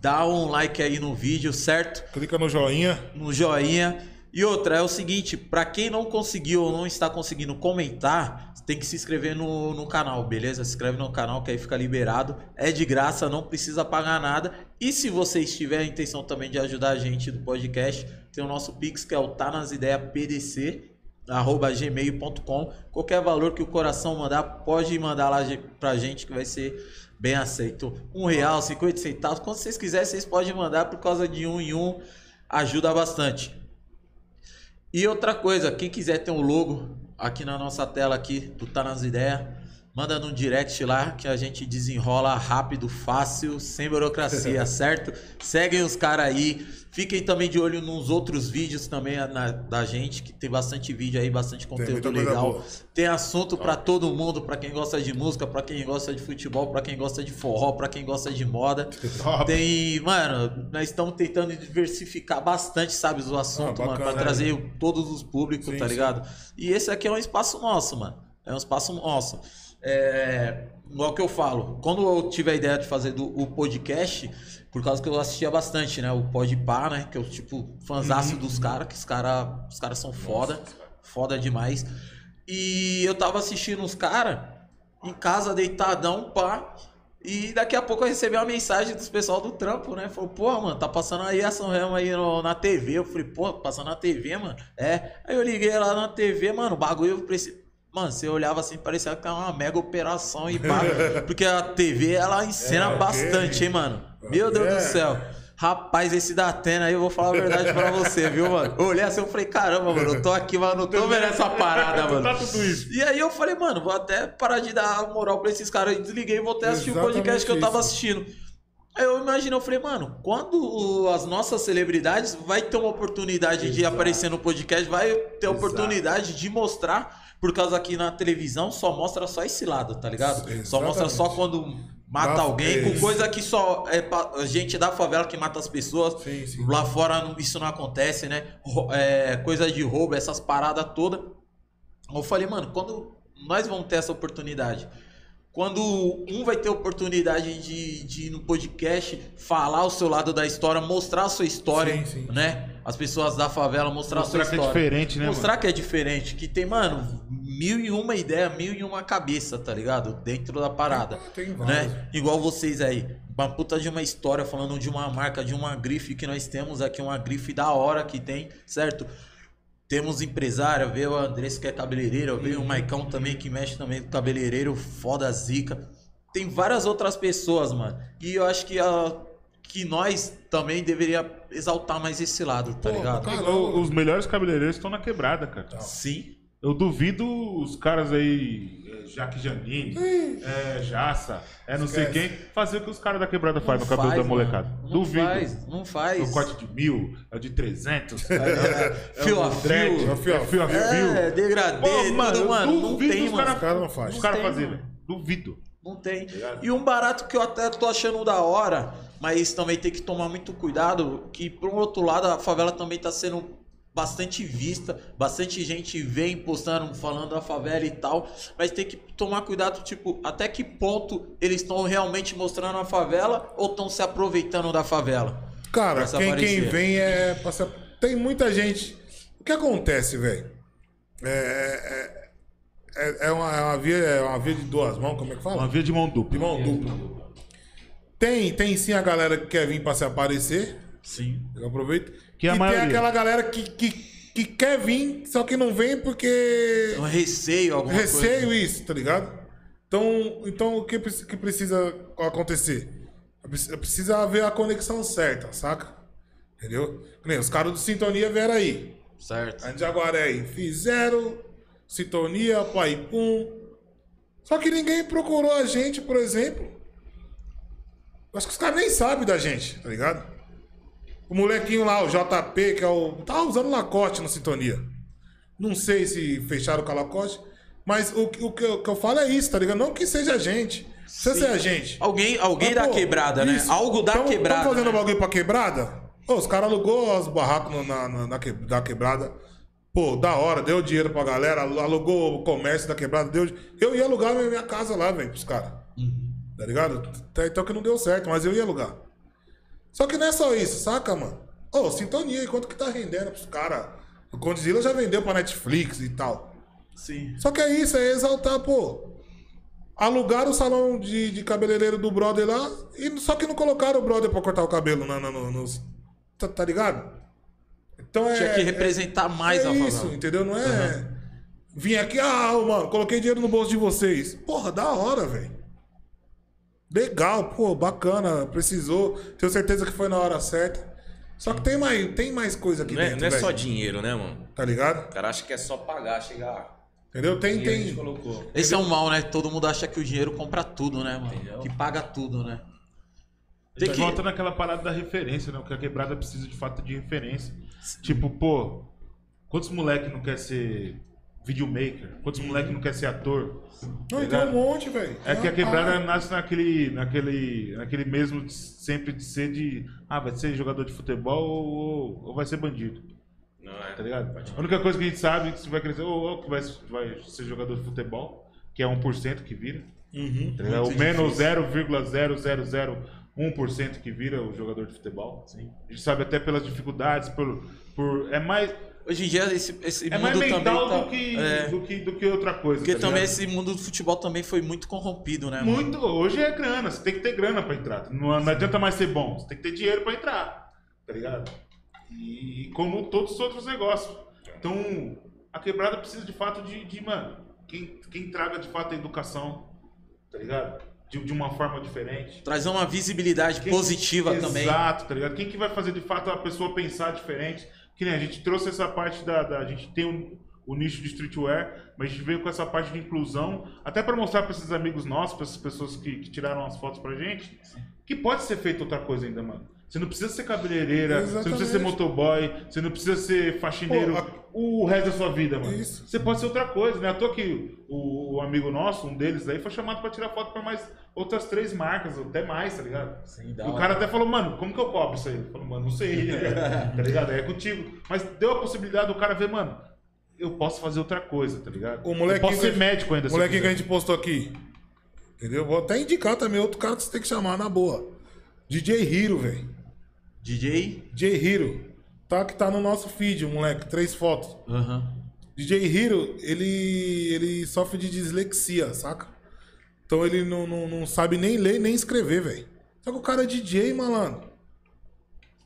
Speaker 1: dá um like aí no vídeo, certo?
Speaker 2: Clica no joinha.
Speaker 1: no joinha. E outra, é o seguinte, pra quem não conseguiu ou não está conseguindo comentar, tem que se inscrever no, no canal, beleza? Se inscreve no canal que aí fica liberado. É de graça, não precisa pagar nada. E se vocês tiverem a intenção também de ajudar a gente do podcast, tem o nosso Pix, que é o tá nas ideias PDC, arroba gmail.com. Qualquer valor que o coração mandar, pode mandar lá pra gente que vai ser bem aceito. Um real, 50 centavos, quando vocês quiserem, vocês podem mandar por causa de um em um, ajuda bastante. E outra coisa, quem quiser ter um logo aqui na nossa tela aqui, do Tá Nas Ideias, manda no direct lá que a gente desenrola rápido, fácil, sem burocracia, certo? Seguem os caras aí. Fiquem também de olho nos outros vídeos também na- da gente, que tem bastante vídeo aí, bastante conteúdo
Speaker 2: coisa
Speaker 1: legal. Tem assunto pra todo mundo, pra quem gosta de música, pra quem gosta de futebol, pra quem gosta de forró, pra quem gosta de moda.
Speaker 3: Top.
Speaker 1: Tem, mano, nós estamos tentando diversificar bastante, sabe, o assunto,
Speaker 2: Ah,
Speaker 1: mano,
Speaker 2: bacana,
Speaker 1: pra trazer todos os públicos,
Speaker 2: Sim,
Speaker 1: tá
Speaker 2: sim.
Speaker 1: ligado? E esse aqui é um espaço nosso, mano. É um espaço nosso. É, igual que eu falo, quando eu tive a ideia de fazer do, o podcast, por causa que eu assistia bastante, né? O Podpah, né? Que eu, tipo, fanzaço
Speaker 2: Uhum.
Speaker 1: dos caras, que os caras os cara são foda, foda demais. E eu tava assistindo os caras em casa, deitadão, pá. E daqui a pouco eu recebi uma mensagem dos pessoal do trampo, né? Falou, porra, mano, tá passando aí a São Remo aí no- na TV. Eu falei, porra, passando na TV, mano. É. Aí eu liguei lá na TV, mano, o bagulho eu preciso. Mano, você olhava assim, parecia que era uma mega operação e pá. Porque a TV, ela encena
Speaker 2: É,
Speaker 1: bastante, hein, mano. Meu Deus
Speaker 2: É.
Speaker 1: do céu. Rapaz, esse da Atena aí, eu vou falar a verdade pra você, viu, mano? Eu olhei assim, eu falei, caramba, mano, eu tô aqui, mas não tô vendo essa parada, mano.
Speaker 3: Tá tudo isso.
Speaker 1: E aí eu falei, mano, vou até parar de dar moral pra esses caras. Eu Desliguei e voltei a assistir o
Speaker 2: Exatamente
Speaker 1: podcast que eu tava assistindo. Aí eu imaginei, eu falei, mano, quando as nossas celebridades vai ter uma oportunidade de aparecer no podcast, vai ter a oportunidade de mostrar, por causa aqui na televisão só mostra só esse lado, tá ligado? Só mostra só quando mata alguém, com coisa que só é pa- gente da favela que mata as pessoas.
Speaker 2: Sim, sim.
Speaker 1: Lá fora isso não acontece, né? É, coisa de roubo, essas paradas todas. Eu falei, mano, quando nós vamos ter essa oportunidade? Quando um vai ter oportunidade de, de ir no podcast falar o seu lado da história, mostrar a sua história,
Speaker 2: sim.
Speaker 1: né? As pessoas da favela mostrar,
Speaker 3: Mostrar
Speaker 1: a
Speaker 3: que
Speaker 1: sua
Speaker 3: é
Speaker 1: história.
Speaker 3: diferente, né,
Speaker 1: Mostrar que é diferente, que tem, mano, mil e uma ideia, mil e uma cabeça, tá ligado? Dentro da parada
Speaker 2: Tem vários.
Speaker 1: né? Igual vocês aí. Uma puta de uma história falando de uma marca, de uma grife que nós temos aqui, uma grife da hora que tem, certo? Temos empresário, veio a Andressa que é cabeleireira, veio o Maicão também que mexe também com cabeleireiro, foda zica. Tem várias outras pessoas, mano. E eu acho que, a, que nós também deveria exaltar mais esse lado, tá
Speaker 2: Pô,
Speaker 1: ligado?
Speaker 2: cara,
Speaker 3: Os melhores cabeleireiros estão na quebrada, cara.
Speaker 1: Sim.
Speaker 3: Eu duvido os caras aí, é, Jaque Janine, é, Jaça, é não sei
Speaker 2: Esquece.
Speaker 3: quem, fazer o que os caras da quebrada fazem no cabelo
Speaker 1: faz,
Speaker 3: da molecada.
Speaker 1: mano. Não
Speaker 3: duvido.
Speaker 1: faz, não faz.
Speaker 3: O corte de mil, é de 300, é,
Speaker 1: Fio a fio.
Speaker 3: é fio a fio.
Speaker 1: É, degradê,
Speaker 3: Pô, mano, eu
Speaker 1: mano. Não
Speaker 3: duvido
Speaker 1: tem,
Speaker 3: os caras
Speaker 2: Os caras não fazem.
Speaker 3: Os caras
Speaker 1: tem,
Speaker 3: fazerem. Duvido.
Speaker 1: Não tem. E um barato que eu até tô achando da hora, mas também tem que tomar muito cuidado, que por um outro lado a favela também tá sendo bastante vista, bastante gente vem postando, falando da favela e tal, mas tem que tomar cuidado, tipo, até que ponto eles estão realmente mostrando a favela ou estão se aproveitando da favela.
Speaker 2: Cara, quem, quem vem é. Passa... Tem muita gente. que acontece, velho? É, é, é, é uma, é, uma via, é uma via de duas mãos, como é que fala?
Speaker 3: Uma via de mão dupla.
Speaker 2: De mão dupla. Tem, tem sim a galera que quer vir pra se aparecer.
Speaker 1: Sim.
Speaker 2: Eu aproveito.
Speaker 3: Que é a
Speaker 2: e
Speaker 3: maioria.
Speaker 2: tem aquela galera que, que, que quer vir, só que não vem porque.
Speaker 1: Um receio, alguma
Speaker 2: Receio
Speaker 1: coisa.
Speaker 2: isso, tá ligado? Então, então o que, que precisa acontecer? Preci- Precisa haver a conexão certa, saca? Entendeu? Nem os caras do Sintonia vieram aí.
Speaker 1: Certo.
Speaker 2: A Jaguaré aí fizeram, Sintonia, Pai Pum. Só que ninguém procurou a gente, por exemplo. Acho que os caras nem sabem da gente, tá ligado? O molequinho lá, o JP, que é o. Tava usando Lacoste na sintonia. Não sei se fecharam com a Lacoste. Mas o, que- o que, eu, o que eu falo é isso, tá ligado? Não que seja a gente. Precisa
Speaker 1: Sim.
Speaker 2: ser a gente.
Speaker 1: Alguém, alguém
Speaker 2: Mas,
Speaker 1: da
Speaker 2: pô,
Speaker 1: quebrada, né?
Speaker 2: isso.
Speaker 1: Algo da
Speaker 2: Tamo-
Speaker 1: quebrada.
Speaker 2: Tamo fazendo
Speaker 1: né?
Speaker 2: bagulho pra quebrada? Ô, os caras alugou os barracos na, na, na da quebrada. Pô, da hora, deu dinheiro pra galera, alugou o comércio da quebrada, deu. Eu ia alugar minha, minha casa lá, velho, pros caras. Tá ligado? Até Então que não deu certo, mas eu ia alugar. Só que não é só isso, saca, mano? Ô, sintonia, aí, quanto que tá rendendo pros caras? O Condzilla já vendeu pra Netflix e tal.
Speaker 1: Sim.
Speaker 2: Só que é isso, é exaltar, pô. Alugaram o salão de, de cabeleireiro do brother lá, e só que não colocaram o brother pra cortar o cabelo na, nos. Tá, tá ligado? Então é.
Speaker 1: Tinha que representar mais
Speaker 2: é
Speaker 1: a
Speaker 2: isso,
Speaker 1: favela.
Speaker 2: entendeu? Não é. Vim aqui, ah, mano, coloquei dinheiro no bolso de vocês. Porra, da hora, velho. Legal, pô, bacana, precisou. Tenho certeza que foi na hora certa. Só que tem mais, tem mais coisa aqui
Speaker 4: Não é,
Speaker 2: dentro,
Speaker 4: não é
Speaker 2: velho.
Speaker 4: só dinheiro, né, mano?
Speaker 2: Tá ligado?
Speaker 4: O cara acha que é só pagar, chegar.
Speaker 2: Entendeu? Tem,
Speaker 4: E
Speaker 2: tem.
Speaker 4: colocou.
Speaker 1: Esse é um mal, né? Todo mundo acha que o dinheiro compra tudo, né, mano?
Speaker 4: Entendeu?
Speaker 1: Que paga tudo, né? Tem que...
Speaker 3: Volta naquela parada da referência, né? O que a quebrada precisa de fato de referência. Tipo, pô, quantos moleque não quer ser videomaker? Quantos moleque não quer ser ator?
Speaker 2: Não,
Speaker 3: Tá
Speaker 2: então um monte, velho.
Speaker 3: É que a quebrada
Speaker 2: Ah,
Speaker 3: nasce naquele, naquele, naquele mesmo de- sempre de ser de, ah, vai ser jogador de futebol ou, ou vai ser bandido,
Speaker 4: Não é.
Speaker 3: tá ligado? A única coisa que a gente sabe é que se vai crescer, ou, ou que vai, vai ser jogador de futebol, que é 1% que vira,
Speaker 2: Uhum.
Speaker 3: tá? O menos
Speaker 1: difícil.
Speaker 3: 0,0001% que vira o jogador de futebol. A gente sabe até pelas dificuldades, por, por é mais
Speaker 1: Hoje em dia esse, esse
Speaker 3: é
Speaker 1: mundo
Speaker 3: mais mental
Speaker 1: também tá...
Speaker 3: do que,
Speaker 1: É,
Speaker 3: do que do que outra coisa.
Speaker 1: porque
Speaker 3: tá
Speaker 1: também
Speaker 3: ligado?
Speaker 1: esse mundo do futebol também foi muito corrompido, né, mano?
Speaker 3: Muito. Hoje é grana, você tem que ter grana pra entrar. Não, não adianta mais ser bom, você tem que ter dinheiro pra entrar. Tá ligado? E como todos os outros negócios. Então, a quebrada precisa de fato de, de mano, quem, quem traga de fato a educação, tá ligado? De, de uma forma diferente.
Speaker 1: Trazer uma visibilidade
Speaker 3: Quem-
Speaker 1: positiva também.
Speaker 3: Exato, tá ligado? Quem que vai fazer de fato a pessoa pensar diferente? Que nem a gente trouxe essa parte da. da- a gente tem um- o nicho de streetwear, mas a gente veio com essa parte de inclusão, até para mostrar para esses amigos nossos, para essas pessoas que, que tiraram as fotos pra gente, que pode ser feito outra coisa ainda, mano. Você não precisa ser cabeleireira, você não precisa ser
Speaker 2: Exatamente.
Speaker 3: motoboy, você não precisa ser faxineiro
Speaker 2: Pô, a-
Speaker 3: o resto da sua vida, mano.
Speaker 2: Isso.
Speaker 3: Você pode ser outra coisa, né? À toa que o, o amigo nosso, um deles aí, foi chamado para tirar foto para mais outras três marcas, até mais, tá ligado?
Speaker 1: Sim,
Speaker 3: E o cara até falou, mano, como que eu cobro isso aí? Ele falou, mano, não sei, tá ligado? É contigo. Mas deu a possibilidade do cara ver, mano, eu posso fazer outra coisa, tá ligado?
Speaker 2: O
Speaker 3: eu
Speaker 2: molequinho
Speaker 3: posso ser
Speaker 2: gente-
Speaker 3: médico ainda.
Speaker 2: O
Speaker 3: se eu
Speaker 2: molequinho que a gente postou aqui. Entendeu? Vou até indicar também outro cara que você tem que chamar na boa. DJ Hiro, velho.
Speaker 1: DJ?
Speaker 2: DJ Hiro. Tá que tá no nosso feed, moleque. Três fotos.
Speaker 1: Aham.
Speaker 2: DJ Hiro, ele, ele sofre de dislexia, saca? Então ele não, não, não sabe nem ler nem escrever, velho. Só que o cara é DJ, malandro.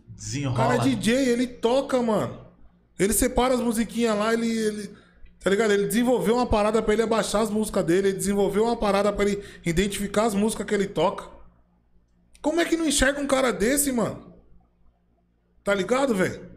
Speaker 2: O
Speaker 1: Desenrola.
Speaker 2: cara é DJ, ele toca, mano. Ele separa as musiquinhas lá, ele, ele. Tá ligado? Ele desenvolveu uma parada pra ele abaixar as músicas dele, ele desenvolveu uma parada pra ele identificar as músicas que ele toca. Como é que não enxerga um cara desse, mano? Tá ligado, velho?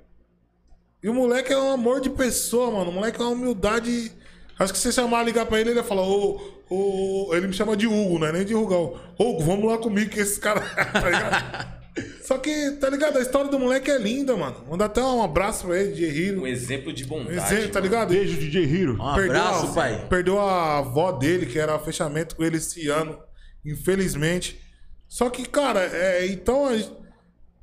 Speaker 2: E o moleque é um amor de pessoa, mano. O moleque é uma humildade. Acho que se você chamar, ligar pra ele, ele ia falar, ô, ô, ele me chama de Hugo, não é nem de Rugão. Hugo, vamos lá comigo que esse cara. tá ligado? Só que, tá ligado? A história do moleque é linda, mano. Manda até um abraço pra ele, de Hiro.
Speaker 4: Um exemplo de bondade.
Speaker 2: Exemplo, tá ligado?
Speaker 3: Beijo, DJ Hiro.
Speaker 1: Um abraço,
Speaker 2: a,
Speaker 1: pai.
Speaker 2: Perdeu a avó dele, que era fechamento com ele esse ano, infelizmente. Só que, cara, é, então, a-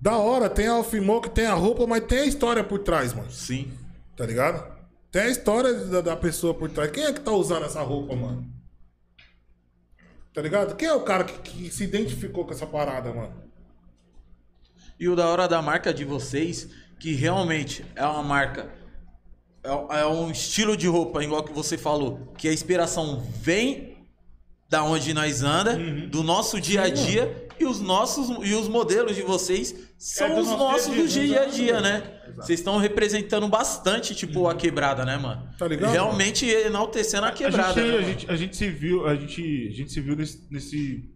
Speaker 2: da hora, tem a Alfimou, que tem a roupa, mas tem a história por trás, mano.
Speaker 1: Sim.
Speaker 2: Tá ligado? Tem a história da, da pessoa por trás. Quem é que tá usando essa roupa, mano? Tá ligado? Quem é o cara que, que se identificou com essa parada, mano?
Speaker 1: E o da hora da marca de vocês, que realmente é uma marca é, é um estilo de roupa, igual que você falou, que a inspiração vem da onde nós anda,
Speaker 3: Uhum.
Speaker 1: do nosso dia a dia, e os nossos e os modelos de vocês são
Speaker 3: É do
Speaker 1: os
Speaker 3: nosso
Speaker 1: nossos
Speaker 3: dia
Speaker 1: do
Speaker 3: dia,
Speaker 1: dia a dia,
Speaker 3: exatamente.
Speaker 1: né? Vocês estão representando bastante, tipo, a quebrada, né, mano?
Speaker 2: Tá ligado?
Speaker 1: Realmente enaltecendo a quebrada.
Speaker 3: a, gente,
Speaker 1: né,
Speaker 3: a, gente, a gente se viu, a gente, a gente se viu nesse, nesse-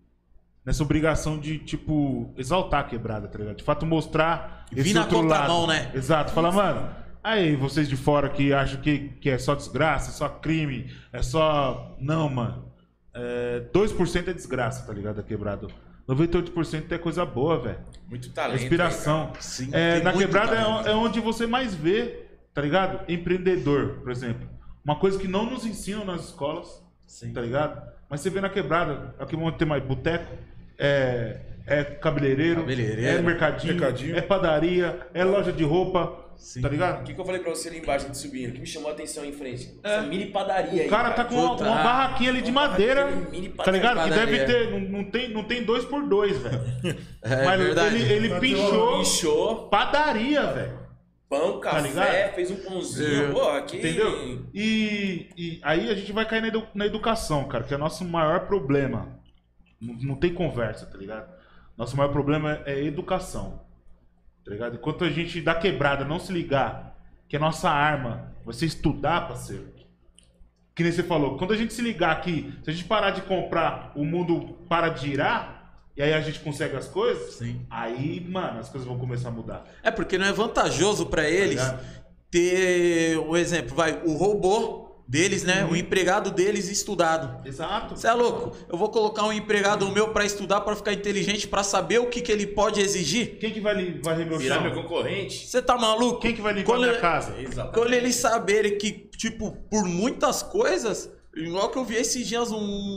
Speaker 3: nessa obrigação de, tipo, exaltar a quebrada, tá ligado? De fato, mostrar esse
Speaker 1: na
Speaker 3: outro lado.
Speaker 1: né?
Speaker 3: Exato. Falar, mano, aí vocês de fora que acham que, que é só desgraça, é só crime, é só... Não, mano. É, 2% é desgraça, tá ligado? A quebrada. 98% é coisa boa, velho.
Speaker 4: Muito
Speaker 3: É
Speaker 4: talento.
Speaker 3: inspiração.
Speaker 1: Sim,
Speaker 3: É, na quebrada é,
Speaker 1: talento.
Speaker 3: é onde você mais vê, tá ligado? Empreendedor, por exemplo. Uma coisa que não nos ensinam nas escolas,
Speaker 1: Sim.
Speaker 3: tá ligado? Mas você vê na quebrada, aqui vamos ter mais boteco, é, é cabeleireiro,
Speaker 1: Cabeleireiro.
Speaker 3: é mercadinho,
Speaker 2: Mercadinho.
Speaker 3: é padaria, é loja de roupa,
Speaker 1: Sim.
Speaker 3: tá
Speaker 4: O
Speaker 3: ligado?
Speaker 4: que, que eu falei pra você ali embaixo, de subindo? que me chamou a atenção aí em frente? Essa mini padaria aí.
Speaker 3: O cara tá com uma, uma barraquinha ali de madeira,
Speaker 4: mini
Speaker 3: tá ligado? Que
Speaker 1: padaria.
Speaker 3: deve ter, não, não tem, não tem dois por dois, velho.
Speaker 1: É
Speaker 3: Mas
Speaker 1: verdade.
Speaker 3: ele, ele pinchou
Speaker 4: Inchou,
Speaker 3: padaria, velho.
Speaker 4: pão, café,
Speaker 3: ligado?
Speaker 4: fez um pãozinho.
Speaker 1: É.
Speaker 4: Pô, aqui.
Speaker 3: Entendeu? E, e aí a gente vai cair na, edu- na educação, cara, que é o nosso maior problema. Não, não tem conversa, tá ligado? Nosso maior problema é, é educação. Tá ligado? Enquanto a gente dá quebrada, não se ligar que a nossa arma vai ser estudar, parceiro. Que nem você falou, quando a gente se ligar que se a gente parar de comprar, o mundo para de girar, e aí a gente consegue as coisas,
Speaker 1: Sim.
Speaker 3: aí, mano, as coisas vão começar a mudar.
Speaker 1: É porque não é vantajoso pra eles
Speaker 3: ligado?
Speaker 1: ter um exemplo, vai, o robô deles, né?
Speaker 3: Uhum.
Speaker 1: O empregado deles estudado.
Speaker 3: Exato.
Speaker 1: Você é louco? Eu vou colocar um empregado meu pra estudar, pra ficar inteligente, pra saber o que, que ele pode exigir?
Speaker 3: Quem que vai varrer meu
Speaker 4: Virar meu concorrente.
Speaker 1: Você tá maluco?
Speaker 3: Quem que vai limpar
Speaker 1: Quando
Speaker 3: minha
Speaker 1: ele-
Speaker 3: casa?
Speaker 4: Exatamente.
Speaker 1: Quando eles saberem que, tipo, por muitas coisas, igual que eu vi esses dias um,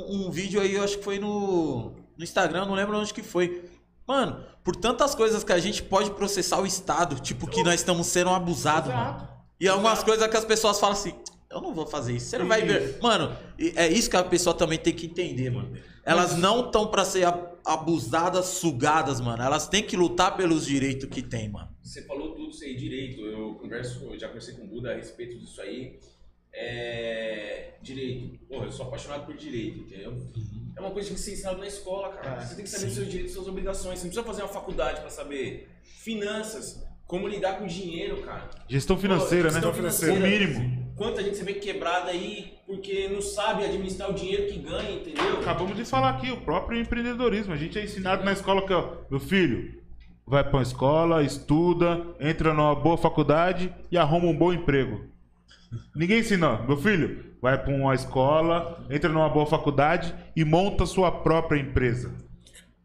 Speaker 1: um vídeo aí, eu acho que foi no, no Instagram, não lembro onde que foi. Mano, por tantas coisas que a gente pode processar o Estado, tipo, que nós estamos sendo abusados, mano. E algumas coisas que as pessoas falam assim, eu não vou fazer isso. Você não vai ver. Mano, é isso que a pessoa também tem que entender, mano. Elas não estão pra ser abusadas, sugadas, mano. Elas têm que lutar pelos direitos que tem, mano.
Speaker 4: Você falou tudo isso aí direito. Eu converso, eu já conversei com o Buda a respeito disso aí. É. Direito. Porra, eu sou apaixonado por direito, entendeu? É uma coisa que tem que ser ensinado na escola, cara. você tem que saber dos seus direitos e suas obrigações. Você não precisa fazer uma faculdade pra saber finanças, como lidar com dinheiro, cara.
Speaker 3: Gestão financeira,
Speaker 4: Pô,
Speaker 3: né?
Speaker 4: gestão
Speaker 3: O
Speaker 4: financeira.
Speaker 3: mínimo.
Speaker 4: Quanta gente você vê quebrada aí porque não sabe administrar o dinheiro que ganha, entendeu?
Speaker 3: Acabamos de falar aqui, o próprio empreendedorismo. A gente é ensinado na escola que, ó, meu filho, vai pra uma escola, estuda, entra numa boa faculdade e arruma um bom emprego. Ninguém ensina, meu filho, vai pra uma escola, entra numa boa faculdade e monta sua própria empresa.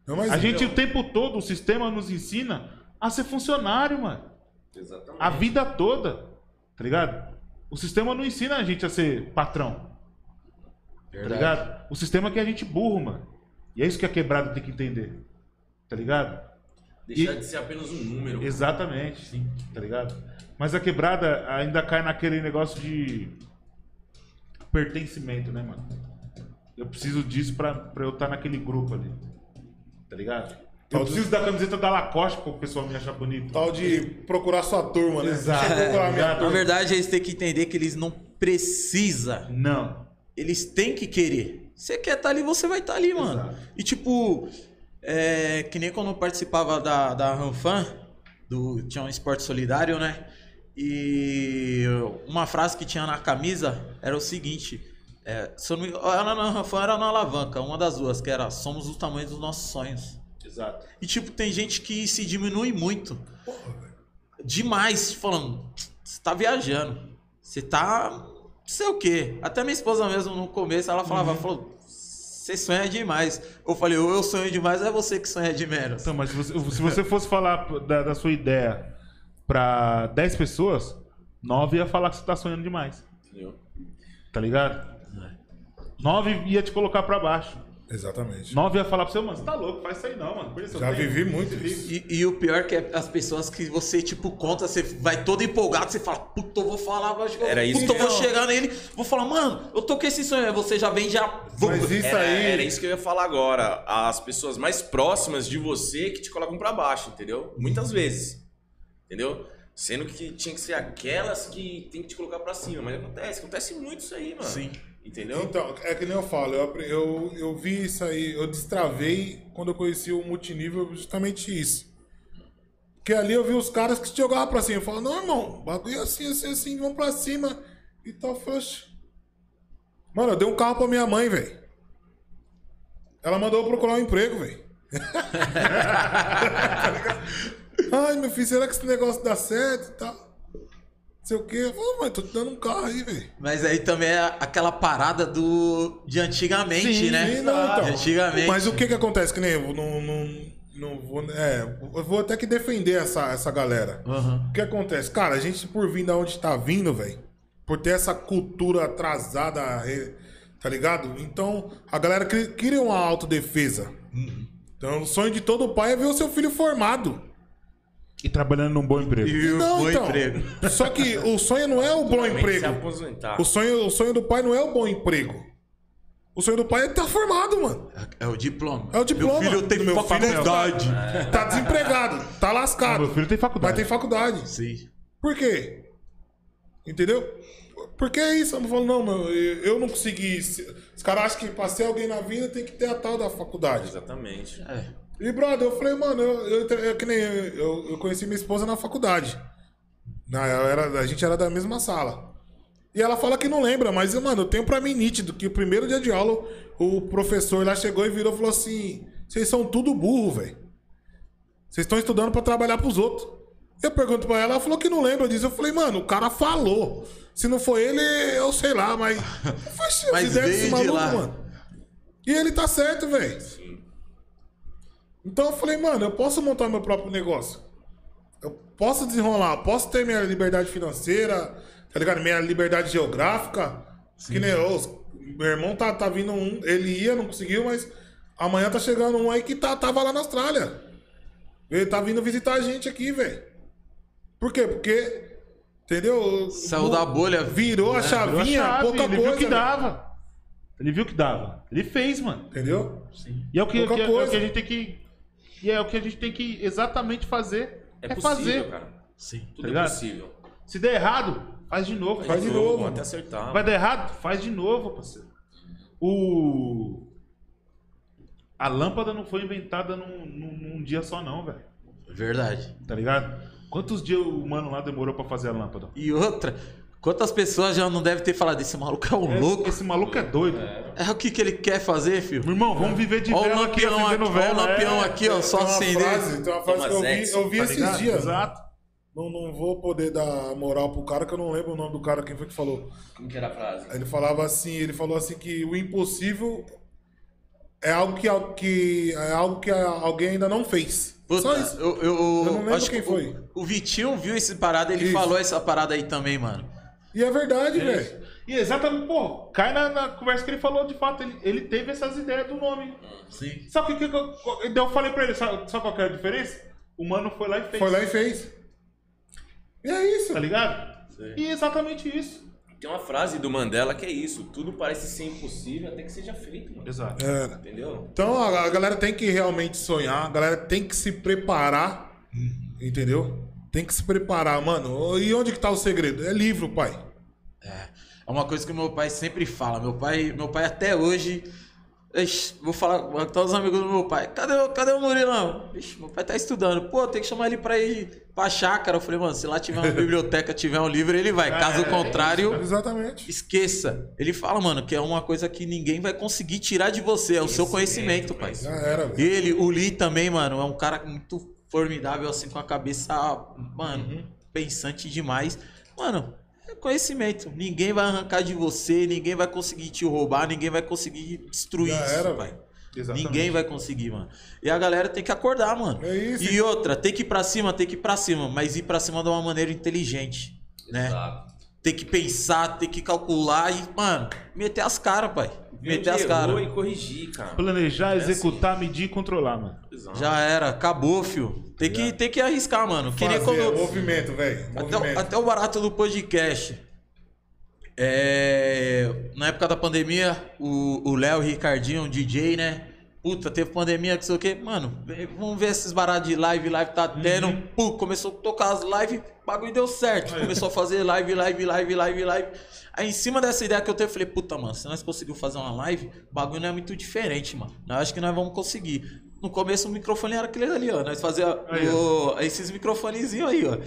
Speaker 2: Não, mas
Speaker 3: A gente o tempo todo, o sistema nos ensina a ser funcionário, mano.
Speaker 4: Exatamente.
Speaker 3: A vida toda, tá ligado? O sistema não ensina a gente a ser patrão. Tá ligado? O sistema quer a gente burro, mano. E é isso que a quebrada tem que entender. Tá ligado?
Speaker 4: Deixar
Speaker 3: E-
Speaker 4: de ser apenas um número.
Speaker 3: Exatamente. Tá ligado? Mas a quebrada ainda cai naquele negócio de pertencimento, né, mano? Eu preciso disso pra, pra eu estar naquele grupo ali. Tá ligado? Eu
Speaker 2: Tal de-
Speaker 3: preciso da camiseta da Lacoste pro pessoal me achar bonito.
Speaker 2: Tal de procurar sua turma, né?
Speaker 3: Exato.
Speaker 1: Na
Speaker 2: turma.
Speaker 1: verdade, eles têm que entender que eles não precisam.
Speaker 3: Não.
Speaker 1: Eles têm que querer. Você quer estar ali, você vai estar ali, mano.
Speaker 3: Exato.
Speaker 1: E tipo, é, que nem quando eu participava da, da Ranfan, do, tinha um esporte solidário, né? E uma frase que tinha na camisa era o seguinte: é, se eu não me engano, era na Ranfan, era na alavanca, uma das duas, que era somos o tamanho dos nossos sonhos.
Speaker 3: Exato.
Speaker 1: E tipo, tem gente que se diminui muito. Demais, falando, você tá viajando. Você tá. Não sei o quê. Até minha esposa mesmo no começo, ela falava, falou, você sonha demais. Eu falei, ou eu sonho demais, ou é você que sonha de menos.
Speaker 3: Então, mas se você, se você fosse falar da, da sua ideia pra 10 pessoas, 9 ia falar que você tá sonhando demais.
Speaker 4: Entendeu?
Speaker 3: Tá ligado? 9 ia te colocar pra baixo.
Speaker 2: Exatamente.
Speaker 3: 9 ia falar pra você, mano, você tá louco, faz isso aí não, mano. Por isso eu
Speaker 2: Já
Speaker 3: tenho-
Speaker 2: vivi muito isso.
Speaker 1: E, e o pior que é as pessoas que você, tipo, conta, você vai todo empolgado, você fala, puta, eu vou falar, acho que eu-
Speaker 4: Era isso
Speaker 1: puta, eu vou
Speaker 4: eu-
Speaker 1: chegar nele, vou falar, mano, eu tô com esse sonho. Aí você já vem, já.
Speaker 2: Mas isso
Speaker 4: Era,
Speaker 2: aí.
Speaker 4: era isso que eu ia falar agora. As pessoas mais próximas de você que te colocam pra baixo, entendeu? Muitas vezes. Entendeu? Sendo que tinha que ser aquelas que tem que te colocar pra cima. Mas acontece, acontece muito isso aí, mano.
Speaker 1: Sim.
Speaker 4: Entendeu?
Speaker 2: Então, é que nem eu falo, eu, eu, eu vi isso aí, eu destravei quando eu conheci o multinível justamente isso. Porque ali eu vi os caras que jogavam pra cima. Eu falo, não, irmão, bagulho é assim, assim, assim, vão pra cima. E tal, "Oxe." Mano, eu dei um carro pra minha mãe, velho. Ela mandou eu procurar um emprego, velho. Ai, meu filho, será que esse negócio dá certo e tal? Não sei o quê. Eu falei, mãe, tô te dando um carro aí, velho.
Speaker 1: Mas aí também é aquela parada do de antigamente,
Speaker 2: Sim,
Speaker 1: né?
Speaker 2: sim, não, então.
Speaker 1: De antigamente.
Speaker 2: Mas o que que acontece? Que nem eu não, não, não vou. É, eu vou até que defender essa, essa galera.
Speaker 1: Aham.
Speaker 2: O que acontece? Cara, a gente por vir da onde tá vindo, velho, por ter essa cultura atrasada, tá ligado? Então, a galera cria uma autodefesa. Então, o sonho de todo pai é ver o seu filho formado.
Speaker 3: E trabalhando num bom emprego.
Speaker 1: E o
Speaker 2: Não,
Speaker 1: bom
Speaker 2: então.
Speaker 1: emprego.
Speaker 2: Só que o sonho não é o bom emprego. O sonho, o sonho do pai não é o bom emprego. O sonho do pai é estar formado, mano.
Speaker 1: É o diploma.
Speaker 2: É o diploma.
Speaker 1: Meu filho tem
Speaker 2: meu filho é
Speaker 1: faculdade.
Speaker 2: Tá desempregado, tá lascado.
Speaker 3: Meu filho tem faculdade.
Speaker 2: Mas tem faculdade.
Speaker 1: Sim.
Speaker 2: Por quê? Entendeu? Porque é isso. Eu não falo, não, meu, eu não consegui. Os caras acham que pra ser alguém na vida tem que ter a tal da faculdade.
Speaker 4: Exatamente.
Speaker 1: É.
Speaker 2: E, brother, eu falei, mano, eu, eu, eu, que nem eu, eu, eu conheci minha esposa na faculdade. Na, era, a gente era da mesma sala. E ela fala que não lembra, mas, mano, eu tenho pra mim nítido que o primeiro dia de aula, o professor lá chegou e virou e falou assim: vocês são tudo burro, velho. Vocês estão estudando pra trabalhar pros outros. Eu pergunto pra ela, ela falou que não lembra disso. Eu falei, mano, o cara falou. Se não foi ele, eu sei lá, mas. Foi
Speaker 1: Mas veio de
Speaker 2: maluco,
Speaker 1: lá.
Speaker 2: mano. E ele tá certo, velho. Então eu falei, mano, eu posso montar meu próprio negócio. Eu posso desenrolar, posso ter minha liberdade financeira, tá ligado? Minha liberdade geográfica. Que nem eu. os- Meu irmão tá, tá vindo um, ele ia, não conseguiu, mas amanhã tá chegando um aí que tá, tava lá na Austrália. Ele tá vindo visitar a gente aqui, velho. Por quê? Porque, entendeu?
Speaker 1: Saiu da bolha.
Speaker 2: Virou a
Speaker 3: Virou a
Speaker 2: chavinha,
Speaker 3: chave,
Speaker 2: pouca
Speaker 3: ele
Speaker 2: coisa.
Speaker 3: viu que
Speaker 2: velho.
Speaker 3: dava. Ele viu que dava. Ele fez, mano.
Speaker 2: Entendeu?
Speaker 3: E é o que,
Speaker 2: Pouca
Speaker 3: que- é o
Speaker 2: coisa.
Speaker 3: que a gente tem que. E é o que a gente tem que exatamente fazer.
Speaker 4: É,
Speaker 3: É,
Speaker 4: possível,
Speaker 3: fazer.
Speaker 4: cara.
Speaker 1: Sim.
Speaker 4: Tudo
Speaker 3: Tá
Speaker 4: é
Speaker 3: ligado?
Speaker 4: possível.
Speaker 3: Se der errado, faz de novo.
Speaker 2: Faz de novo.
Speaker 4: Até acertar.
Speaker 3: Vai dar errado? Faz de novo, parceiro. O. A lâmpada não foi inventada num, num- num dia só, não, velho.
Speaker 1: Verdade.
Speaker 3: Tá ligado? Quantos dias o mano lá demorou pra fazer a lâmpada?
Speaker 1: E outra, quantas pessoas já não devem ter falado, esse maluco é um
Speaker 3: Esse-
Speaker 1: louco?
Speaker 3: Esse maluco é doido.
Speaker 1: É o que, que ele quer fazer, filho?
Speaker 3: Meu irmão, vamos viver de
Speaker 1: Olha o
Speaker 3: vela aqui, acendendo
Speaker 1: olha o
Speaker 3: vela.
Speaker 1: lampião
Speaker 3: é,
Speaker 1: aqui, ó, só
Speaker 2: tem uma
Speaker 1: acender.
Speaker 2: frase, tem uma frase que eu vi, eu vi
Speaker 3: tá
Speaker 2: esses
Speaker 3: ligado?
Speaker 2: dias.
Speaker 3: Exato.
Speaker 2: Não, não vou poder dar moral pro cara, que eu não lembro o nome do cara, quem foi que falou.
Speaker 4: Como que era a frase?
Speaker 2: Ele falava assim, ele falou assim que o impossível é algo que, que é algo que alguém ainda não fez.
Speaker 1: Puta,
Speaker 2: Só isso.
Speaker 1: Eu, eu,
Speaker 2: Eu não lembro quem
Speaker 1: que
Speaker 2: foi.
Speaker 1: O, o Vitinho viu esse parada, ele
Speaker 2: Isso.
Speaker 1: falou essa parada aí também, mano.
Speaker 2: E é verdade, velho.
Speaker 3: E exatamente, pô, cai na, na conversa que ele falou, de fato, ele, ele teve essas ideias do nome.
Speaker 1: Sim.
Speaker 3: Sabe o que, que eu, eu falei pra ele, sabe, sabe qual que é a diferença? O mano foi lá e fez.
Speaker 2: Foi lá e fez. E é isso.
Speaker 3: Tá ligado? E exatamente isso.
Speaker 4: Tem uma frase do Mandela que é isso. Tudo parece ser impossível até que seja feito, mano.
Speaker 3: Exato.
Speaker 2: É.
Speaker 4: Entendeu?
Speaker 2: Então a, galera tem que realmente sonhar, a galera tem que se preparar, entendeu? Tem que se preparar, mano. E onde que tá o segredo? É livro, pai.
Speaker 1: É uma coisa que meu pai sempre fala. Meu pai, meu pai até hoje. Ixi, vou falar com todos os amigos do meu pai. Cadê, o- cadê o Murilão? Ixi, meu pai tá estudando. Pô, tem que chamar ele pra ir pra chácara. Eu falei, mano, se lá tiver uma biblioteca, tiver um livro, ele vai. Caso
Speaker 3: É,
Speaker 1: contrário,
Speaker 2: Exatamente.
Speaker 1: esqueça. Ele fala, mano, que é uma coisa que ninguém vai conseguir tirar de você. É o seu conhecimento, pai.
Speaker 2: Já era, velho.
Speaker 1: Ele, o Lee também, mano, é um cara muito formidável, assim, com a cabeça, mano, pensante demais. Mano, é conhecimento. Ninguém vai arrancar de você, ninguém vai conseguir te roubar, ninguém vai conseguir destruir
Speaker 2: Já
Speaker 1: isso,
Speaker 2: era,
Speaker 1: pai.
Speaker 3: Exatamente.
Speaker 1: Ninguém vai conseguir, mano. E a galera tem que acordar, mano.
Speaker 2: É isso.
Speaker 1: E outra, tem que ir pra cima, tem que ir pra cima, mas ir pra cima de uma maneira inteligente, né?
Speaker 4: Exato.
Speaker 1: Tem que pensar, tem que calcular e, mano, meter as caras, pai. Meter as caras.
Speaker 4: e corrigir, cara.
Speaker 3: Planejar,
Speaker 4: É
Speaker 3: executar, medir e controlar, mano.
Speaker 4: Exato.
Speaker 1: Já era, acabou, fio. Tem que, tem que arriscar, mano. Que nem
Speaker 2: Fazer,
Speaker 1: quando.
Speaker 2: movimento, velho.
Speaker 1: Até, até o barato do podcast. É, na época da pandemia, o o Léo e o Ricardinho, um DJ, né? Puta, teve pandemia, que sei o quê. Mano, vamos ver esses baratos de live, live tá tendo.
Speaker 3: Uhum.
Speaker 1: Pô, começou a tocar as lives, o bagulho deu certo. Começou a fazer live, live, live, live, live. Aí em cima dessa ideia que eu teve, eu falei, puta, mano, se nós conseguimos fazer uma live, o bagulho não é muito diferente, mano. Eu acho que nós vamos conseguir. No começo o microfone era aquele ali, ó. Nós fazia
Speaker 3: Aí,
Speaker 1: o- esses microfonezinhos aí, ó.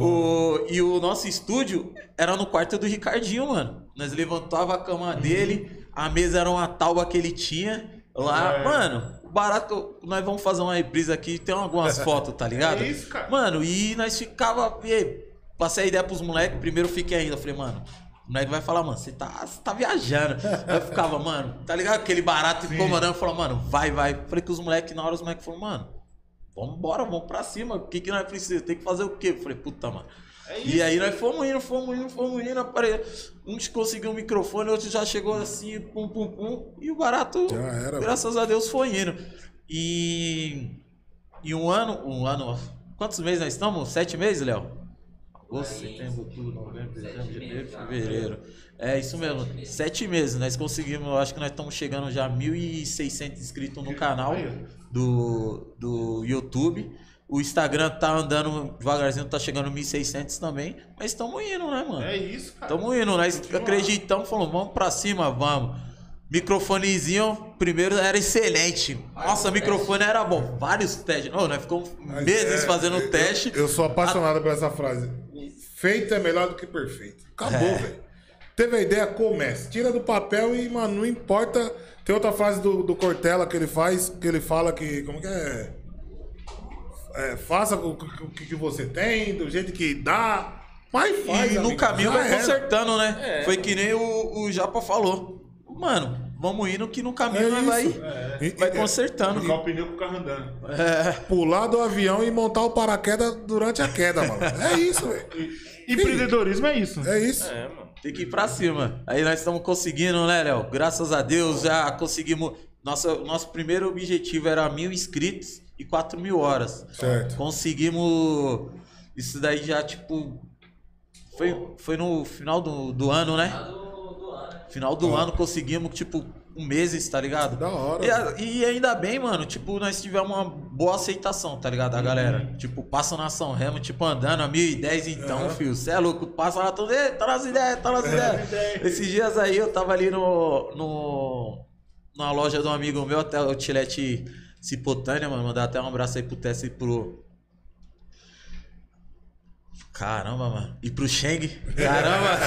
Speaker 1: O, e o nosso estúdio era no quarto do Ricardinho, mano. Nós levantava a cama
Speaker 3: Uhum.
Speaker 1: dele, a mesa era uma tábua que ele tinha. Lá,
Speaker 3: É.
Speaker 1: mano, o barato. Nós vamos fazer uma reprise aqui, tem algumas fotos, tá ligado?
Speaker 3: É isso, cara.
Speaker 1: Mano, e nós ficava. e, Passei a ideia pros moleques, primeiro fiquei ainda. Falei, mano, o moleque vai falar, mano, você tá, tá viajando. Aí eu ficava, mano, tá ligado? Aquele barato incomodando. Falou, mano, vai, vai. Falei que os moleques, na hora os moleques falaram, mano, vambora, vamos pra cima. O que que nós precisamos? Tem que fazer o quê? Eu falei, puta, mano.
Speaker 3: É
Speaker 1: E aí nós fomos indo, fomos indo, fomos indo. Apare... Uns conseguiu o microfone, outros já chegou assim, pum, pum, pum. E o barato,
Speaker 2: Já era,
Speaker 1: graças a Deus, foi indo. E. E um ano, um ano. Quantos meses nós estamos? Sete meses, Léo? Agosto, setembro, outubro, novembro, dezembro,
Speaker 5: sete
Speaker 1: janeiro,
Speaker 5: meses,
Speaker 1: fevereiro. É isso mesmo. Sete meses. Nós conseguimos, acho que nós estamos chegando já a 1.600 inscritos no canal do, do YouTube. O Instagram tá andando devagarzinho, tá chegando 1.600 também. Mas estamos indo, né, mano?
Speaker 3: É isso, cara.
Speaker 1: Tamo indo, nós
Speaker 3: Continua.
Speaker 1: acreditamos, falamos, vamos pra cima, vamos. Microfonezinho, primeiro era excelente. Nossa, microfone era bom. Vários testes. Não, nós ficamos
Speaker 2: Mas
Speaker 1: meses
Speaker 2: é,
Speaker 1: fazendo
Speaker 2: eu-
Speaker 1: teste.
Speaker 2: Eu, sou apaixonado por essa frase. Feito é melhor do que perfeito. Acabou,
Speaker 1: É.
Speaker 2: velho. Teve a ideia, comece. Tira do papel e, mano, não importa. Tem outra frase do, do Cortella que ele faz, que ele fala que. Como que é? É, faça o, que- o que você tem, do jeito que dá. Mas faz.
Speaker 1: E no
Speaker 2: amigo,
Speaker 1: caminho vai
Speaker 2: era.
Speaker 1: consertando, né?
Speaker 4: É.
Speaker 1: Foi que nem o, o Japa falou. Mano, vamos indo que no caminho
Speaker 2: É
Speaker 1: vai.
Speaker 2: E-
Speaker 1: vai consertando.
Speaker 3: Trocar o pneu com o carro andando.
Speaker 2: Pular do avião e montar o paraquedas durante a queda, mano. É isso, velho.
Speaker 3: Empreendedorismo é isso.
Speaker 2: É isso.
Speaker 4: É, mano.
Speaker 1: Tem que ir pra cima. Aí nós estamos conseguindo, né, Léo? Graças a Deus já conseguimos. Nossa, nosso primeiro objetivo era mil inscritos e 4 mil horas.
Speaker 2: Certo.
Speaker 1: Conseguimos. Isso daí já, tipo. Foi, foi no final do, do ano, né?
Speaker 5: Do, do ano.
Speaker 1: Final do ano conseguimos, tipo, um meses, tá ligado?
Speaker 2: Da hora.
Speaker 1: E, a- e ainda bem, mano, tipo, nós tivemos uma boa aceitação, tá ligado? Da galera. Tipo, passa na São Remo, tipo, andando a 1010 então,
Speaker 2: Aham.
Speaker 1: filho. Cê é louco, passa lá todo. Ei, tá nas ideias, tá nas ideias. Esses dias aí eu tava ali no. no na loja de um amigo meu, até o Tilete Cipotânea, mano. Mandar até um abraço aí pro Tess e pro. Caramba, mano. E pro Sheng? Caramba!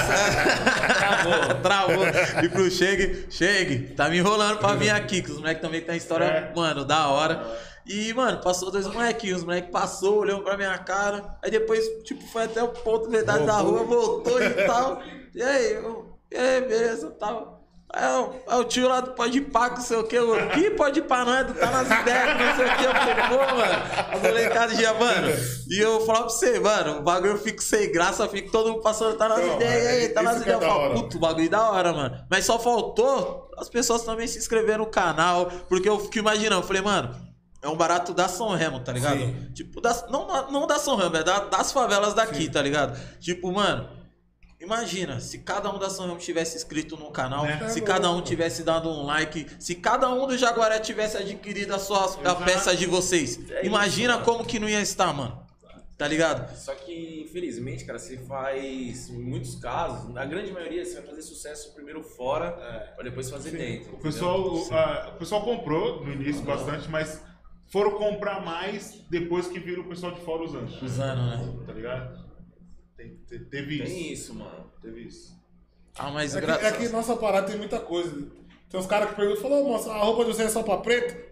Speaker 1: travou, travou. E pro Sheng, Sheng, tá me enrolando pra vir aqui, que os moleques também tem história,
Speaker 3: É.
Speaker 1: mano, da hora. E, mano, passou dois molequinhos, os moleques passou, olhou pra minha cara, aí depois, tipo, foi até o ponto verdade da
Speaker 2: Voltou.
Speaker 1: rua, voltou e tal. E aí, eu, e aí, beleza, tal. O, aí o tio lá do Pode Pá, não sei o que, o que pode pá não é do tá nas ideias, não sei o que. Eu falei, pô, mano, a molecada já, mano. E eu falava pra você, mano, o bagulho eu fico sem graça, fico todo mundo passando, tá nas ideias, aí, tá nas
Speaker 2: que é
Speaker 1: ideias. Eu
Speaker 2: da
Speaker 1: falo, puto, o bagulho da hora, mano. Mas só faltou as pessoas também se inscreverem no canal, porque eu fico imaginando, eu falei, mano. É um barato da São Remo, tá ligado?
Speaker 2: Sim.
Speaker 1: Tipo, das, não, não da São Remo, é da- das favelas daqui, tá ligado? Tipo, mano, imagina, se cada um da São Remo tivesse inscrito no canal,
Speaker 3: Né?
Speaker 1: se cada um tivesse dado um like, se cada um do Jaguaré tivesse adquirido a sua a peça de vocês.
Speaker 4: É
Speaker 1: imagina
Speaker 4: isso,
Speaker 1: como que não ia estar, mano. Tá ligado?
Speaker 4: Só que, infelizmente, cara, você faz, em muitos casos, na grande maioria, você vai fazer sucesso primeiro fora, pra depois fazer dentro.
Speaker 3: O pessoal, a- o pessoal comprou no início bastante, mas foram comprar mais depois que viram o pessoal de fora usando.
Speaker 1: Usando, né?
Speaker 3: Tá ligado? Tem- te- teve isso.
Speaker 4: Tem isso, mano.
Speaker 3: Teve isso.
Speaker 1: Ah, mas
Speaker 2: É que,
Speaker 1: gra-
Speaker 2: é que nossa parada tem muita coisa. Tem uns caras que perguntam, falou, moça, a roupa de você é só pra preto?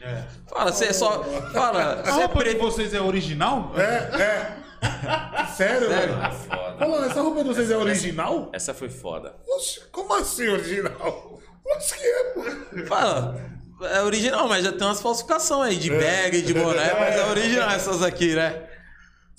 Speaker 3: É.
Speaker 1: Fala, você é só. Fala,
Speaker 3: A
Speaker 1: é
Speaker 3: roupa de
Speaker 1: preto.
Speaker 3: vocês é original?
Speaker 2: É, é. Sério,
Speaker 1: Sério?
Speaker 2: velho?
Speaker 4: Foda.
Speaker 2: Falou, essa roupa de vocês é original?
Speaker 4: Essa foi foda.
Speaker 2: Oxe, como assim original? Acho que é, pô.
Speaker 1: Fala. É original, mas já tem umas falsificações aí, de bag, de boné, mas é original essas aqui, né?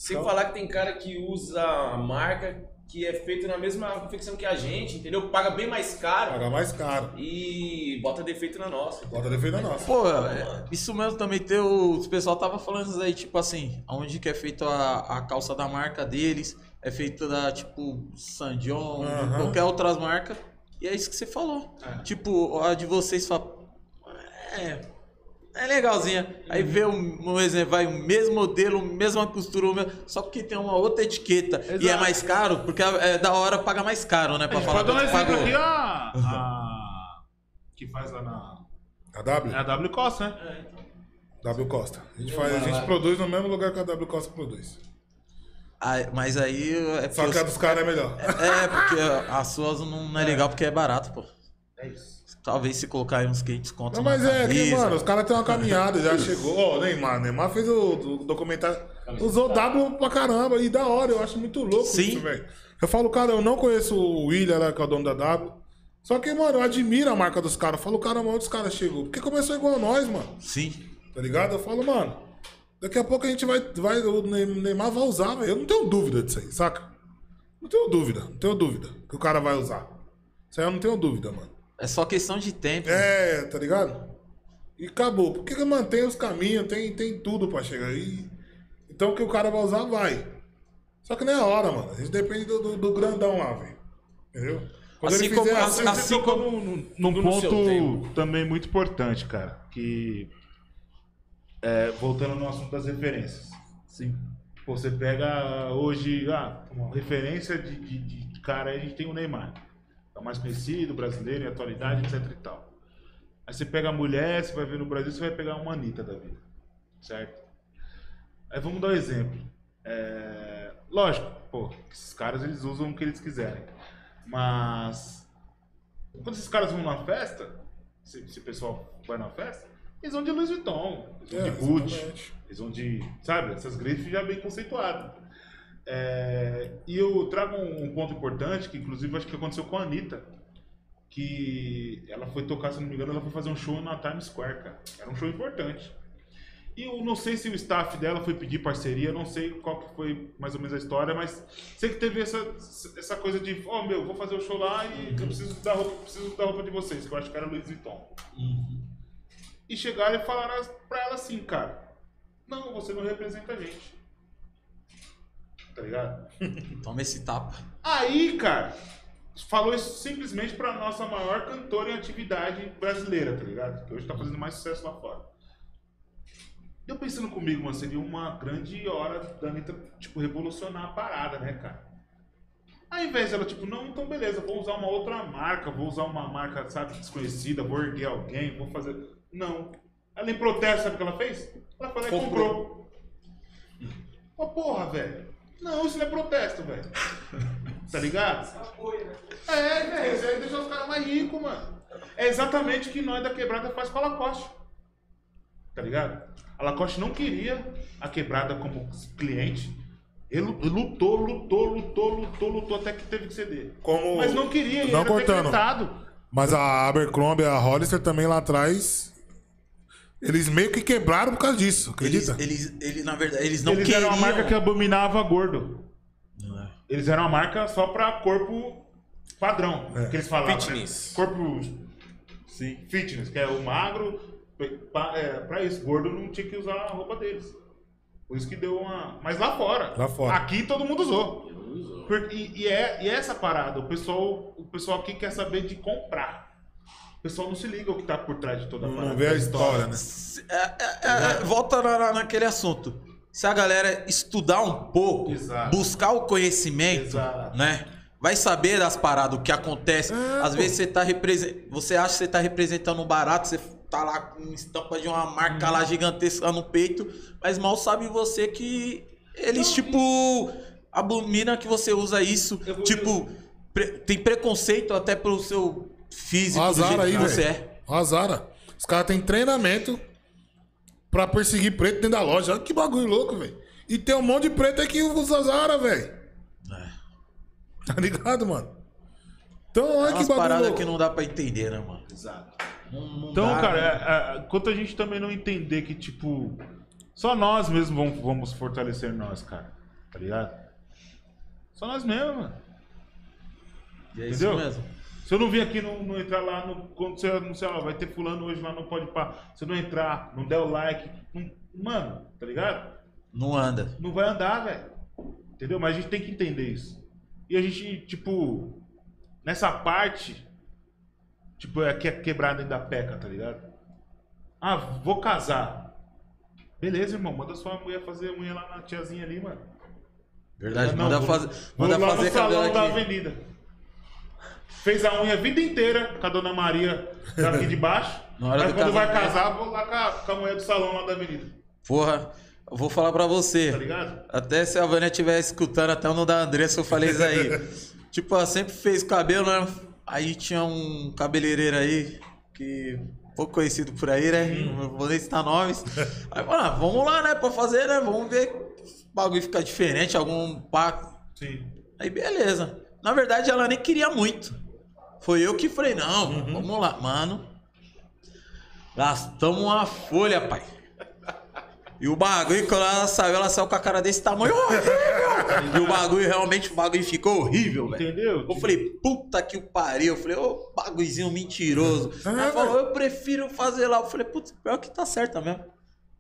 Speaker 4: Sem falar que tem cara que usa a marca que é feito na mesma confecção que a gente, entendeu? Paga bem mais caro
Speaker 2: Paga mais caro.
Speaker 4: e bota defeito na nossa.
Speaker 2: Bota defeito na nossa.
Speaker 1: Pô, é, isso mesmo também tem o. Pessoal tava falando isso aí, tipo assim, onde que é feito a, a calça da marca deles, é feito da, tipo, Sandion,
Speaker 2: Aham.
Speaker 1: qualquer outras marcas. E é isso que você falou. Tipo, a de vocês fala. É. É legalzinha. Aí vê um, um exemplo, vai o mesmo modelo, mesma costura, o mesmo- só que tem uma outra etiqueta. E é
Speaker 3: Exato.
Speaker 1: mais caro, porque é da hora pagar mais caro, né? Pra
Speaker 3: A gente
Speaker 1: falar
Speaker 3: pode dar um exemplo
Speaker 1: pagou.
Speaker 3: aqui, a, a- que faz lá na.
Speaker 2: A W?
Speaker 3: É a W Costa, né?
Speaker 2: W Costa. A gente, faz, a gente produz no mesmo lugar que a W Costa produz.
Speaker 1: Ah, mas aí é
Speaker 2: Só que a
Speaker 1: os-
Speaker 2: dos caras é melhor.
Speaker 1: É, porque a suas não é legal porque é barato, pô.
Speaker 3: É isso.
Speaker 1: Talvez se colocar uns 500 contos
Speaker 2: Não, mas é que, mano, os caras têm uma caminhada, já chegou. Ó, o Neymar, Neymar fez o, o documentário. Usou W pra caramba e da hora, eu acho muito louco
Speaker 1: Sim.
Speaker 2: isso, velho. Eu falo, cara, eu não conheço o William, né, que é o dono da W. Só que, mano, eu admiro a marca dos caras. Eu falo, cara, onde os caras chegou? Porque começou igual nós, mano.
Speaker 1: Sim.
Speaker 2: Tá ligado? Eu falo, mano, daqui a pouco a gente vai. vai o Neymar vai usar, velho. Eu não tenho dúvida disso aí, saca? Não tenho dúvida, não tenho dúvida que o cara vai usar. Isso aí eu não tenho dúvida, mano.
Speaker 1: É só questão de tempo.
Speaker 2: É, tá ligado? E acabou. Porque que mantém os caminhos, tem, tem tudo pra chegar aí. Então o que o cara vai usar, vai. Só que não é a hora, mano. A gente depende do, do, do grandão lá, velho. Entendeu? Quando
Speaker 1: Assim como- assim-
Speaker 2: assim,
Speaker 3: tocou num,
Speaker 4: no
Speaker 3: ponto também muito importante, cara. Que. é, voltando no assunto das referências.
Speaker 1: Sim.
Speaker 3: Você pega hoje, ah, uma referência de, de, de cara, aí a gente tem o Neymar. É o mais conhecido, brasileiro, em atualidade, etc e tal. Aí você pega a mulher, você vai ver no Brasil, você vai pegar uma Anitta da vida. Certo? Aí vamos dar um exemplo. É, Lógico, pô, esses caras eles usam o que eles quiserem. Mas quando esses caras vão na festa, se, se o pessoal vai na festa, eles vão de Louis Vuitton, eles vão
Speaker 2: É,
Speaker 3: de Gucci,
Speaker 2: exatamente.
Speaker 3: eles vão de, sabe, essas grifes já bem conceituadas. É, e eu trago um, um ponto importante, que inclusive acho que aconteceu com a Anitta, que ela foi tocar, se não me engano, ela foi fazer um show na Times Square, cara. Era um show importante. E eu não sei se o staff dela foi pedir parceria, não sei qual que foi mais ou menos a história, mas sei que teve essa, essa coisa de, ó, meu, vou fazer o show lá e eu preciso da roupa, preciso da roupa de vocês, que eu acho que era Louis Vuitton. E chegaram e falaram pra ela assim, cara, não, você não representa a gente. Tá ligado?
Speaker 1: Toma esse tapa.
Speaker 3: Aí, cara, falou isso simplesmente pra nossa maior cantora em atividade brasileira, tá ligado? Que hoje tá fazendo mais sucesso lá fora. Eu pensando comigo, mano, seria uma grande hora da Anitta, tipo, revolucionar a parada, né, cara? Ao invés dela, tipo, não, então beleza, vou usar uma outra marca, vou usar uma marca, sabe, desconhecida, vou erguer alguém, vou fazer. Não. Ela em protesto, sabe o que ela fez? Ela foi lá e comprou. Ô porra, velho. Não, isso não é protesto, velho. Tá ligado? É, velho, isso aí deixa os caras mais ricos, mano. É exatamente o que nós da quebrada faz com a Lacoste. Tá ligado? A Lacoste não queria a quebrada como cliente. Ele lutou, lutou, lutou, lutou, lutou até que teve que ceder.
Speaker 2: Como-
Speaker 3: Mas não queria, ele
Speaker 2: Não
Speaker 3: era
Speaker 2: cortando.
Speaker 3: decretado.
Speaker 2: Mas a Abercrombie a Hollister também lá atrás. Eles meio que quebraram por causa disso,
Speaker 1: Eles,
Speaker 2: acredita?
Speaker 1: eles, eles, na verdade, eles não
Speaker 3: Eles
Speaker 1: queriam...
Speaker 3: eram uma marca que abominava gordo.
Speaker 1: Não é.
Speaker 3: Eles eram uma marca só pra corpo padrão.
Speaker 2: É.
Speaker 3: Que eles falavam. né?
Speaker 4: Fitness.
Speaker 3: Corpo
Speaker 1: Sim.
Speaker 3: fitness, que é o magro. Pra, é, pra isso, gordo não tinha que usar a roupa deles. Por isso que deu uma. Mas lá fora.
Speaker 2: Lá fora.
Speaker 3: Aqui todo mundo usou. E, e é, e é essa parada. O pessoal, o pessoal aqui quer saber de comprar. O pessoal não se liga o que tá por trás de toda a
Speaker 2: Não,
Speaker 3: parada.
Speaker 2: não vê a história, né?
Speaker 1: Se- é, é, é, volta na- na- naquele assunto. Se a galera estudar um pouco,
Speaker 3: Exato.
Speaker 1: buscar o conhecimento,
Speaker 3: Exato.
Speaker 1: né? Vai saber das paradas, o que acontece.
Speaker 2: É,
Speaker 1: Às
Speaker 2: pô.
Speaker 1: vezes você tá representando. Você acha que você tá representando um barato, você tá lá com estampa de uma marca lá gigantesca no peito, mas mal sabe você que eles, tipo, abominam que você usa isso.
Speaker 3: Eu
Speaker 1: Tipo, pre- tem preconceito até pelo seu físico, do
Speaker 2: Azar
Speaker 1: jeito
Speaker 2: aí,
Speaker 1: que você é.
Speaker 2: Azara. Os caras têm treinamento pra perseguir preto dentro da loja. Olha que bagulho louco, velho. E tem um monte de preto aí que usa Azara, velho.
Speaker 1: É.
Speaker 2: Tá ligado, mano? Então, olha
Speaker 1: É
Speaker 2: que bagulho
Speaker 1: paradas
Speaker 2: louco.
Speaker 1: que não dá pra entender, né, mano?
Speaker 3: Exato.
Speaker 1: Não- não
Speaker 3: Então,
Speaker 1: dá,
Speaker 3: cara,
Speaker 1: né?
Speaker 3: é, é, enquanto a gente também não entender que, tipo, só nós mesmos vamos, vamos fortalecer nós, cara. Tá ligado? Só nós mesmos, mano.
Speaker 1: E é isso
Speaker 3: entendeu?
Speaker 1: mesmo.
Speaker 3: Se eu não vir aqui, não, não entrar lá no. Quando você não sei lá, vai ter fulano hoje lá no Pode Pá. Se eu não entrar, não der o like. não- mano, tá ligado?
Speaker 1: Não anda.
Speaker 3: Não vai andar, velho. Entendeu? Mas a gente tem que entender isso. E a gente, tipo, nessa parte, tipo, é que é quebrada ainda peca, tá ligado? Ah, vou casar. Beleza, irmão. Manda sua mulher fazer unha lá na tiazinha ali, mano.
Speaker 1: Verdade,
Speaker 3: Não,
Speaker 1: manda,
Speaker 3: vou-
Speaker 1: fazer,
Speaker 3: Vou
Speaker 1: manda
Speaker 3: lá
Speaker 1: fazer
Speaker 3: no salão
Speaker 1: cabelo
Speaker 3: da
Speaker 1: aqui.
Speaker 3: avenida. Fez a unha a vida inteira com a dona Maria daqui de baixo.
Speaker 1: Na hora
Speaker 3: Mas
Speaker 1: do
Speaker 3: quando vai casar, vou lá com a, com a mulher do salão lá da avenida.
Speaker 1: Porra, eu vou falar pra você.
Speaker 3: Tá ligado?
Speaker 1: Até se a Vânia estiver escutando até o no da Andressa, eu falei isso aí. tipo, ela sempre fez cabelo, né? Aí tinha um cabeleireiro aí, que pouco conhecido por aí, né? Não vou nem citar nomes. Aí, mano, ah, vamos lá, né? Pra fazer, né? Vamos ver se o bagulho fica diferente, algum pacto.
Speaker 3: Sim.
Speaker 1: Aí, beleza. Na verdade, ela nem queria muito. Foi eu que falei, não, vamos lá. Mano, gastamos uma folha, pai. E o bagulho, quando ela saiu, ela saiu com a cara desse tamanho horrível. E o bagulho, realmente, o bagulho ficou horrível, velho.
Speaker 3: Entendeu?
Speaker 1: Eu falei, puta que o pariu. Eu falei, ô, bagulhozinho mentiroso.
Speaker 2: É,
Speaker 1: Ela falou, eu prefiro fazer lá. Eu falei, putz, pior que tá certa mesmo.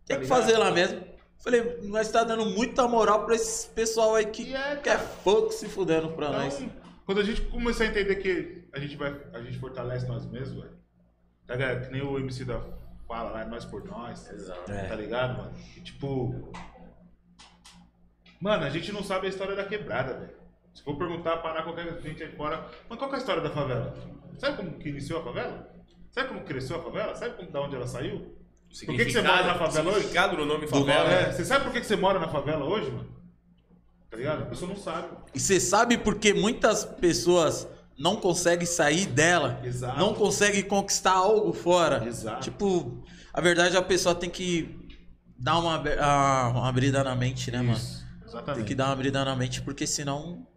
Speaker 1: Tem
Speaker 3: Tá
Speaker 1: que fazer lá mesmo. Eu falei, nós tá dando muita moral pra esse pessoal aí que
Speaker 3: é,
Speaker 1: quer fogo se fudendo pra nós.
Speaker 3: Então, quando a gente começar a entender que a gente vai, a gente fortalece nós mesmos, velho. Tá ligado? Que nem o MC da fala lá, é nós por nós.
Speaker 4: Exato.
Speaker 3: Tá ligado, mano? E, tipo. Mano, a gente não sabe a história da quebrada, velho. Se for perguntar, parar qualquer gente aí fora. Mas qual que é a história da favela? Sabe como que iniciou a favela? Sabe como cresceu a favela? Sabe como, da onde ela saiu? Por que, que você mora na favela hoje?
Speaker 4: significado no nome
Speaker 1: Do
Speaker 4: favela.
Speaker 1: nome,
Speaker 3: É, você sabe por que, que você mora na favela hoje, mano? Tá ligado? A pessoa não sabe.
Speaker 1: E você sabe por que muitas pessoas não conseguem sair dela?
Speaker 3: Exato.
Speaker 1: Não conseguem conquistar algo fora?
Speaker 3: Exato.
Speaker 1: Tipo, a verdade a pessoa tem que dar uma, uma abrida na mente, né, mano?
Speaker 3: Isso, Exatamente.
Speaker 1: Tem que dar uma abrida na mente, porque senão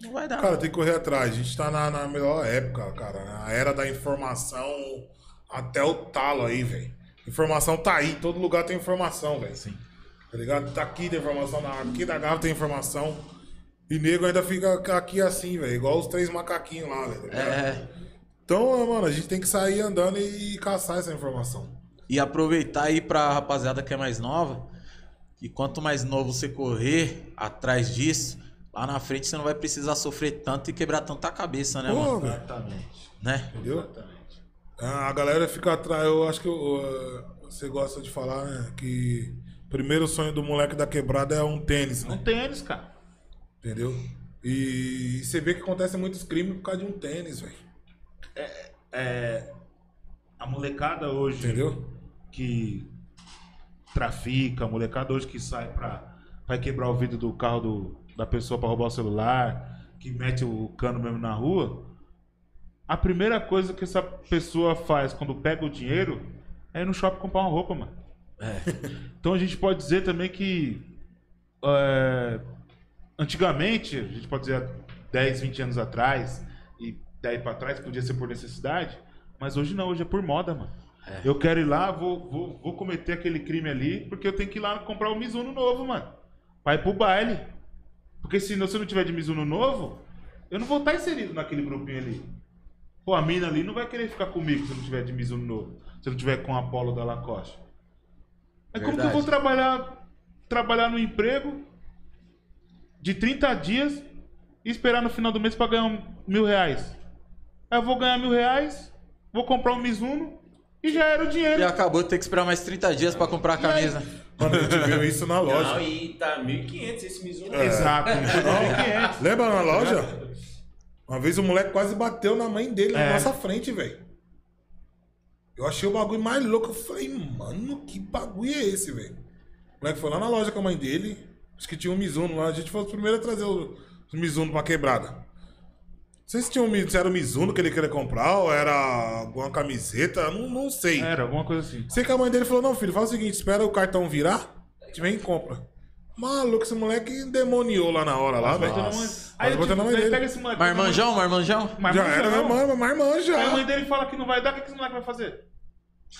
Speaker 1: não vai dar.
Speaker 2: Cara, tem que correr atrás. A gente tá na, na melhor época, cara. Na era da informação até o talo aí, velho. Informação tá aí, todo lugar tem informação, velho.
Speaker 1: Sim.
Speaker 2: Tá ligado? Tá aqui tem informação, na, aqui da garrafa tem informação. E nego ainda fica aqui assim, velho. Igual os três macaquinhos lá, velho. tá?
Speaker 1: É.
Speaker 2: Então, mano, a gente tem que sair andando e caçar essa informação.
Speaker 1: E aproveitar aí pra rapaziada que é mais nova. E quanto mais novo você correr atrás disso, lá na frente você não vai precisar sofrer tanto e quebrar tanta cabeça, né,
Speaker 2: Pô,
Speaker 1: mano?
Speaker 3: Exatamente.
Speaker 1: Né?
Speaker 2: Entendeu?
Speaker 3: Exatamente.
Speaker 2: Ah, A galera fica atrás. Eu acho que uh, você gosta de falar, né? Que o primeiro sonho do moleque da quebrada é um tênis,
Speaker 3: Um
Speaker 2: né?
Speaker 3: tênis, cara.
Speaker 2: Entendeu? E você vê que acontecem muitos crimes por causa de um tênis, velho.
Speaker 3: É, a molecada hoje
Speaker 2: Entendeu?
Speaker 3: que trafica, a molecada hoje que sai pra, pra quebrar o vidro do carro do, da pessoa pra roubar o celular, que mete o cano mesmo na rua, a primeira coisa que essa pessoa faz quando pega o dinheiro é ir no shopping comprar uma roupa, mano. Então a gente pode dizer também que é, antigamente, a gente pode dizer há 10, 20 anos atrás, e daí pra trás podia ser por necessidade, mas hoje não, hoje é por moda, mano. Eu quero ir lá, vou, vou, vou cometer aquele crime ali, porque eu tenho que ir lá comprar um Mizuno novo, mano. Ir pro baile. Porque se não- se eu não tiver de Mizuno novo, eu não vou estar inserido naquele grupinho ali. Pô, a mina ali não vai querer ficar comigo se eu não tiver de Mizuno novo. Se eu não tiver com a Polo da Lacoste. Aí como que eu
Speaker 1: Verdade.
Speaker 3: vou trabalhar, trabalhar no emprego de 30 dias e esperar no final do mês pra ganhar um mil reais? Aí eu vou ganhar mil reais, vou comprar um Mizuno e já era o dinheiro.
Speaker 1: E acabou de ter que esperar mais 30 dias pra comprar a camisa.
Speaker 2: Mano, a gente viu isso na loja.
Speaker 4: Não, e tá 1.500 esse Mizuno.
Speaker 3: Exato, foi 1.500.
Speaker 2: Lembra na loja? Uma vez o moleque quase bateu na mãe dele na
Speaker 3: É.
Speaker 2: nossa frente, velho. Eu achei o bagulho mais louco. Eu falei, mano, que bagulho é esse, velho? O moleque foi lá na loja com a mãe dele. Acho que tinha um Mizuno lá. A gente foi os primeiros a trazer o- os Mizuno pra quebrada. Não sei se, tinha um, se era o Mizuno que ele queria comprar ou era alguma camiseta. Não, não sei.
Speaker 3: Era alguma coisa assim.
Speaker 2: Sei que a mãe dele falou: Não, filho, faz o seguinte, espera o cartão virar, a gente vem e compra. Maluco, esse moleque demoniou lá na hora, lá, velho.
Speaker 3: Aí,
Speaker 2: na mãe
Speaker 3: aí
Speaker 2: dele.
Speaker 3: pega esse moleque.
Speaker 1: Marmanjão, marmanjão?
Speaker 2: Já
Speaker 3: Marmanjão.
Speaker 2: era, né, mano? Marmã
Speaker 3: Aí a mãe
Speaker 2: já.
Speaker 3: dele fala que não vai dar, o que que esse moleque vai fazer?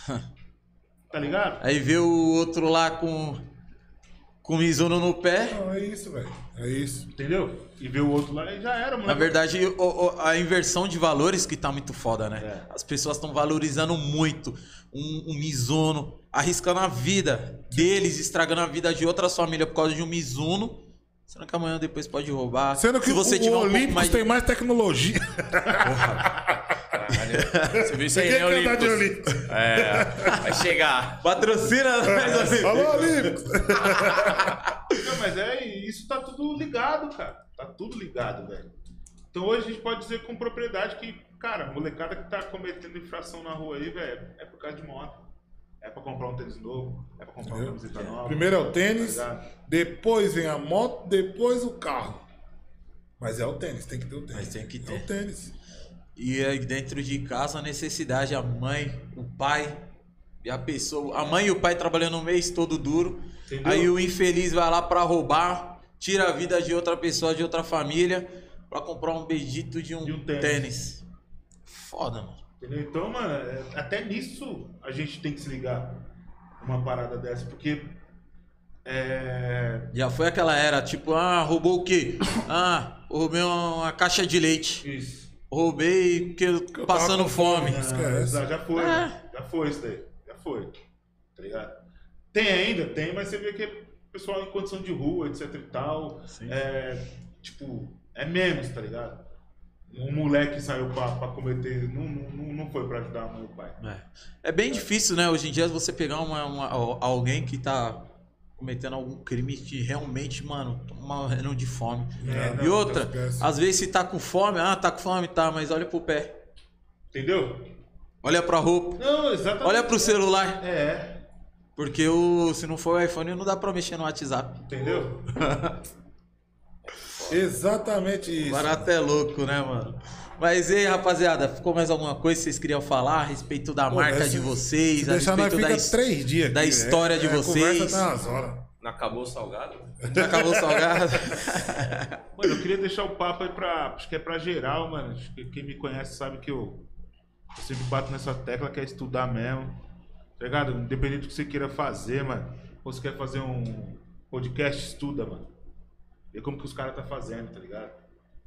Speaker 3: tá ligado?
Speaker 1: Aí vê o outro lá com com o Mizuno no pé.
Speaker 2: Não, é isso, velho. É isso.
Speaker 3: Entendeu? E vê o outro lá e já era, mano.
Speaker 1: Na verdade, o- o- a inversão de valores que tá muito foda, né? As pessoas estão valorizando muito um, um Mizuno, arriscando a vida deles, estragando a vida de outras famílias por causa de um Mizuno. Sendo que amanhã depois pode roubar.
Speaker 2: Sendo que
Speaker 1: Se você
Speaker 2: o,
Speaker 1: tiver um
Speaker 2: Olympus
Speaker 1: mais...
Speaker 2: tem mais tecnologia.
Speaker 4: Você viu isso aí,
Speaker 2: Quem
Speaker 4: né,
Speaker 2: quer andar de
Speaker 4: Olímpicos?
Speaker 2: Olímpicos?
Speaker 4: É, vai chegar.
Speaker 1: Patrocina nós, Olímpicos.
Speaker 2: Alô, Olímpicos!
Speaker 3: Não, mas é, isso tá tudo ligado, cara. Tá tudo ligado, velho. Então hoje a gente pode dizer com propriedade que, cara, molecada que tá cometendo infração na rua aí, velho, é por causa de moto. É pra comprar um tênis novo, é pra comprar uma camiseta nova.
Speaker 2: Primeiro é o tênis,
Speaker 3: Tá
Speaker 2: depois vem a moto, depois o carro. Mas é o tênis, tem que ter o tênis.
Speaker 1: Mas tem que
Speaker 2: É
Speaker 1: ter.
Speaker 2: o tênis.
Speaker 1: E aí dentro de casa a necessidade, a mãe, o pai e a pessoa. A mãe e o pai trabalhando o mês todo duro.
Speaker 3: Entendeu?
Speaker 1: Aí o infeliz vai lá pra roubar, tira a vida de outra pessoa, de outra família, pra comprar um bendito de um,
Speaker 3: De um tênis.
Speaker 1: tênis. Foda, mano.
Speaker 3: Entendeu? Então, mano, é- até nisso a gente tem que se ligar. Uma parada dessa, porque. É.
Speaker 1: Já foi aquela era, tipo, ah, roubou o quê? Ah, roubei uma, uma caixa de leite.
Speaker 3: Isso.
Speaker 1: Roubei porque eu
Speaker 2: tava
Speaker 1: passando fome.
Speaker 2: fome, né? Esquece.
Speaker 3: já, já foi,
Speaker 1: É.
Speaker 3: né? já foi isso daí. Já foi. Tá ligado? Tem ainda, tem, mas você vê que é pessoal em condição de rua, etc e tal.
Speaker 1: Sim.
Speaker 3: É, tipo, é menos, tá ligado? Um moleque saiu pra, pra cometer, não, não, não foi pra ajudar e o pai.
Speaker 1: É. É bem difícil, né? Hoje em dia você pegar uma, uma- alguém que tá cometendo algum crime que realmente, mano, tá morrendo de fome.
Speaker 3: É,
Speaker 1: e
Speaker 3: não,
Speaker 1: outra, às vezes se tá com fome, ah, tá com fome, tá, mas olha pro pé.
Speaker 3: Entendeu?
Speaker 1: Olha pra roupa.
Speaker 3: Não, exatamente.
Speaker 1: Olha pro celular.
Speaker 3: É,
Speaker 1: Porque o, se não for o iPhone, não dá pra mexer no WhatsApp.
Speaker 3: entendeu?
Speaker 2: Exatamente isso.
Speaker 1: Barato é louco, né, mano? Mas e aí, rapaziada, ficou mais alguma coisa que vocês queriam falar a respeito da
Speaker 2: Pô,
Speaker 1: marca de vocês, a respeito da,
Speaker 2: três dias
Speaker 1: da
Speaker 2: aqui,
Speaker 1: história de
Speaker 2: é,
Speaker 1: vocês.
Speaker 2: tá.
Speaker 4: Não acabou o salgado?
Speaker 1: Já acabou o salgado?
Speaker 3: Mano, eu queria deixar o papo aí pra. Acho que é pra geral, mano. Acho que quem me conhece sabe que eu, eu sempre bato nessa tecla que é estudar mesmo. Tá ligado? Independente do que você queira fazer, mano. Ou você quer fazer um podcast, estuda, mano. Vê como que os caras tá fazendo, tá ligado?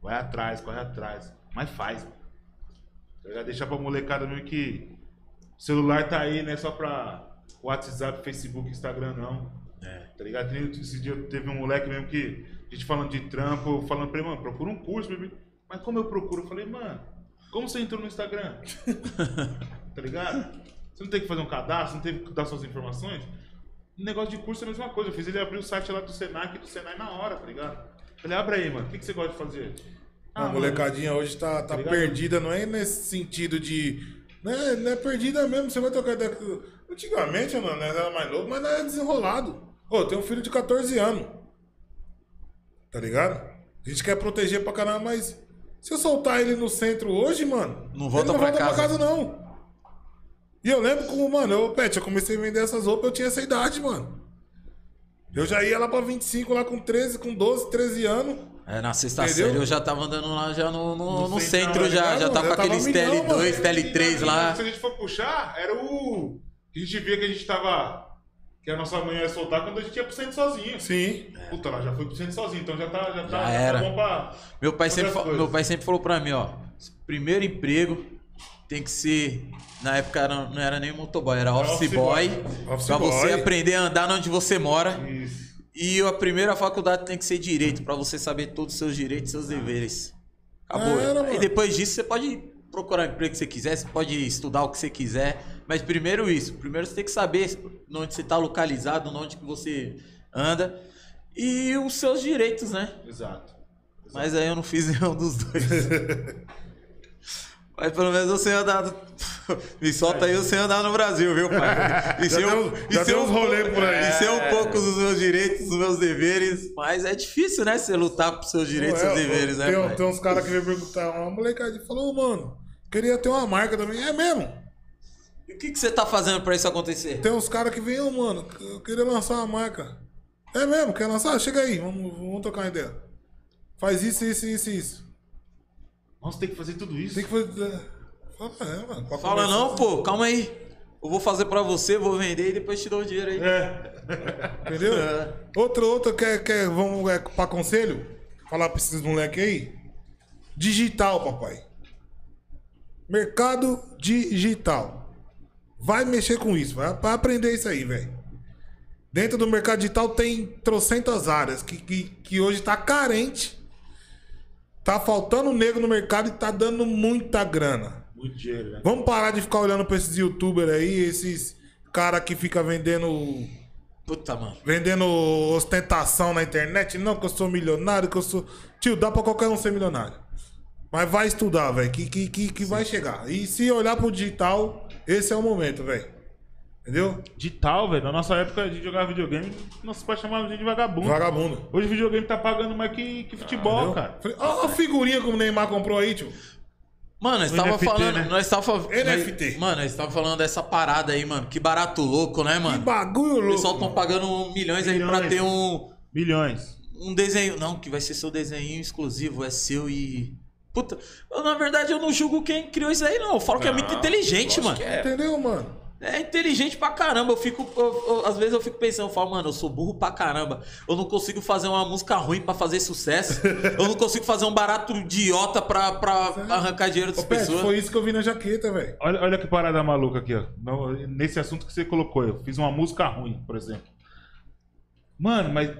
Speaker 3: Vai atrás, corre atrás. Mas faz, mano. Ligado? Deixar pra molecada mesmo que o celular tá aí, não é só pra WhatsApp, Facebook, Instagram, não. Tá ligado? Esse dia teve um moleque mesmo que, a gente falando de trampo, falando pra ele, mano, procura um curso, bebê. Mas como eu procuro? Eu falei, mano, como você entrou no Instagram? tá ligado? Você não tem que fazer um cadastro, não tem que dar suas informações? O negócio de curso é a mesma coisa. Eu fiz ele abrir o site lá do Senac e do Senai na hora, tá ligado? Eu Falei, abre aí, mano, o que, que você gosta de fazer?
Speaker 2: A
Speaker 3: mano,
Speaker 2: molecadinha hoje tá, tá perdida, não é nesse sentido de. Não é, não é perdida mesmo, você vai trocar ideia. Antigamente, mano, nós era mais novo, mas nós era desenrolado. Ô, eu tenho um filho de 14 anos. Tá ligado? A gente quer proteger pra caramba, mas se eu soltar ele no centro hoje, mano.
Speaker 1: Não volta
Speaker 2: ele não
Speaker 1: pra
Speaker 2: volta
Speaker 1: casa.
Speaker 2: pra casa, não. E eu lembro como, mano, eu, Pet, eu comecei a vender essas roupas, eu tinha essa idade, mano. Eu já ia lá pra 25, lá com 13, com 12, 13 anos.
Speaker 1: É, na sexta
Speaker 2: Entendeu?
Speaker 1: série eu já tava andando lá já no, no,
Speaker 3: No
Speaker 1: no
Speaker 3: centro,
Speaker 1: centro, já, já tava
Speaker 2: Já
Speaker 1: com aqueles
Speaker 2: milhão,
Speaker 1: TL2,
Speaker 2: mano.
Speaker 1: TL3 lá.
Speaker 3: Se a gente for puxar, era o. que A gente via que a gente tava. Que a nossa mãe ia soltar quando a gente ia pro centro sozinho.
Speaker 2: Sim.
Speaker 3: Puta, ela já foi pro centro sozinho, então já tá, já tá,
Speaker 1: Já
Speaker 3: já
Speaker 1: era.
Speaker 3: tá bom pra.
Speaker 1: Meu pai, sempre,
Speaker 3: coisas.
Speaker 1: meu pai sempre falou pra mim, ó. Primeiro emprego tem que ser. Na época era- não era nem motoboy, era office,
Speaker 3: office
Speaker 1: boy.
Speaker 3: boy.
Speaker 2: Office
Speaker 1: pra você
Speaker 2: boy.
Speaker 1: aprender a andar onde você mora.
Speaker 3: Isso.
Speaker 1: E a primeira faculdade tem que ser direito, pra você saber todos os seus direitos e seus deveres. Acabou.
Speaker 2: Era,
Speaker 1: e depois disso você pode procurar o emprego que você quiser, você pode estudar o que você quiser. Mas primeiro isso. Primeiro você tem que saber onde você tá localizado, onde que você anda. E os seus direitos, né?
Speaker 3: Exato.
Speaker 1: Mas aí eu não fiz nenhum dos dois. Mas pelo menos eu sei andar. Me solta aí eu sei andar no Brasil, viu, pai? E
Speaker 2: Já
Speaker 1: sei um- e
Speaker 2: deu
Speaker 1: um
Speaker 2: uns rolê
Speaker 1: pouco-
Speaker 2: por aí.
Speaker 1: E sei um pouco dos meus direitos, dos meus deveres. Mas é difícil, né? Você lutar por seus direitos e
Speaker 2: É,
Speaker 1: seus deveres, né?
Speaker 2: tem,
Speaker 1: pai?
Speaker 2: tem uns caras que vêm perguntar, uma molecadinha falou, "Ô, mano, queria ter uma marca também. É mesmo?
Speaker 1: E o que, que você tá fazendo pra isso acontecer?
Speaker 2: Tem uns caras que vêm, ô, mano, eu queria lançar uma marca. É mesmo? Quer lançar? Chega aí, vamos, vamos trocar uma ideia. Faz isso, isso, isso, isso.
Speaker 3: Nossa, tem que fazer tudo isso.
Speaker 2: Tem que fazer. Fala, é, mano. pra
Speaker 1: Fala não, pô, calma aí. Eu vou fazer pra você, vou vender e depois te dou o dinheiro aí.
Speaker 3: É.
Speaker 2: Entendeu? Outro, outro quer, quer, vamos é, pra conselho? Falar pra esses moleque aí? Digital, papai. Mercado digital. Vai mexer com isso, vai, vai aprender isso aí, velho. Dentro do mercado digital tem trocentas áreas que, que, que hoje tá carente. Tá faltando negro no mercado e tá dando muita grana.
Speaker 3: Muito dinheiro, né?
Speaker 2: Vamos parar de ficar olhando pra esses youtubers aí, esses cara que fica vendendo
Speaker 1: Puta, mano.
Speaker 2: vendendo ostentação na internet. Não, que eu sou milionário, que eu sou. Tio, dá pra qualquer um ser milionário. Mas vai estudar, velho, que, que, que, que vai chegar. E se olhar pro digital, esse é o momento, velho. Entendeu?
Speaker 3: De tal, velho. Na nossa época a gente jogava videogame, nossos pais chamavam a gente de vagabundo.
Speaker 2: Vagabundo.
Speaker 3: Hoje o videogame tá pagando mais que, que futebol, cara.
Speaker 2: Falei, Ó a figurinha que o Neymar comprou aí, tio.
Speaker 1: Mano, nós
Speaker 3: O
Speaker 1: tava
Speaker 3: NFT,
Speaker 1: falando.
Speaker 3: né?
Speaker 1: Nós tava.
Speaker 2: NFT.
Speaker 1: nós- mano, nós tava falando dessa parada aí, mano. Que barato louco, né,
Speaker 2: Que
Speaker 1: mano?
Speaker 2: bagulho
Speaker 1: O
Speaker 2: louco.
Speaker 1: pessoal tão pagando milhões aí pra
Speaker 3: Milhões.
Speaker 1: ter um,
Speaker 3: Milhões.
Speaker 1: um desenho. Não, que vai ser seu desenho exclusivo, é seu e. Puta, eu, na verdade eu não julgo quem criou isso aí, não. Eu falo que é muito
Speaker 4: Não,
Speaker 1: inteligente, mano.
Speaker 4: que é.
Speaker 2: Entendeu, mano?
Speaker 1: É inteligente pra caramba. Eu fico. eu- eu- às vezes eu fico pensando, eu falo, mano, eu sou burro pra caramba. Eu não consigo fazer uma música ruim pra fazer sucesso. eu não consigo fazer um barato idiota pra, pra arrancar dinheiro das
Speaker 2: Ô, Pet,
Speaker 1: pessoas.
Speaker 2: foi isso que eu vi na jaqueta, velho.
Speaker 3: Olha, olha que parada maluca aqui, ó. No- nesse assunto que você colocou, eu fiz uma música ruim, por exemplo. Mano, mas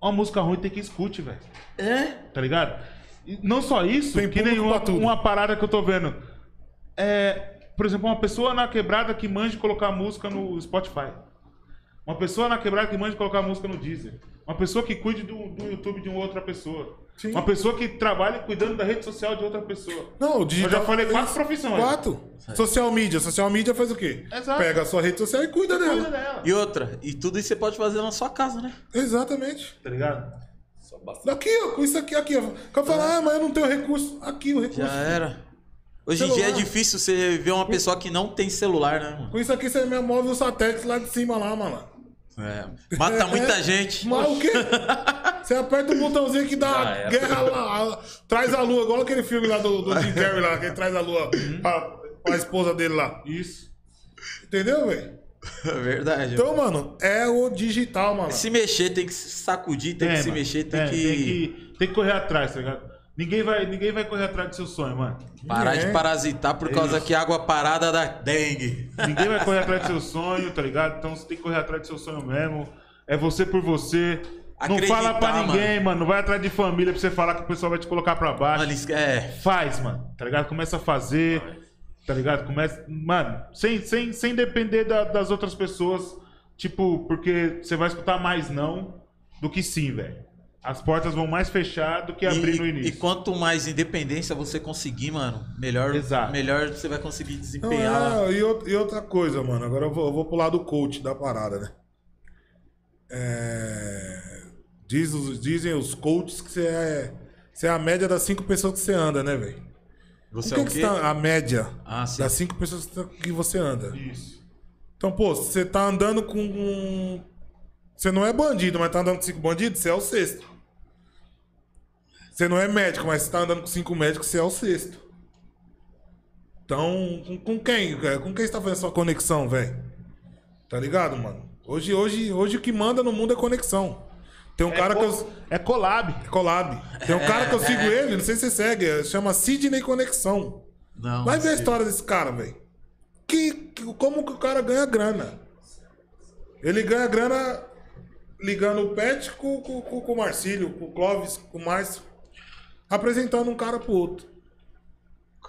Speaker 3: uma música ruim tem que escute, velho.
Speaker 1: É?
Speaker 3: Tá ligado? E não só isso,
Speaker 2: Tem
Speaker 3: que nem
Speaker 2: público
Speaker 3: uma,
Speaker 2: pra tudo.
Speaker 3: uma parada que eu tô vendo. É, por exemplo, uma pessoa na quebrada que manja colocar música no Spotify. Uma pessoa na quebrada que manja colocar música no Deezer. Uma pessoa que cuide do, do YouTube de uma outra pessoa.
Speaker 2: Sim.
Speaker 3: Uma pessoa que trabalha cuidando da rede social de outra pessoa.
Speaker 2: Não, o digital.
Speaker 3: Eu já falei quatro
Speaker 2: Isso.
Speaker 3: profissões.
Speaker 2: Quatro. Social media. Social media faz o quê?
Speaker 3: Exato.
Speaker 2: Pega a sua rede social e cuida dela.
Speaker 3: Cuida dela.
Speaker 1: E outra, e tudo isso você pode fazer na sua casa, né?
Speaker 2: Exatamente.
Speaker 3: Tá ligado?
Speaker 2: Daqui, ó, com isso aqui, aqui, ó. Que eu falo, ah, mas eu não tenho recurso. Aqui o recurso.
Speaker 1: Já era. Hoje em dia é
Speaker 2: Celular.
Speaker 1: difícil você ver uma pessoa que não tem celular, né, mano?
Speaker 2: Com isso aqui você me move o satélite lá de cima lá, mano.
Speaker 1: É. Mata muita gente.
Speaker 2: Mas o quê? Você aperta o botãozinho que dá
Speaker 4: era.
Speaker 2: guerra lá. a- traz a lua, igual aquele filme lá do, do Jim Carrey lá, que ele traz a lua pra, pra esposa dele lá.
Speaker 3: Isso.
Speaker 2: Entendeu, velho?
Speaker 1: É verdade.
Speaker 2: Então, mano, é o digital, mano.
Speaker 1: Se mexer, tem que se sacudir, tem que se
Speaker 3: mano.
Speaker 1: mexer, tem,
Speaker 3: É,
Speaker 1: que...
Speaker 3: tem que tem que correr atrás, tá ligado? Ninguém vai, ninguém vai correr atrás do seu sonho, mano.
Speaker 1: parar de
Speaker 2: É.
Speaker 1: parasitar por causa que água parada dá dengue.
Speaker 3: Ninguém vai correr atrás do seu sonho, tá ligado? Então você tem que correr atrás do seu sonho mesmo. É você por você. Não
Speaker 1: Acreditar,
Speaker 3: fala pra ninguém, mano. Não vai atrás de família pra você falar que o pessoal vai te colocar pra baixo.
Speaker 1: Mano, isso é...
Speaker 3: Faz, mano. Tá ligado? Começa a fazer. Tá ligado? Começa. Mano, sem, sem, sem depender da- das outras pessoas. Tipo, porque você vai escutar mais não do que sim, velho. As portas vão mais fechar do que abrir no
Speaker 1: E,
Speaker 3: início.
Speaker 1: e quanto mais independência você conseguir, mano, melhor,
Speaker 3: Exato.
Speaker 1: melhor você vai conseguir
Speaker 2: Não,
Speaker 1: desempenhar lá.
Speaker 2: é, e, out- outra coisa, mano. Agora eu vou, eu vou pro lado coach da parada, né? É, diz dizem os coaches que você é, você é a média das cinco pessoas que você anda, né, velho?
Speaker 1: Você é
Speaker 2: que
Speaker 1: o
Speaker 2: que
Speaker 1: quê?
Speaker 2: você tá, a média
Speaker 1: Ah, sim.
Speaker 2: das cinco pessoas que tá- que você anda?
Speaker 3: Isso.
Speaker 2: Então, pô, você tá andando com. um- Você não é bandido, mas tá andando com cinco bandidos, você é o sexto. Você não é médico, mas você tá andando com cinco médicos, você é o sexto. Então, com, com quem? cara? Com quem você tá fazendo sua conexão, velho? Tá ligado, mano? Hoje, hoje, hoje o que manda no mundo é conexão. Tem um cara que eu.
Speaker 3: É collab.
Speaker 2: É collab. Tem um cara que eu sigo ele, não sei se você segue, é- chama Sidney Conexão.
Speaker 1: Não,
Speaker 2: Vai ver a história desse cara, velho. Que, que- como que o cara ganha grana? Ele ganha grana ligando o Pet com, com, com, com o Marcílio, com o Clóvis, com o Márcio. Apresentando um cara pro outro.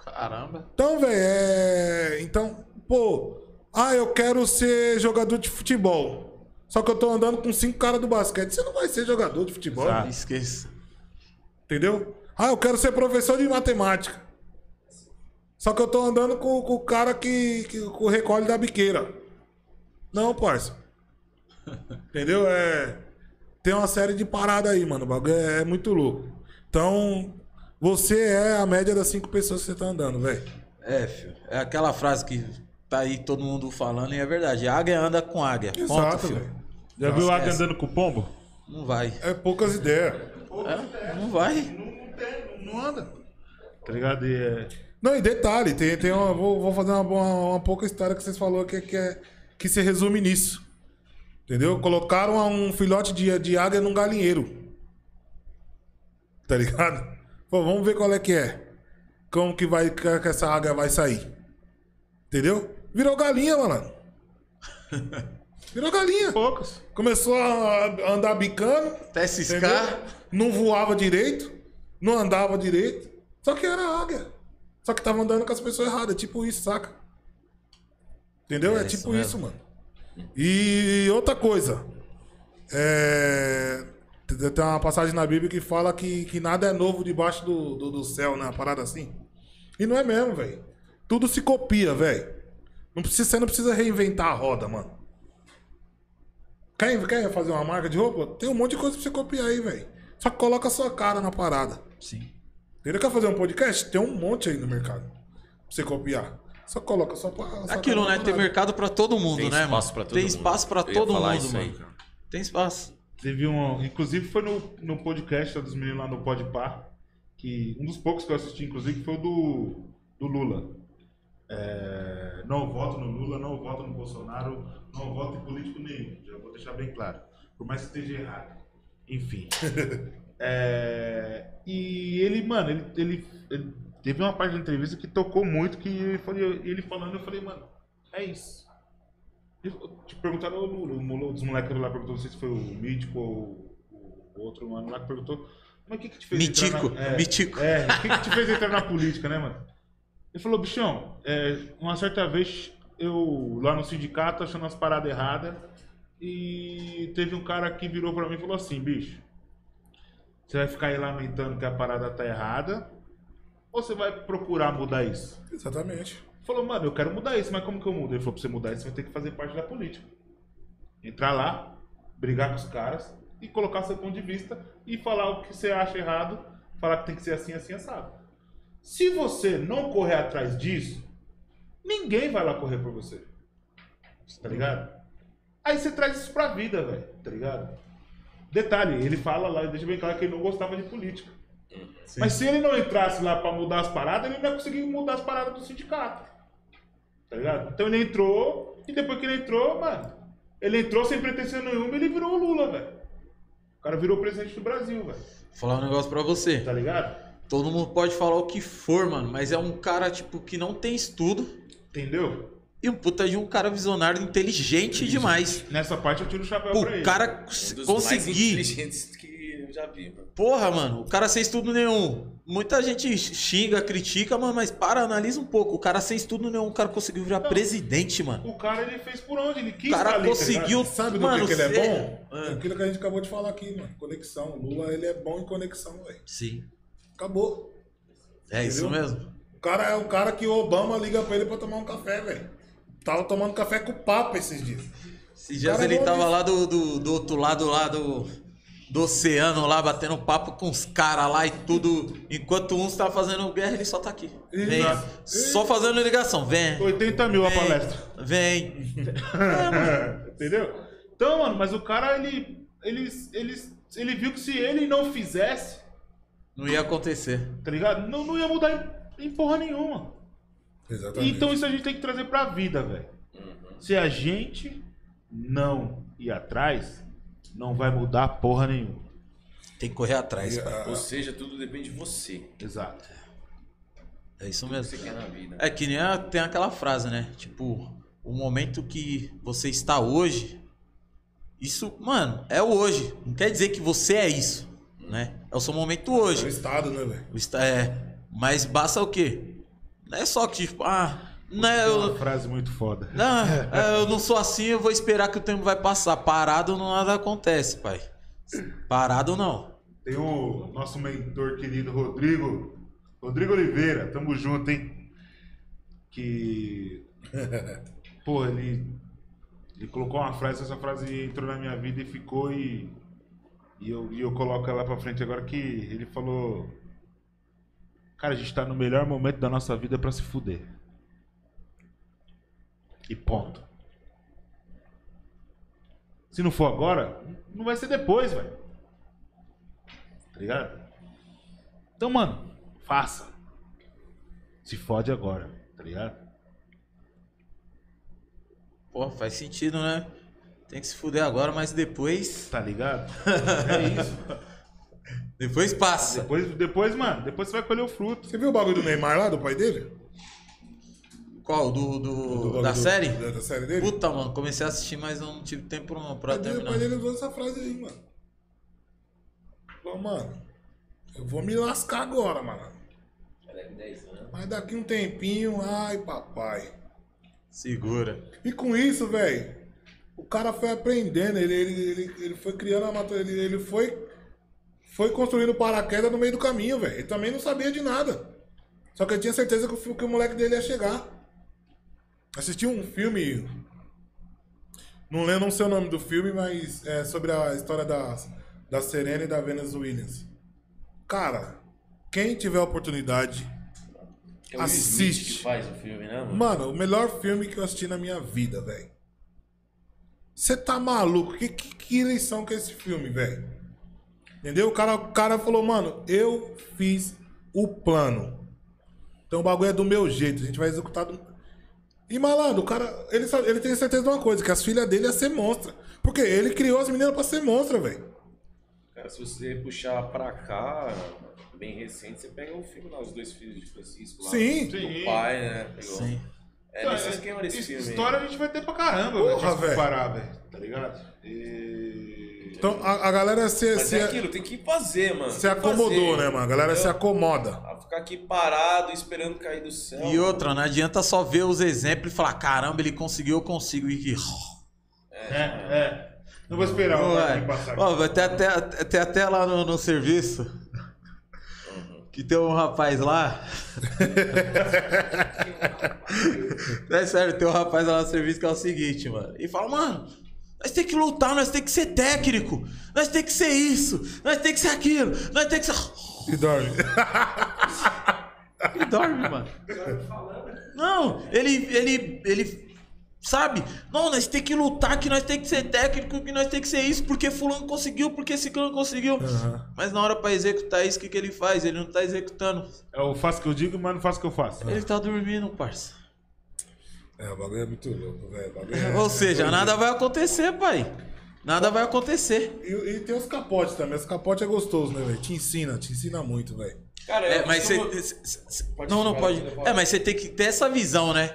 Speaker 1: Caramba.
Speaker 2: Então, velho, é. Então, pô. Ah, eu quero ser jogador de futebol. Só que eu tô andando com cinco caras do basquete. Você não vai ser jogador de futebol.
Speaker 3: Exato.
Speaker 1: Esqueça.
Speaker 2: Entendeu? Ah, eu quero ser professor de matemática. Só que eu tô andando com, com o cara que, que com o recolhe da biqueira. Não, parça. Entendeu? É. Tem uma série de paradas aí, mano. O bagulho é, é muito louco. Então, você é a média das cinco pessoas que você tá andando, velho.
Speaker 1: É, filho. É aquela frase que tá aí todo mundo falando e é verdade. Águia anda com águia. Ponto,
Speaker 2: Exato,
Speaker 1: filho.
Speaker 2: velho.
Speaker 3: Já
Speaker 1: Nossa,
Speaker 3: viu o Águia
Speaker 1: essa.
Speaker 3: andando com o pombo?
Speaker 1: Não vai.
Speaker 2: É poucas ideias.
Speaker 1: É, não vai.
Speaker 2: Não, não tem, não anda.
Speaker 3: Tá ligado? E é...
Speaker 2: Não, e detalhe, tem, tem uma, vou, vou fazer uma, uma, uma pouca história que vocês falaram que, que, é, que se resume nisso. Entendeu? Colocaram um filhote de, de águia num galinheiro. Tá ligado? Pô, vamos ver qual é que é. Como que, vai, que essa águia vai sair. Entendeu? Virou galinha, mano. Virou galinha.
Speaker 3: Poucas.
Speaker 2: Começou a andar bicando.
Speaker 1: Até ciscar.
Speaker 2: Não voava direito, não andava direito, só que era águia. Só que tava andando com as pessoas erradas, tipo isso, saca? Entendeu?
Speaker 1: É
Speaker 2: É,
Speaker 1: isso
Speaker 2: tipo
Speaker 1: mesmo.
Speaker 2: isso, mano. E outra coisa. É. Tem uma passagem na Bíblia que fala que, que nada é novo debaixo do, do, do céu, né? Uma parada assim. E não é mesmo, velho. Tudo se copia, velho. Não precisa, você não precisa reinventar a roda, mano. Quer, quer fazer uma marca de roupa? Tem um monte de coisa pra você copiar aí, velho. Só que coloca a sua cara na parada.
Speaker 1: Sim.
Speaker 2: Entendeu? Quer fazer um podcast? Tem um monte aí no mercado. Pra você copiar. Só coloca só pra. só
Speaker 1: Aquilo, né? Tem mercado pra todo mundo,
Speaker 4: Tem
Speaker 1: né, mano?
Speaker 4: pra todo
Speaker 1: Tem
Speaker 4: mundo.
Speaker 1: espaço
Speaker 4: ia
Speaker 1: todo mundo,
Speaker 4: aí,
Speaker 1: mano.
Speaker 4: cara.
Speaker 1: Tem espaço.
Speaker 3: Teve um. Inclusive foi no, no podcast dos meninos lá no Podpar. Que um dos poucos que eu assisti, inclusive, foi o do, do Lula. É, não voto no Lula, não voto no Bolsonaro, não voto em político nenhum. Já vou deixar bem claro. Por mais que esteja errado. Enfim. É, e ele, mano, ele, ele, ele teve uma parte da entrevista que tocou muito, que ele, ele falando, eu falei, mano, é isso. E Te perguntaram, o Lula, o molo- dos moleques lá perguntou, não sei se foi o Mítico ou o outro mano lá que perguntou, mas o que que te fez
Speaker 1: Mítico,
Speaker 3: entrar na...
Speaker 1: Mítico.
Speaker 3: É, o que que te fez entrar na política, né, mano? Ele falou, bichão, é, uma certa vez eu lá no sindicato achando as paradas erradas e teve um cara que virou pra mim e falou assim, bicho, você vai ficar aí lamentando que a parada tá errada ou você vai procurar mudar isso?
Speaker 2: Exatamente.
Speaker 3: Falou, mano, eu quero mudar isso, mas como que eu mudo? Ele falou, pra você mudar isso, você vai ter que fazer parte da política. Entrar lá, brigar com os caras e colocar seu ponto de vista e falar o que você acha errado, falar que tem que ser assim, assim, assado. Se você não correr atrás disso, ninguém vai lá correr por você. Tá ligado? Aí você traz isso pra vida, velho, tá ligado? Detalhe, ele fala lá, deixa bem claro que ele não gostava de política. Mas se ele não entrasse lá pra mudar as paradas, ele não ia conseguir mudar as paradas do sindicato. Tá ligado? Então ele entrou, e depois que ele entrou, mano, ele entrou sem pretensão nenhuma e ele virou o Lula, velho. O cara virou presidente do Brasil, velho.
Speaker 1: Vou falar um negócio pra você.
Speaker 3: Tá ligado?
Speaker 1: Todo mundo pode falar o que for, mano, mas é um cara, tipo, que não tem estudo
Speaker 3: Entendeu?
Speaker 1: e um puta de um cara visionário inteligente demais.
Speaker 3: Nessa parte eu tiro o chapéu pra
Speaker 1: O
Speaker 3: ele.
Speaker 1: cara
Speaker 4: Um dos mais
Speaker 1: conseguir.
Speaker 4: Já vi, mano.
Speaker 1: Porra, mano, o cara sem estudo nenhum. Muita gente xinga, critica, mano, mas para, analisa um pouco. O cara sem estudo nenhum, o cara conseguiu virar
Speaker 3: Não.
Speaker 1: presidente, mano.
Speaker 3: O cara ele fez por onde? Ele quis
Speaker 1: O cara
Speaker 3: tá ali, tá
Speaker 1: conseguiu.
Speaker 2: Sabe do
Speaker 1: mano,
Speaker 2: que, que ele é bom?
Speaker 1: Ah.
Speaker 2: Aquilo que a gente acabou de falar aqui, mano. Conexão. O Lula, ele é bom em conexão, velho.
Speaker 1: Sim.
Speaker 2: Acabou.
Speaker 1: É isso
Speaker 2: Entendeu?
Speaker 1: mesmo.
Speaker 2: O cara é o cara que o Obama liga pra ele pra tomar um café, velho. Tava tomando café com o Papa esses dias.
Speaker 1: Esses dias
Speaker 2: é
Speaker 1: ele
Speaker 2: bom
Speaker 1: tava lá do, do, do outro lado lá do, do oceano, lá, batendo papo com os caras lá e tudo. Enquanto uns tá fazendo guerra, ele só tá aqui. Vem. Só fazendo ligação. Vem.
Speaker 3: 80 mil a
Speaker 1: Vem.
Speaker 3: palestra.
Speaker 1: Vem.
Speaker 3: Entendeu? Então, mano, mas o cara, ele, ele, ele, ele viu que se ele não fizesse,
Speaker 1: Não ia acontecer.
Speaker 3: tá ligado? Não, não ia mudar em, em porra nenhuma.
Speaker 2: Exatamente.
Speaker 3: Então isso a gente tem que trazer pra vida, velho. Se a gente não ir atrás, não vai mudar porra nenhuma.
Speaker 1: Tem que correr atrás, pai.
Speaker 2: ah,
Speaker 4: Ou seja, tudo depende de você.
Speaker 3: Exato.
Speaker 1: É isso
Speaker 4: O que
Speaker 1: mesmo.
Speaker 4: você quer na vida.
Speaker 1: É que nem a- tem aquela frase, né? Tipo, o momento que você está hoje, isso, mano, é o hoje. Não quer dizer que você é isso, né? É o seu momento
Speaker 2: É o
Speaker 1: hoje.
Speaker 2: Estado, né, velho?
Speaker 1: É, mas basta o quê? Não é só que, tipo, ah,
Speaker 3: É uma
Speaker 1: eu,
Speaker 3: frase muito foda.
Speaker 1: não, é, eu não sou assim, eu vou esperar que o tempo vai passar. Parado não nada acontece, pai. Parado não.
Speaker 3: Tem o nosso mentor querido Rodrigo. Rodrigo Oliveira, tamo junto, hein? Que. Pô, ele. Ele colocou uma frase, essa frase entrou na minha vida e ficou e. E eu, e eu coloco ela pra frente agora que ele falou. Cara, a gente tá no melhor momento da nossa vida pra se fuder. E ponto. Se não for agora, não vai ser depois, velho. Tá ligado? Então, mano, faça. Se fode agora, tá ligado?
Speaker 1: Pô, faz sentido, né? Tem que se fuder agora, mas depois.
Speaker 3: Tá ligado? É isso.
Speaker 1: Depois passa.
Speaker 3: Depois, depois, mano, depois você vai colher o fruto.
Speaker 2: Você viu o bagulho do Neymar lá, do pai dele?
Speaker 1: Qual? Do, do-
Speaker 2: Do
Speaker 1: da
Speaker 2: do-
Speaker 1: série?
Speaker 2: Da, da série dele?
Speaker 1: Puta, mano, comecei a assistir, mas eu não tive tempo não pra
Speaker 2: o
Speaker 1: terminar.
Speaker 2: pai dele usou essa frase aí, mano. Falou, mano, eu vou me lascar agora, mano.
Speaker 5: É 10 anos.
Speaker 2: Mas daqui um tempinho, ai papai.
Speaker 1: Segura.
Speaker 2: E com isso, velho, o cara foi aprendendo, ele, ele, ele, ele foi criando a maturidade, ele, ele foi, foi construindo paraquedas no meio do caminho, velho. Ele também não sabia de nada. Só que ele tinha certeza que o, que o moleque dele ia chegar. Assisti um filme. Não lembro, não sei o nome do filme, mas é sobre a história da, da Serena e da Venus Williams. Cara, quem tiver oportunidade,
Speaker 4: É
Speaker 2: Assiste.
Speaker 4: faz o filme, né, mano?
Speaker 2: Mano, o melhor filme que eu assisti na minha vida, velho. Você tá maluco? Que, que, que eleição que é esse filme, velho? Entendeu? O cara, o cara falou, mano, eu fiz o plano. Então o bagulho é do meu jeito, a gente vai executar do... E malandro, o cara, ele, sabe- ele tem certeza de uma coisa, que as filhas dele ia ser monstra. Porque ele criou as meninas pra ser monstra, velho.
Speaker 4: Cara, se você puxar pra cá, bem recente, você pega o filme lá, Os Dois Filhos de Francisco lá.
Speaker 2: Sim.
Speaker 4: Do
Speaker 3: Sim.
Speaker 4: pai, né? Pegou.
Speaker 1: Sim.
Speaker 4: É nesse esquema desse filme. aí.
Speaker 3: História a gente vai ter pra caramba,
Speaker 2: Porra,
Speaker 3: velho. Se
Speaker 2: velho.
Speaker 3: Tá ligado? E...
Speaker 2: Então a, a galera se,
Speaker 4: Mas
Speaker 2: se,
Speaker 4: é aquilo, tem que fazer, mano.
Speaker 2: se acomodou,
Speaker 4: fazer,
Speaker 2: né, mano? A galera se
Speaker 4: entendeu?
Speaker 2: acomoda.
Speaker 4: A ficar aqui parado, esperando cair do céu.
Speaker 1: E outra, não adianta só ver os exemplos e falar, caramba, ele conseguiu, eu consigo. E...
Speaker 3: É, é. Não vou esperar o
Speaker 1: Ué,
Speaker 3: Marquinhos passar.
Speaker 1: ó, vai ter até, tem até lá no, no serviço que tem um rapaz lá. é sério, tem um rapaz lá no serviço que é o seguinte, mano. E fala, mano, nós tem que lutar, nós tem que ser técnico, nós tem que ser isso, nós tem que ser aquilo, nós tem que ser.
Speaker 2: E dorme.
Speaker 1: Ele dorme, mano. Não, ele, ele, ele, sabe? Não, nós tem que lutar, que nós tem que ser técnico, que nós tem que ser isso, porque fulano conseguiu, porque ciclano conseguiu. Mas na hora pra executar isso, o que, que ele faz? Ele não tá executando.
Speaker 3: Eu faço o que eu digo, mas não faço o que eu faço.
Speaker 1: Ele tá dormindo, parça.
Speaker 2: É, o bagulho é muito louco, velho. É-
Speaker 1: Ou seja,
Speaker 2: é
Speaker 1: nada vai acontecer, pai. Nada vai acontecer.
Speaker 2: E, e tem os capotes também. Os capotes é gostoso, né, velho? Te ensina, te ensina muito, velho.
Speaker 4: Cara,
Speaker 1: É, mas você.
Speaker 4: costumo-
Speaker 1: cê- cê- cê-
Speaker 4: Pode
Speaker 1: Não, não pode. É, mas você tem que ter essa visão, né?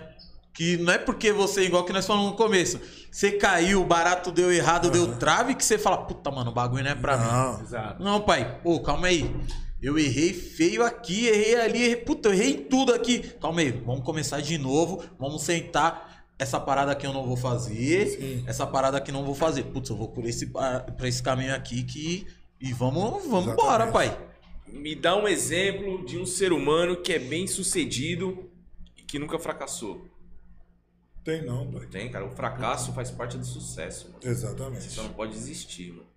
Speaker 1: Que não é porque você, igual que nós falamos no começo, você caiu, o barato deu errado, deu trave, que você fala, puta, mano, o bagulho não é pra mim.
Speaker 2: Não.
Speaker 3: Exato.
Speaker 1: Não, pai. Ô, calma aí. Eu errei feio aqui, errei ali, errei. Puta, eu errei em tudo aqui. Calma aí, vamos começar de novo. Vamos sentar. Essa parada aqui eu não vou fazer.
Speaker 2: Sim.
Speaker 1: Essa parada aqui eu não vou fazer. Putz, eu vou por esse, por esse caminho aqui que. E vamos, vamos
Speaker 2: Exatamente.
Speaker 1: embora, pai.
Speaker 4: Me dá um exemplo de um ser humano que é bem sucedido e que nunca fracassou.
Speaker 2: Tem não, pai.
Speaker 4: Tem, cara. O fracasso faz parte do sucesso, mano. Você
Speaker 2: Exatamente.
Speaker 4: só não pode desistir, mano.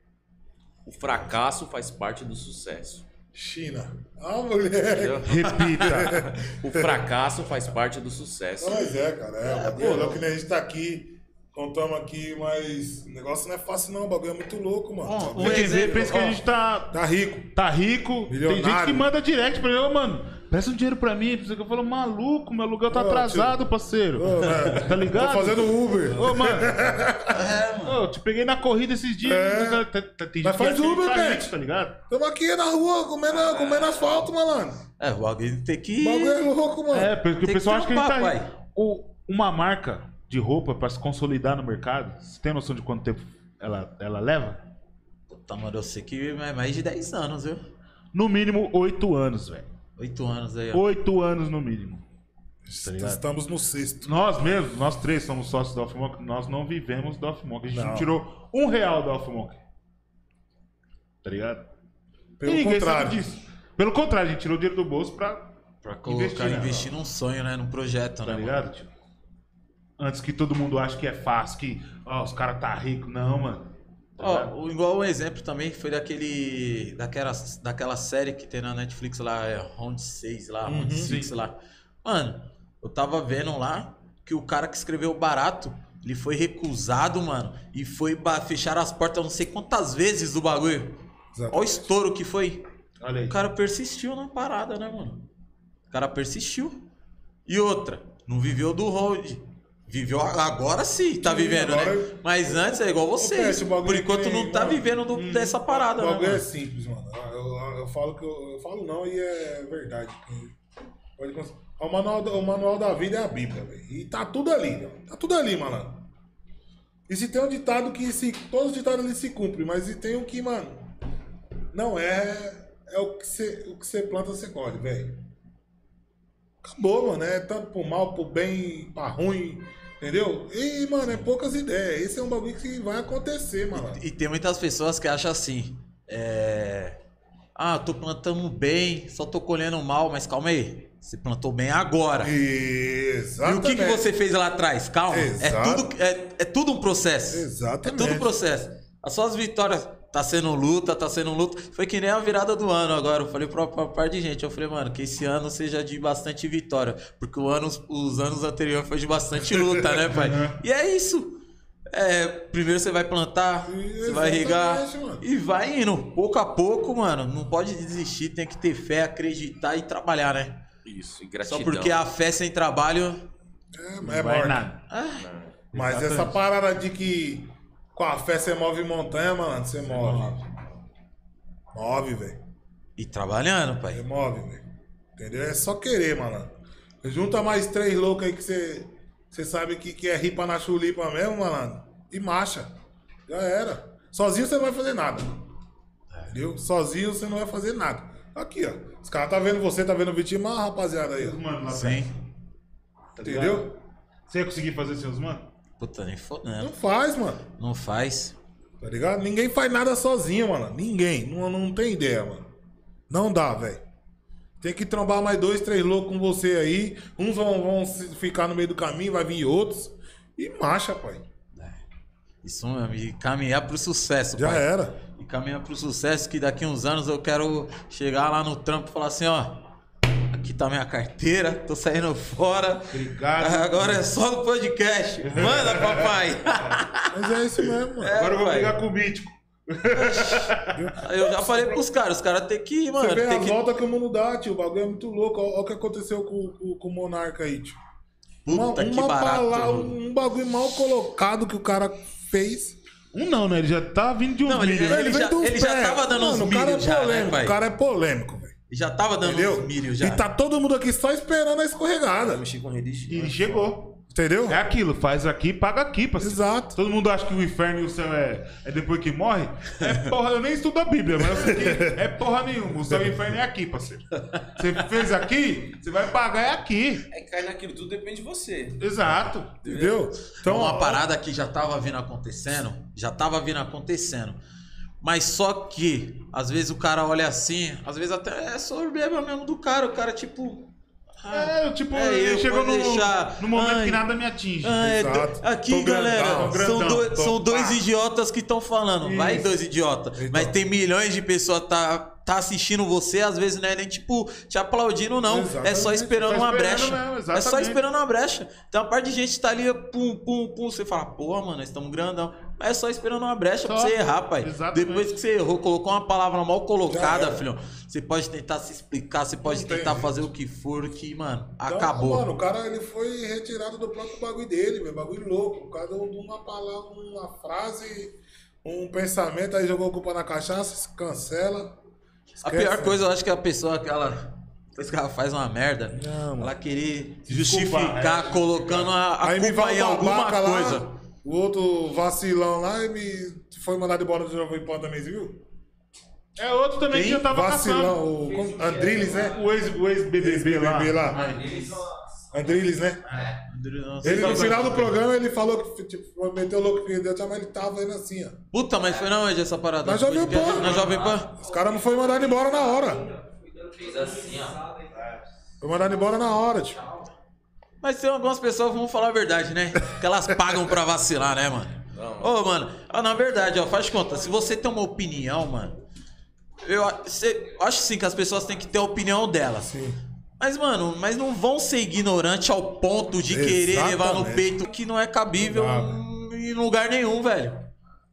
Speaker 4: O fracasso faz parte do sucesso.
Speaker 2: China. Ah, mulher.
Speaker 3: Repita.
Speaker 4: O fracasso faz parte do sucesso.
Speaker 2: Mas é, cara. É, o bagulho é louco, né? A gente tá aqui, contamos aqui, mas o negócio não é fácil, não. O bagulho é muito louco, mano.
Speaker 1: Ó,
Speaker 2: O
Speaker 3: Quer dizer, pensa que a gente tá,
Speaker 2: Tá rico.
Speaker 3: tá rico. Tem gente
Speaker 2: Milionário.
Speaker 3: que manda direct pra mim, ô, mano. Peça um dinheiro pra mim. Eu falo, maluco, meu aluguel tá
Speaker 2: Ô,
Speaker 3: atrasado, parceiro.
Speaker 2: Ô,
Speaker 3: Tá ligado?
Speaker 2: Tô fazendo Uber.
Speaker 3: Ô, mano. Ô, te peguei na corrida esses dias.
Speaker 2: É.
Speaker 3: Tá- tá- tá- tem
Speaker 2: Mas
Speaker 3: gente
Speaker 2: faz
Speaker 3: que
Speaker 2: Uber, Pet.
Speaker 3: Tá ligado?
Speaker 2: Tamo aqui na rua, comendo, comendo asfalto, malandro.
Speaker 1: É, o bagulho tem que.
Speaker 2: O bagulho é louco, mano.
Speaker 3: É, porque
Speaker 1: Tem
Speaker 3: o
Speaker 1: que
Speaker 3: pessoal acha que a gente tá.
Speaker 1: trampar, pai.
Speaker 3: O- uma marca de roupa pra se consolidar no mercado, você tem noção de quanto tempo ela, ela leva?
Speaker 1: Puta, mano, eu sei que é mais de 10 anos, viu?
Speaker 3: No mínimo, oito anos, velho.
Speaker 1: 8 anos aí, ó.
Speaker 3: Oito anos no mínimo. Tá?
Speaker 2: Estamos no sexto.
Speaker 3: Nós mesmos, nós três somos sócios da Offmonk, nós não vivemos da Offmonk. A gente não.
Speaker 2: Não.
Speaker 3: tirou um real da Offmonk. Tá ligado?
Speaker 2: Pelo
Speaker 3: E ninguém
Speaker 2: contrário.
Speaker 3: sabe disso. Pelo contrário, a gente tirou dinheiro do bolso pra,
Speaker 1: Pra colocar,
Speaker 3: investir, né?
Speaker 1: investir num sonho, né? Num projeto,
Speaker 3: Tá
Speaker 1: né? mano?
Speaker 3: ligado, tio? Antes que todo mundo ache que é fácil, que ó, os caras tá rico. Não, mano. Tá?
Speaker 1: Ó, o- igual um exemplo também foi daquele. Daquela, daquela série que tem na Netflix lá, é Round 6 lá,
Speaker 2: Uhum.
Speaker 1: Round 6 lá. Mano, eu tava vendo lá que o cara que escreveu barato, ele foi recusado, mano. E foi fechar as portas não sei quantas vezes do bagulho.
Speaker 2: Exatamente.
Speaker 1: Olha o estouro que foi.
Speaker 3: Olha aí.
Speaker 1: O cara persistiu na parada, né, mano? O cara persistiu. E outra, não viveu do hold. Viveu agora sim, tá vivendo,
Speaker 2: agora-
Speaker 1: né? Mas antes é igual
Speaker 2: bagulho
Speaker 1: Por enquanto
Speaker 2: tem-
Speaker 1: não tá
Speaker 2: mano,
Speaker 1: vivendo do- dessa parada,
Speaker 2: O
Speaker 1: né?
Speaker 2: bagulho é
Speaker 1: mano?
Speaker 2: simples, mano. Eu, eu- falo que eu, eu falo não e é verdade. O, manual, da- o manual da vida é a Bíblia, velho. E tá tudo ali, mano. Tá tudo ali, malandro. E se tem um ditado que se. Todos os ditados ali se cumprem, mas se tem um que, mano. Não é. É o que você o que você planta, você colhe, velho. Acabou, mano. É tanto pro mal, pro bem, pra ruim. Entendeu? E, mano, é poucas ideias. Esse é um bagulho que vai acontecer, mano.
Speaker 1: E tem muitas pessoas que acham assim. É. Ah, tô plantando bem, só tô colhendo mal, mas calma aí. Você plantou bem agora. E
Speaker 2: Exatamente.
Speaker 1: o que, que você fez lá atrás? Calma. É
Speaker 2: Exato.
Speaker 1: tudo, é, é tudo um processo.
Speaker 2: Exatamente.
Speaker 1: É tudo um processo. As suas vitórias tá sendo luta, tá sendo luta. Foi que nem a virada do ano agora. Eu falei pra, pra parte de gente. Eu falei, mano, que esse ano seja de bastante vitória. Porque o ano, os anos anteriores foi de bastante luta, né, pai? E é isso. É, primeiro você vai plantar, você vai regar
Speaker 2: mano.
Speaker 1: e vai indo. Pouco a pouco, mano. Não pode desistir, tem que ter fé, acreditar e trabalhar, né?
Speaker 4: Isso, e
Speaker 1: Só
Speaker 4: gratidão.
Speaker 1: porque a fé sem trabalho.
Speaker 2: É,
Speaker 3: Não
Speaker 2: é
Speaker 3: nada.
Speaker 2: Mas
Speaker 3: Exatamente.
Speaker 2: essa parada de que com a fé você move montanha, mano, você move. Move, velho.
Speaker 1: E trabalhando,
Speaker 2: Você
Speaker 1: pai.
Speaker 2: move, velho. Entendeu? É só querer, mano. Junta mais três loucos aí que você, você sabe que, que é ripa na chulipa mesmo, mano. E marcha. Já era. Sozinho você não vai fazer nada. Entendeu? Sozinho você não vai fazer nada. Aqui, ó. Os caras tá vendo você, tá vendo o Vitinho, mas rapaziada aí, ó.
Speaker 3: Mano, lá
Speaker 1: Sim.
Speaker 3: tá?
Speaker 2: Entendeu?
Speaker 3: Você ia conseguir fazer seus mano?
Speaker 1: Puta, nem
Speaker 2: Não
Speaker 1: fodendo.
Speaker 2: faz, mano.
Speaker 1: Não faz.
Speaker 2: Tá ligado? Ninguém faz nada sozinho, mano. Ninguém. Não, não tem ideia, mano. Não dá, velho. Tem que trombar mais dois, três loucos com você aí. Uns vão, vão ficar no meio do caminho, vai vir outros. E marcha, pai.
Speaker 1: Isso mesmo. E caminhar pro sucesso,
Speaker 2: Já
Speaker 1: pai.
Speaker 2: era.
Speaker 1: E caminhar pro sucesso que daqui uns anos eu quero chegar lá no trampo e falar assim, ó. Aqui tá minha carteira, tô saindo fora.
Speaker 3: Obrigado.
Speaker 1: Agora é só no podcast. Manda, papai.
Speaker 2: Mas é isso mesmo, mano.
Speaker 1: É,
Speaker 3: Agora eu vou
Speaker 1: pai.
Speaker 3: brigar com o Mítico.
Speaker 1: Eu já falei pros caras, os caras tem que, mano,
Speaker 2: Você vê
Speaker 1: tem
Speaker 2: a
Speaker 1: que.
Speaker 2: volta que o mundo dá, tio. O bagulho é muito louco. Olha o que aconteceu com, com- com o Monarca aí, tio. Uma,
Speaker 1: Puta que
Speaker 2: uma
Speaker 1: barato.
Speaker 2: pala-
Speaker 1: mano.
Speaker 2: um bagulho mal colocado que o cara fez.
Speaker 3: Um não, né? Ele já tá vindo de uns
Speaker 1: Não, ele-
Speaker 3: milhos.
Speaker 1: ele- já- ele já tava dando uns
Speaker 2: Mano, o cara é
Speaker 1: já, né,
Speaker 2: o cara é polêmico,
Speaker 1: já tava dando
Speaker 2: Entendeu?
Speaker 1: uns milhos já.
Speaker 2: E tá todo mundo aqui só esperando a escorregada.
Speaker 4: Mexi com rede
Speaker 3: E chegou.
Speaker 2: Entendeu?
Speaker 3: É aquilo, faz aqui, paga aqui, parceiro.
Speaker 2: Exato.
Speaker 3: Todo mundo acha que o inferno e o céu é, é depois que morre. É porra, eu nem estudo a Bíblia, mas eu sei que é porra nenhuma. O céu e o inferno é aqui, parceiro. Você fez aqui, você vai pagar é aqui.
Speaker 4: É cair naquilo, tudo depende de você.
Speaker 3: Exato.
Speaker 2: Entendeu?
Speaker 1: Então, uma
Speaker 2: ó,
Speaker 1: parada que já tava vindo acontecendo, já tava vindo acontecendo. Mas só que, às vezes o cara olha assim, às vezes até é soberba mesmo do cara. O cara, tipo. ah,
Speaker 3: É, tipo,
Speaker 1: É,
Speaker 3: ele
Speaker 1: eu
Speaker 3: chegou no,
Speaker 1: deixar.
Speaker 3: no momento
Speaker 1: Ai.
Speaker 3: que nada me atinge.
Speaker 1: é,
Speaker 2: Exato.
Speaker 1: aqui,
Speaker 2: Tô
Speaker 1: galera,
Speaker 2: grandão,
Speaker 1: são,
Speaker 3: grandão,
Speaker 1: dois,
Speaker 2: tô
Speaker 1: são dois idiotas que estão falando. Vai
Speaker 3: Isso.
Speaker 1: dois idiotas.
Speaker 2: Então.
Speaker 1: Mas tem milhões de pessoas tá, tá assistindo você, às vezes não é nem tipo te aplaudindo, não. É
Speaker 2: Exatamente.
Speaker 1: só esperando
Speaker 3: Só
Speaker 1: uma
Speaker 3: esperando
Speaker 1: brecha.
Speaker 3: mesmo,
Speaker 1: é só esperando uma brecha. Tem uma parte de gente que tá ali, pum, pum, pum. Você fala, porra, mano, nós estamos grandão. Mas é só esperando uma brecha pra
Speaker 3: Só.
Speaker 1: você errar, pai.
Speaker 3: Exatamente.
Speaker 1: Depois que você errou, colocou uma palavra mal colocada, filhão. Você pode tentar se explicar, você pode
Speaker 2: tem
Speaker 1: tentar fazer o que for, que, mano,
Speaker 2: então,
Speaker 1: acabou.
Speaker 2: Mano, o cara ele foi retirado do próprio bagulho dele, meu. Bagulho louco. Por causa de uma palavra, uma frase, um pensamento, aí jogou culpa na cachaça, se cancela.
Speaker 1: A
Speaker 2: Esquece,
Speaker 1: pior
Speaker 2: né?
Speaker 1: coisa, eu acho que a pessoa que ela. Depois que ela faz uma merda,
Speaker 2: Não,
Speaker 1: ela querer
Speaker 3: Desculpa,
Speaker 1: justificar
Speaker 3: é,
Speaker 1: colocando a, a culpa em
Speaker 2: o
Speaker 1: alguma
Speaker 2: babaca lá,
Speaker 1: coisa.
Speaker 2: O outro vacilão lá e me foi mandado embora do Jovem Pan também, você viu?
Speaker 3: É outro também que
Speaker 1: Quem?
Speaker 3: já tava
Speaker 2: Vacilão,
Speaker 3: caçando.
Speaker 2: o como- Andriles, né?
Speaker 3: O ex- o ex-BBB lá.
Speaker 2: BBB lá. Andriles, né? Ele no final do programa ele falou que tipo, meteu o louco que deu, mas ele tava indo assim, ó.
Speaker 1: Puta, mas foi na onde essa parada?
Speaker 2: Na Jovem Pan.
Speaker 1: Na Jovem Pan?
Speaker 2: Os caras não foi mandado embora na hora.
Speaker 5: Fez assim, ó.
Speaker 2: Foi mandado embora na hora, tipo.
Speaker 1: Mas tem algumas pessoas, vamos falar a verdade, né? Que elas pagam pra vacilar, né, mano? Ô, mano, ah, na verdade, ó, faz conta. Se você tem uma opinião, mano, eu, a- cê- acho sim que as pessoas têm que ter a opinião delas.
Speaker 2: Sim.
Speaker 1: Mas, mano, mas não vão ser ignorantes ao ponto de querer levar no
Speaker 2: Exatamente.
Speaker 1: peito que não é cabível
Speaker 2: Não
Speaker 1: em lugar nenhum, velho.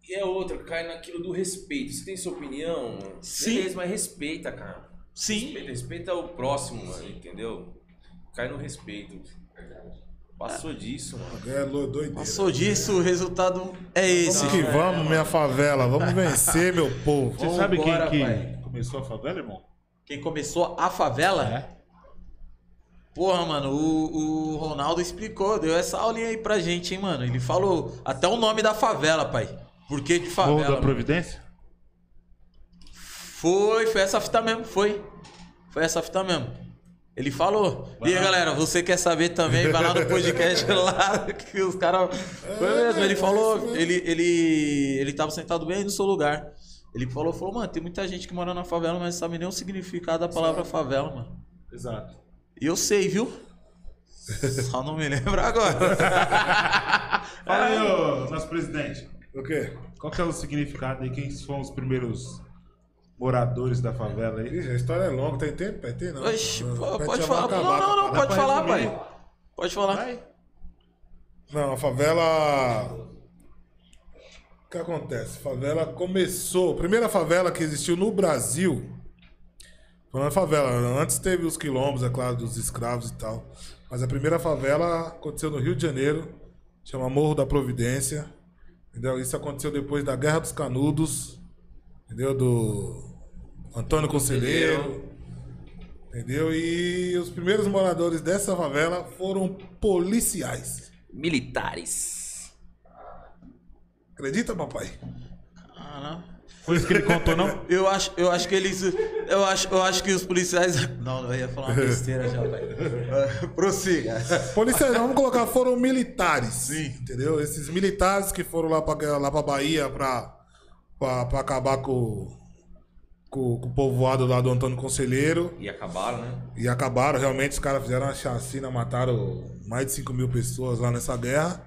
Speaker 4: E é outra, cai naquilo do respeito. Você tem sua opinião, mano?
Speaker 1: Sim.
Speaker 4: Beleza, mas respeita, cara.
Speaker 1: Sim.
Speaker 4: Respeita, respeita o próximo, mano, entendeu? Cai no respeito. Passou disso, mano.
Speaker 2: É doideira.
Speaker 1: Passou disso, o resultado é esse.
Speaker 2: Vamos que vamos, minha favela. Vamos vencer, meu povo.
Speaker 3: Você sabe quem
Speaker 1: Vambora,
Speaker 3: que
Speaker 1: pai.
Speaker 3: começou a favela, irmão?
Speaker 1: Quem começou a favela?
Speaker 3: É.
Speaker 1: Porra, mano, o, o Ronaldo explicou, deu essa aulinha aí pra gente, hein, mano. Ele falou até o nome da favela, pai. Por que de
Speaker 3: Morro
Speaker 1: favela?
Speaker 3: da
Speaker 1: mano?
Speaker 3: Providência?
Speaker 1: Foi, foi essa fita mesmo, foi. Foi essa fita mesmo. Ele falou. E aí, galera, você quer saber também? Vai lá no podcast lá, que os caras. Foi mesmo, ele
Speaker 2: é
Speaker 1: falou.
Speaker 2: mesmo.
Speaker 1: Ele, ele, ele tava sentado bem aí no seu lugar. Ele falou, falou, mano, tem muita gente que mora na favela, mas não sabe nem o significado da palavra favela, mano.
Speaker 3: Exato.
Speaker 1: E eu sei, viu? Só não me lembro agora.
Speaker 3: Fala aí, ô, nosso presidente.
Speaker 2: O quê?
Speaker 3: Qual que é o significado aí? Quem foram os primeiros moradores da favela aí?
Speaker 2: Ixi, a história é longa, tem tempo? Vai ter, não.
Speaker 1: Oxi,
Speaker 2: Não,
Speaker 1: pode falar.
Speaker 2: acabar,
Speaker 1: Não, não, não, pode falar,
Speaker 3: resumir?
Speaker 1: pai. Pode falar.
Speaker 3: Vai.
Speaker 2: Não, a favela. O que acontece? A favela começou. A primeira favela que existiu no Brasil foi uma favela. Antes teve os quilombos, é claro, dos escravos e tal. Mas a primeira favela aconteceu no Rio de Janeiro, chama Morro da Providência. Entendeu? Isso aconteceu depois da Guerra dos Canudos, entendeu? Do Antônio Conselheiro. Entendeu? E os primeiros moradores dessa favela foram policiais.
Speaker 4: Militares.
Speaker 2: Acredita, papai?
Speaker 1: Ah, não.
Speaker 3: Foi isso que ele contou, não?
Speaker 1: Eu acho, eu acho que eles. Eu acho, eu acho que os policiais. Não, eu ia falar uma besteira já, pai. Prossiga.
Speaker 2: Policiais, vamos colocar, foram militares.
Speaker 1: Sim.
Speaker 2: Entendeu? Esses militares que foram lá pra, lá pra Bahia pra, pra, pra acabar com, com, com o povoado lá do Antônio Conselheiro.
Speaker 4: E acabaram, né?
Speaker 2: E acabaram, realmente, os caras fizeram uma chacina, mataram mais de 5 mil pessoas lá nessa guerra.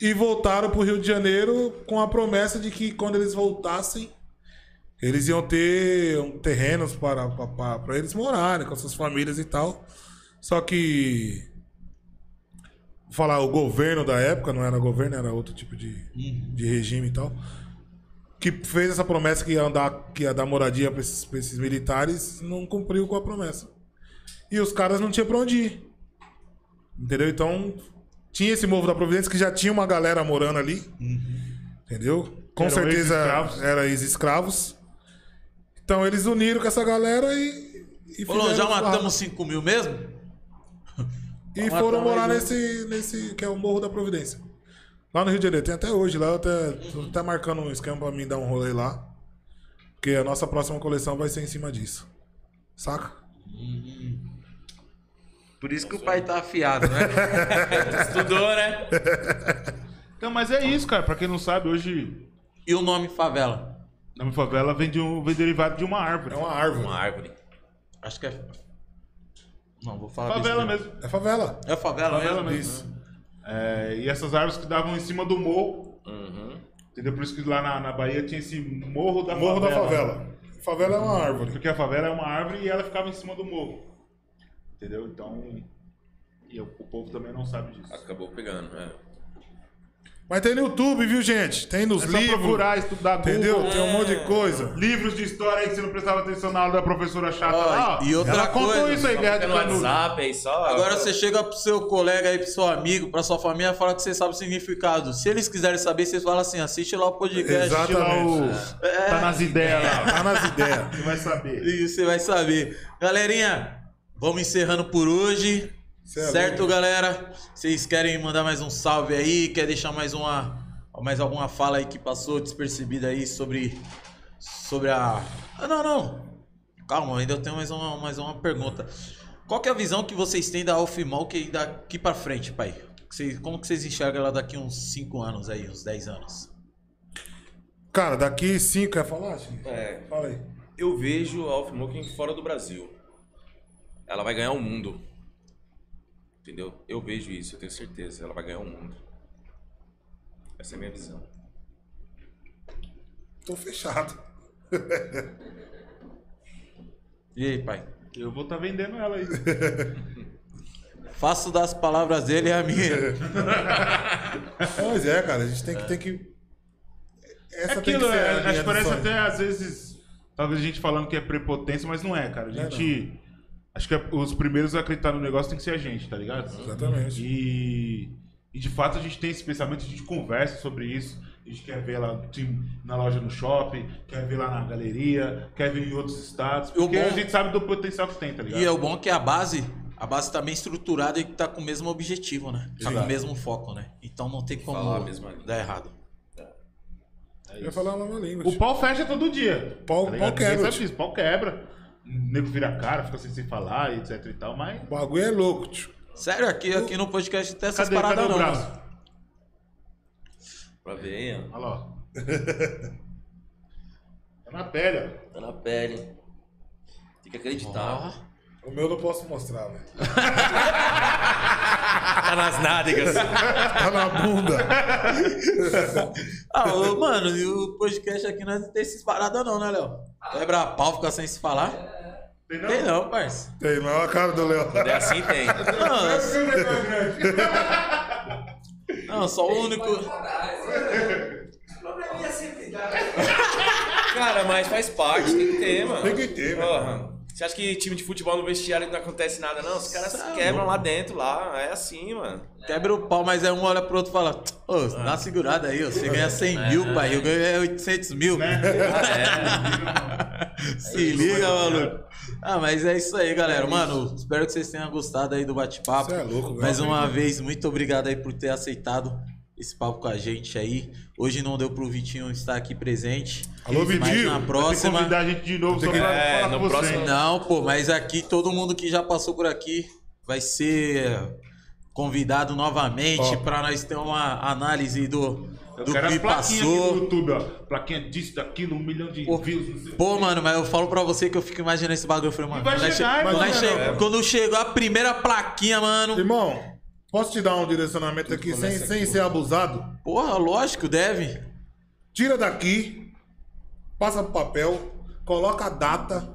Speaker 2: E voltaram pro Rio de Janeiro com a promessa de que quando eles voltassem, eles iam ter um, terrenos para, para, para eles morarem com suas famílias e tal. Só que. Vou falar, o governo da época, não era governo, era outro tipo de, de regime e tal. Que fez essa promessa que ia, dar, que ia dar moradia para esses, pra esses militares, não cumpriu com a promessa. E os caras não tinham pra onde ir. Entendeu? Então, tinha esse Morro da Providência que já tinha uma galera morando ali. Entendeu? Com
Speaker 3: Eram
Speaker 2: certeza
Speaker 3: ex-escravos.
Speaker 2: era ex-escravos. Então eles uniram com essa galera e. e
Speaker 1: Falou, já matamos 5 mil mesmo?
Speaker 2: E foram morar
Speaker 1: um.
Speaker 2: nesse, nesse. que é o Morro da Providência. Lá no Rio de Janeiro. Tem até hoje lá. Eu até, tô até marcando um esquema pra mim dar um rolê lá. Porque a nossa próxima coleção vai ser em cima disso. Saca?
Speaker 1: Por isso que o pai tá afiado, né?
Speaker 4: Estudou, né?
Speaker 3: Então, mas é isso, cara. Pra quem não sabe, hoje,
Speaker 1: E o nome favela?
Speaker 3: na minha favela vem, de um, vem derivado de uma árvore.
Speaker 2: É uma árvore.
Speaker 4: Uma árvore.
Speaker 1: Acho que é. Não, vou falar.
Speaker 3: Favela mesmo.
Speaker 2: É favela.
Speaker 1: É favela,
Speaker 3: Favela
Speaker 1: mesmo?
Speaker 3: mesmo. É, e essas árvores que davam em cima do morro.
Speaker 4: Uhum.
Speaker 3: Entendeu? Por isso que lá na, na Bahia tinha esse morro da
Speaker 2: Morro
Speaker 3: favela.
Speaker 2: da favela. Favela é uma árvore.
Speaker 3: Porque a favela é uma árvore e ela ficava em cima do morro. Entendeu? Então. E o, o povo também não sabe disso.
Speaker 4: Acabou pegando, é.
Speaker 2: Mas tem no YouTube, viu, gente? Tem nos
Speaker 3: É só
Speaker 2: livros.
Speaker 3: procurar, estudar
Speaker 2: Entendeu?
Speaker 3: Google.
Speaker 2: Tem um monte de coisa.
Speaker 3: Livros de história aí que você não prestava atenção na aula da professora chata lá.
Speaker 1: e outra
Speaker 3: Ela contou
Speaker 1: coisa,
Speaker 3: isso aí,
Speaker 4: Só
Speaker 3: Guerra de.
Speaker 4: WhatsApp aí só.
Speaker 1: Agora você chega pro seu colega aí, pro seu amigo, pra sua família, fala que você sabe o significado. Se eles quiserem saber, vocês falam assim, assiste lá o podcast.
Speaker 3: Lá o...
Speaker 1: É.
Speaker 3: Tá nas ideias lá.
Speaker 2: Tá nas ideias.
Speaker 3: Você vai saber.
Speaker 1: E você vai saber. Galerinha, vamos encerrando por hoje.
Speaker 2: É
Speaker 1: certo,
Speaker 2: louco.
Speaker 1: galera? Vocês querem mandar mais um salve aí? Quer deixar mais uma mais alguma fala aí que passou despercebida aí sobre sobre a ah, Não, não. Calma, ainda eu tenho mais uma mais uma pergunta. Qual que é a visão que vocês têm da Alfimol que daqui pra frente, pai? Vocês- como que vocês enxergam ela daqui uns 5 anos aí, uns 10 anos?
Speaker 2: Cara, daqui cinco, quer falar?
Speaker 4: É,
Speaker 2: Fala aí.
Speaker 4: eu vejo a Alfmoking fora do Brasil. Ela vai ganhar o mundo. Entendeu? Eu vejo isso, eu tenho certeza. Ela vai ganhar o mundo. Essa é a minha visão.
Speaker 2: Tô fechado.
Speaker 1: E aí, pai?
Speaker 3: Eu vou estar vendendo ela aí.
Speaker 1: Faço das palavras dele a minha.
Speaker 2: Mas é, cara, a gente tem que. Tem que...
Speaker 3: É
Speaker 2: Essa tem
Speaker 3: aquilo,
Speaker 2: que ser
Speaker 3: é,
Speaker 2: a
Speaker 3: acho que parece até às vezes. Talvez a gente falando que é prepotência, mas não é, cara. A
Speaker 2: é,
Speaker 3: gente. Acho que os primeiros a acreditar no negócio tem que ser a gente, tá ligado?
Speaker 2: Exatamente.
Speaker 3: E, e de fato a gente tem esse pensamento, a gente conversa sobre isso. A gente quer ver lá na loja no shopping, quer ver lá na galeria, quer ver em outros estados. Porque
Speaker 1: bom-
Speaker 3: a gente sabe do potencial que tem, tá ligado?
Speaker 1: E é o bom que a base, a base tá bem estruturada e tá com o mesmo objetivo, né? Tá com o mesmo foco, né? Então não tem como
Speaker 4: Falar a mesma língua.
Speaker 1: dar errado.
Speaker 2: Eu ia falar uma língua.
Speaker 3: O pau fecha todo dia.
Speaker 2: Pau-
Speaker 3: tá
Speaker 2: pau quebra,
Speaker 3: sabe pau quebra. O nego vira a cara, fica sem se falar, etc e tal, mas.
Speaker 2: O bagulho é louco, tio.
Speaker 1: Sério, aqui, aqui no podcast tem essas
Speaker 3: Cadê, cadê
Speaker 1: paradas
Speaker 3: o
Speaker 1: não.
Speaker 3: braço?
Speaker 1: mano.
Speaker 4: Pra ver, ó.
Speaker 3: Olha lá, ó. tá na pele, ó.
Speaker 4: Tá na pele. Tem que acreditar.
Speaker 2: O meu eu não posso mostrar, velho.
Speaker 4: Tá nas nádegas.
Speaker 2: Tá na bunda.
Speaker 1: Ah, ô, mano, e o podcast aqui nós não tem essas paradas não, né, Léo? Quebra pau, ficar sem se falar?
Speaker 3: Tem não?
Speaker 1: Tem não, parça.
Speaker 2: Tem, não é a cara do Léo.
Speaker 4: É assim tem.
Speaker 1: Não, não, só o único...
Speaker 4: Cara, mas faz parte, tem que ter, mano.
Speaker 2: Tem que ter, velho.
Speaker 4: Você acha que time de futebol no vestiário não acontece nada, não? Os caras se quebram lá dentro, lá. É assim, mano.
Speaker 1: Quebra o pau, mas é um olha pro outro e fala: Ô, dá uma segurada aí, ó. Você ganha 100 mil, pai. Eu ganho é 800 mil. Se liga, maluco. Ah, mas é isso aí, galera. Mano, espero que vocês tenham gostado aí do bate-papo.
Speaker 2: Você é louco, velho.
Speaker 1: Mais uma vez, muito obrigado aí por ter aceitado esse papo com a gente aí. Hoje não deu pro Vitinho estar aqui presente.
Speaker 2: Alô,
Speaker 1: Mas
Speaker 2: Vitinho.
Speaker 1: na
Speaker 3: Vai ter que
Speaker 1: próxima.
Speaker 3: convidar a gente de novo só
Speaker 2: que-
Speaker 3: pra
Speaker 4: É,
Speaker 3: falar
Speaker 4: no
Speaker 3: com você.
Speaker 4: próximo-
Speaker 1: Não, pô, mas aqui todo mundo que já passou por aqui vai ser convidado novamente
Speaker 2: Ó.
Speaker 1: pra nós ter uma análise do,
Speaker 3: Eu
Speaker 1: do
Speaker 3: quero
Speaker 1: que
Speaker 3: as plaquinhas aqui no
Speaker 1: passou.
Speaker 3: YouTube, ó. Plaquinha disso, daquilo, um milhão de
Speaker 1: Pô,
Speaker 3: views, não sei o
Speaker 1: Pô, mano, mas eu falo pra você que eu fico imaginando esse bagulho. Eu falei, mano,
Speaker 3: vai chegar,
Speaker 1: che-
Speaker 3: irmão,
Speaker 1: quando
Speaker 3: né,
Speaker 1: che- quando chegou a primeira plaquinha, mano.
Speaker 2: Irmão, posso te dar um direcionamento aqui sem, sem ser abusado?
Speaker 1: Porra, lógico, deve.
Speaker 2: Tira daqui, passa pro papel, coloca a data,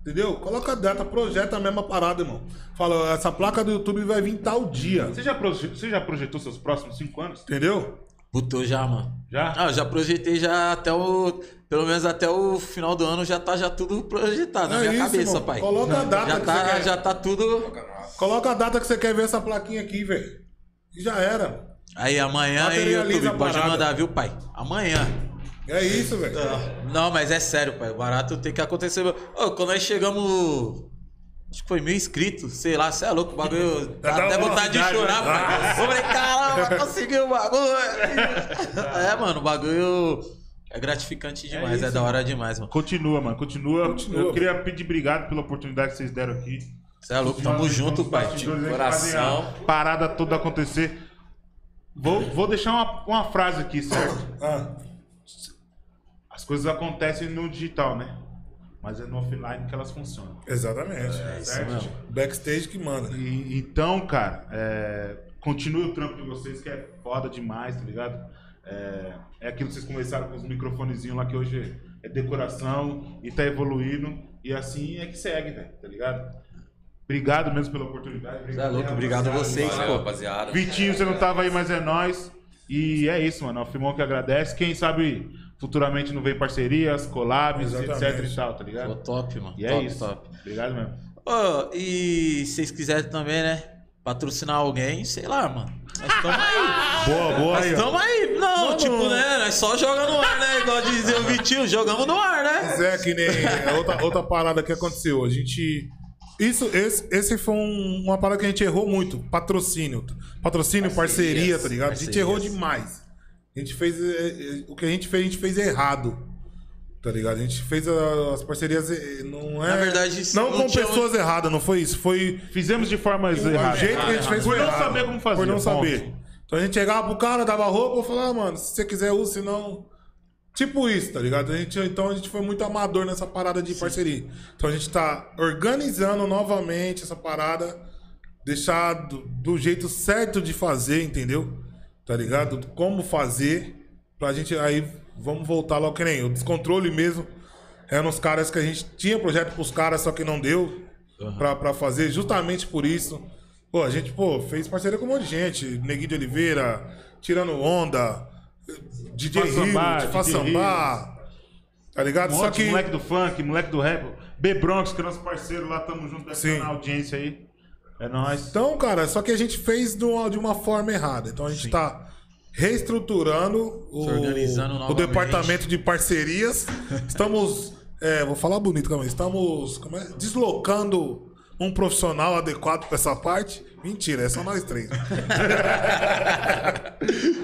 Speaker 2: entendeu? Coloca a data, projeta a mesma parada, irmão. Fala, essa placa do YouTube vai vir tal dia,
Speaker 3: Você já, proje- você já projetou seus próximos cinco anos?
Speaker 2: entendeu?
Speaker 1: Botou já, mano.
Speaker 3: Já?
Speaker 1: Ah, eu já projetei já até o. Pelo menos até o final do ano já tá já tudo projetado na
Speaker 2: É
Speaker 1: minha
Speaker 2: isso,
Speaker 1: cabeça,
Speaker 2: irmão.
Speaker 1: pai.
Speaker 2: Coloca a data
Speaker 1: já
Speaker 2: que
Speaker 1: tá,
Speaker 2: você quer.
Speaker 1: já tá tudo.
Speaker 2: Coloca a data que você quer ver essa plaquinha aqui, velho. E já era.
Speaker 1: Aí amanhã aí, YouTube, pode mandar, viu, pai? Amanhã.
Speaker 2: É isso, velho.
Speaker 1: Não, mas é sério, pai. O barato tem que acontecer. Ô, quando nós chegamos. Acho que foi mil inscritos, sei lá, você é louco, o bagulho. Dá até vontade de chorar,
Speaker 2: né?
Speaker 1: Eu falei, caramba, consegui o bagulho. É, mano, o bagulho é gratificante demais, é,
Speaker 3: isso,
Speaker 1: da hora demais, mano.
Speaker 3: Continua, mano, continua.
Speaker 2: Continua.
Speaker 3: Eu queria pedir obrigado pela oportunidade que vocês deram aqui.
Speaker 1: Você é louco, tamo junto, pai.
Speaker 4: Coração.
Speaker 3: Parada toda acontecer. Vou, vou deixar uma, uma frase aqui, certo?
Speaker 2: Ah,
Speaker 3: As coisas acontecem no digital, né? Mas é no offline que elas funcionam.
Speaker 2: exatamente.
Speaker 3: certo?
Speaker 1: mesmo.
Speaker 2: Backstage que manda.
Speaker 3: E- então, cara, é, continue o trampo de vocês, que é foda demais, tá ligado? É, é aquilo que vocês começaram com os microfonezinhos lá, que hoje é decoração e tá evoluindo. E assim é que segue, velho, tá ligado? Obrigado mesmo pela oportunidade.
Speaker 1: É
Speaker 3: Obrigado,
Speaker 1: louco, obrigado a vocês,
Speaker 4: Valeu,
Speaker 1: pô.
Speaker 4: rapaziada.
Speaker 3: Vitinho, você não tava aí, mas é nós. E é isso, mano. É o Filmão que agradece. Quem sabe futuramente não vem parcerias, collabs,
Speaker 2: Exatamente.
Speaker 3: etc e tal, tá
Speaker 1: Pô,
Speaker 3: ligado?
Speaker 1: top, mano.
Speaker 3: E é
Speaker 1: top,
Speaker 3: isso.
Speaker 1: top.
Speaker 3: Obrigado mesmo.
Speaker 1: Ô, e se vocês quiserem também, né? Patrocinar alguém, sei lá, mano. Nós estamos aí.
Speaker 2: Boa, boa
Speaker 1: Nós estamos aí. Não,
Speaker 2: Não,
Speaker 1: tipo, né? Nós só joga no ar, né? Igual dizia o Vitinho, jogamos no ar, né?
Speaker 2: Zé, que nem a outra, outra parada que aconteceu. A gente. Isso, esse, esse foi um- uma parada que a gente errou muito. Patrocínio. Patrocínio, parceria, tá ligado? A gente
Speaker 1: parcerias.
Speaker 2: errou demais. A gente fez. eh, eh, O que a gente fez, a gente fez errado. Tá ligado? A gente fez a- as parcerias. eh, Não é.
Speaker 1: Na verdade, isso
Speaker 2: Não
Speaker 1: não
Speaker 2: com pessoas erradas, não foi isso. Foi.
Speaker 3: Fizemos de formas
Speaker 2: O
Speaker 3: erradas.
Speaker 2: jeito que a gente fez
Speaker 3: Por
Speaker 2: foi
Speaker 3: não
Speaker 2: errado.
Speaker 3: saber como fazer.
Speaker 2: Por não
Speaker 3: ponto.
Speaker 2: saber. Então a gente chegava pro cara, dava roupa, eu falava, ah, mano, se você quiser usa, senão. Tipo isso, tá ligado? A gente, então a gente foi muito amador nessa parada de parceria. Então a gente tá organizando novamente essa parada, deixar do, do jeito certo de fazer, entendeu? Tá ligado? Como fazer, pra gente aí vamos voltar logo que nem o descontrole mesmo. Eram os caras que a gente tinha projeto pros caras, só que não deu pra, pra fazer, justamente por isso. Pô, a gente, pô, fez parceria com um monte de gente. Neguinho de Oliveira, Tirando Onda, DJ Rio,
Speaker 3: Façambá.
Speaker 2: Tá ligado?
Speaker 3: Um
Speaker 2: Só que.
Speaker 3: moleque do funk, moleque do rap. B Bronx, que é nosso parceiro lá, tamo junto, deve
Speaker 2: Sim.
Speaker 3: na audiência aí. É nóis.
Speaker 2: Então, cara, só que a gente fez de uma, de uma forma errada. Então a gente tá reestruturando o, o departamento de parcerias. Estamos. é, vou falar bonito, calma aí. Estamos como é? deslocando um profissional adequado pra essa parte. Mentira, é só nós três.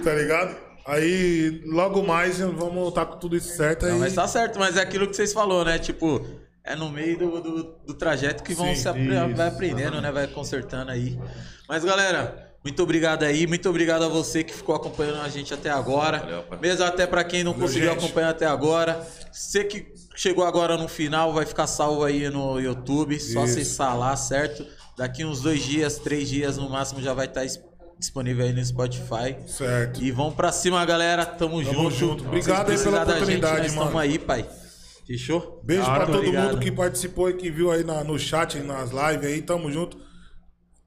Speaker 2: tá ligado? Aí, logo mais, vamos estar com tudo isso certo aí.
Speaker 1: Não, mas tá certo, mas é aquilo que vocês falou, né? Tipo, é no meio do, do, do trajeto que vão
Speaker 2: Sim,
Speaker 1: se apre- vai aprendendo, né? Vai consertando aí. Mas galera, muito obrigado aí, muito obrigado a você que ficou acompanhando a gente até agora.
Speaker 4: Valeu.
Speaker 1: Mesmo até pra quem não
Speaker 2: Valeu,
Speaker 1: conseguiu
Speaker 2: gente.
Speaker 1: acompanhar até agora. Você que chegou agora no final, vai ficar salvo aí no YouTube. Só
Speaker 2: Isso.
Speaker 1: acessar lá, certo? Daqui uns dois dias, três dias no máximo já vai estar es- disponível aí no Spotify.
Speaker 2: Certo.
Speaker 1: E vamos pra cima, galera. Tamo, junto.
Speaker 2: junto. Obrigado aí pela oportunidade,
Speaker 1: gente, nós
Speaker 2: mano.
Speaker 1: Tamo aí, pai. Fechou?
Speaker 2: Beijo
Speaker 3: Da hora,
Speaker 2: pra todo
Speaker 1: obrigado.
Speaker 2: mundo que participou e que viu aí na- no chat, nas lives aí. Tamo junto.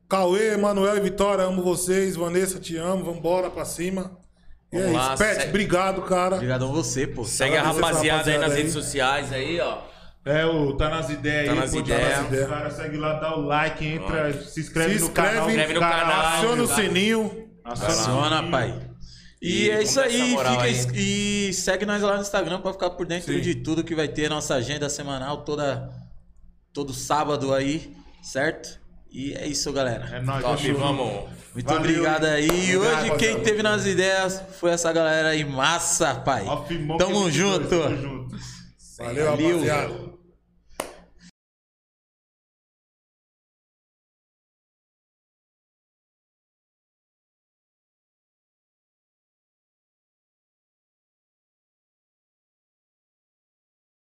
Speaker 2: Cauê, Emanuel e Vitória, amo vocês. Vanessa, te amo. Vambora pra cima. E
Speaker 4: Vamos
Speaker 2: é
Speaker 4: lá,
Speaker 2: isso. Pet,
Speaker 4: segue-
Speaker 2: obrigado, cara.
Speaker 1: Obrigadão a você, pô.
Speaker 4: Segue a
Speaker 2: essa
Speaker 4: rapaziada aí nas
Speaker 2: rapaziada
Speaker 4: redes
Speaker 2: aí.
Speaker 4: sociais aí, ó.
Speaker 3: É, o Tá Nas Ideias
Speaker 4: Tá
Speaker 3: aí.
Speaker 4: nas
Speaker 3: pô,
Speaker 4: ideias.
Speaker 3: Tá nas ideias. Cara, segue lá, dá o like, entra, se inscreve
Speaker 2: Se
Speaker 3: no canal.
Speaker 2: inscreve,
Speaker 4: inscreve no canal.
Speaker 2: Aciona o sininho.
Speaker 1: Aciona, pai. E,
Speaker 4: E
Speaker 1: é isso aí, fica
Speaker 4: aí.
Speaker 1: e segue nós lá no Instagram pra ficar por dentro
Speaker 2: Sim.
Speaker 1: de tudo que vai ter nossa agenda semanal toda todo sábado aí, certo? E é isso, galera.
Speaker 3: É nóis,
Speaker 4: Top, vamos.
Speaker 1: Muito
Speaker 3: Valeu.
Speaker 1: obrigado aí. E
Speaker 2: Obrigado,
Speaker 1: hoje quem teve nas ideias foi essa galera aí, massa, pai. Tamo
Speaker 3: 22,
Speaker 1: junto.
Speaker 3: Tamo junto.
Speaker 2: Valeu,
Speaker 1: Valeu.
Speaker 2: rapaziada.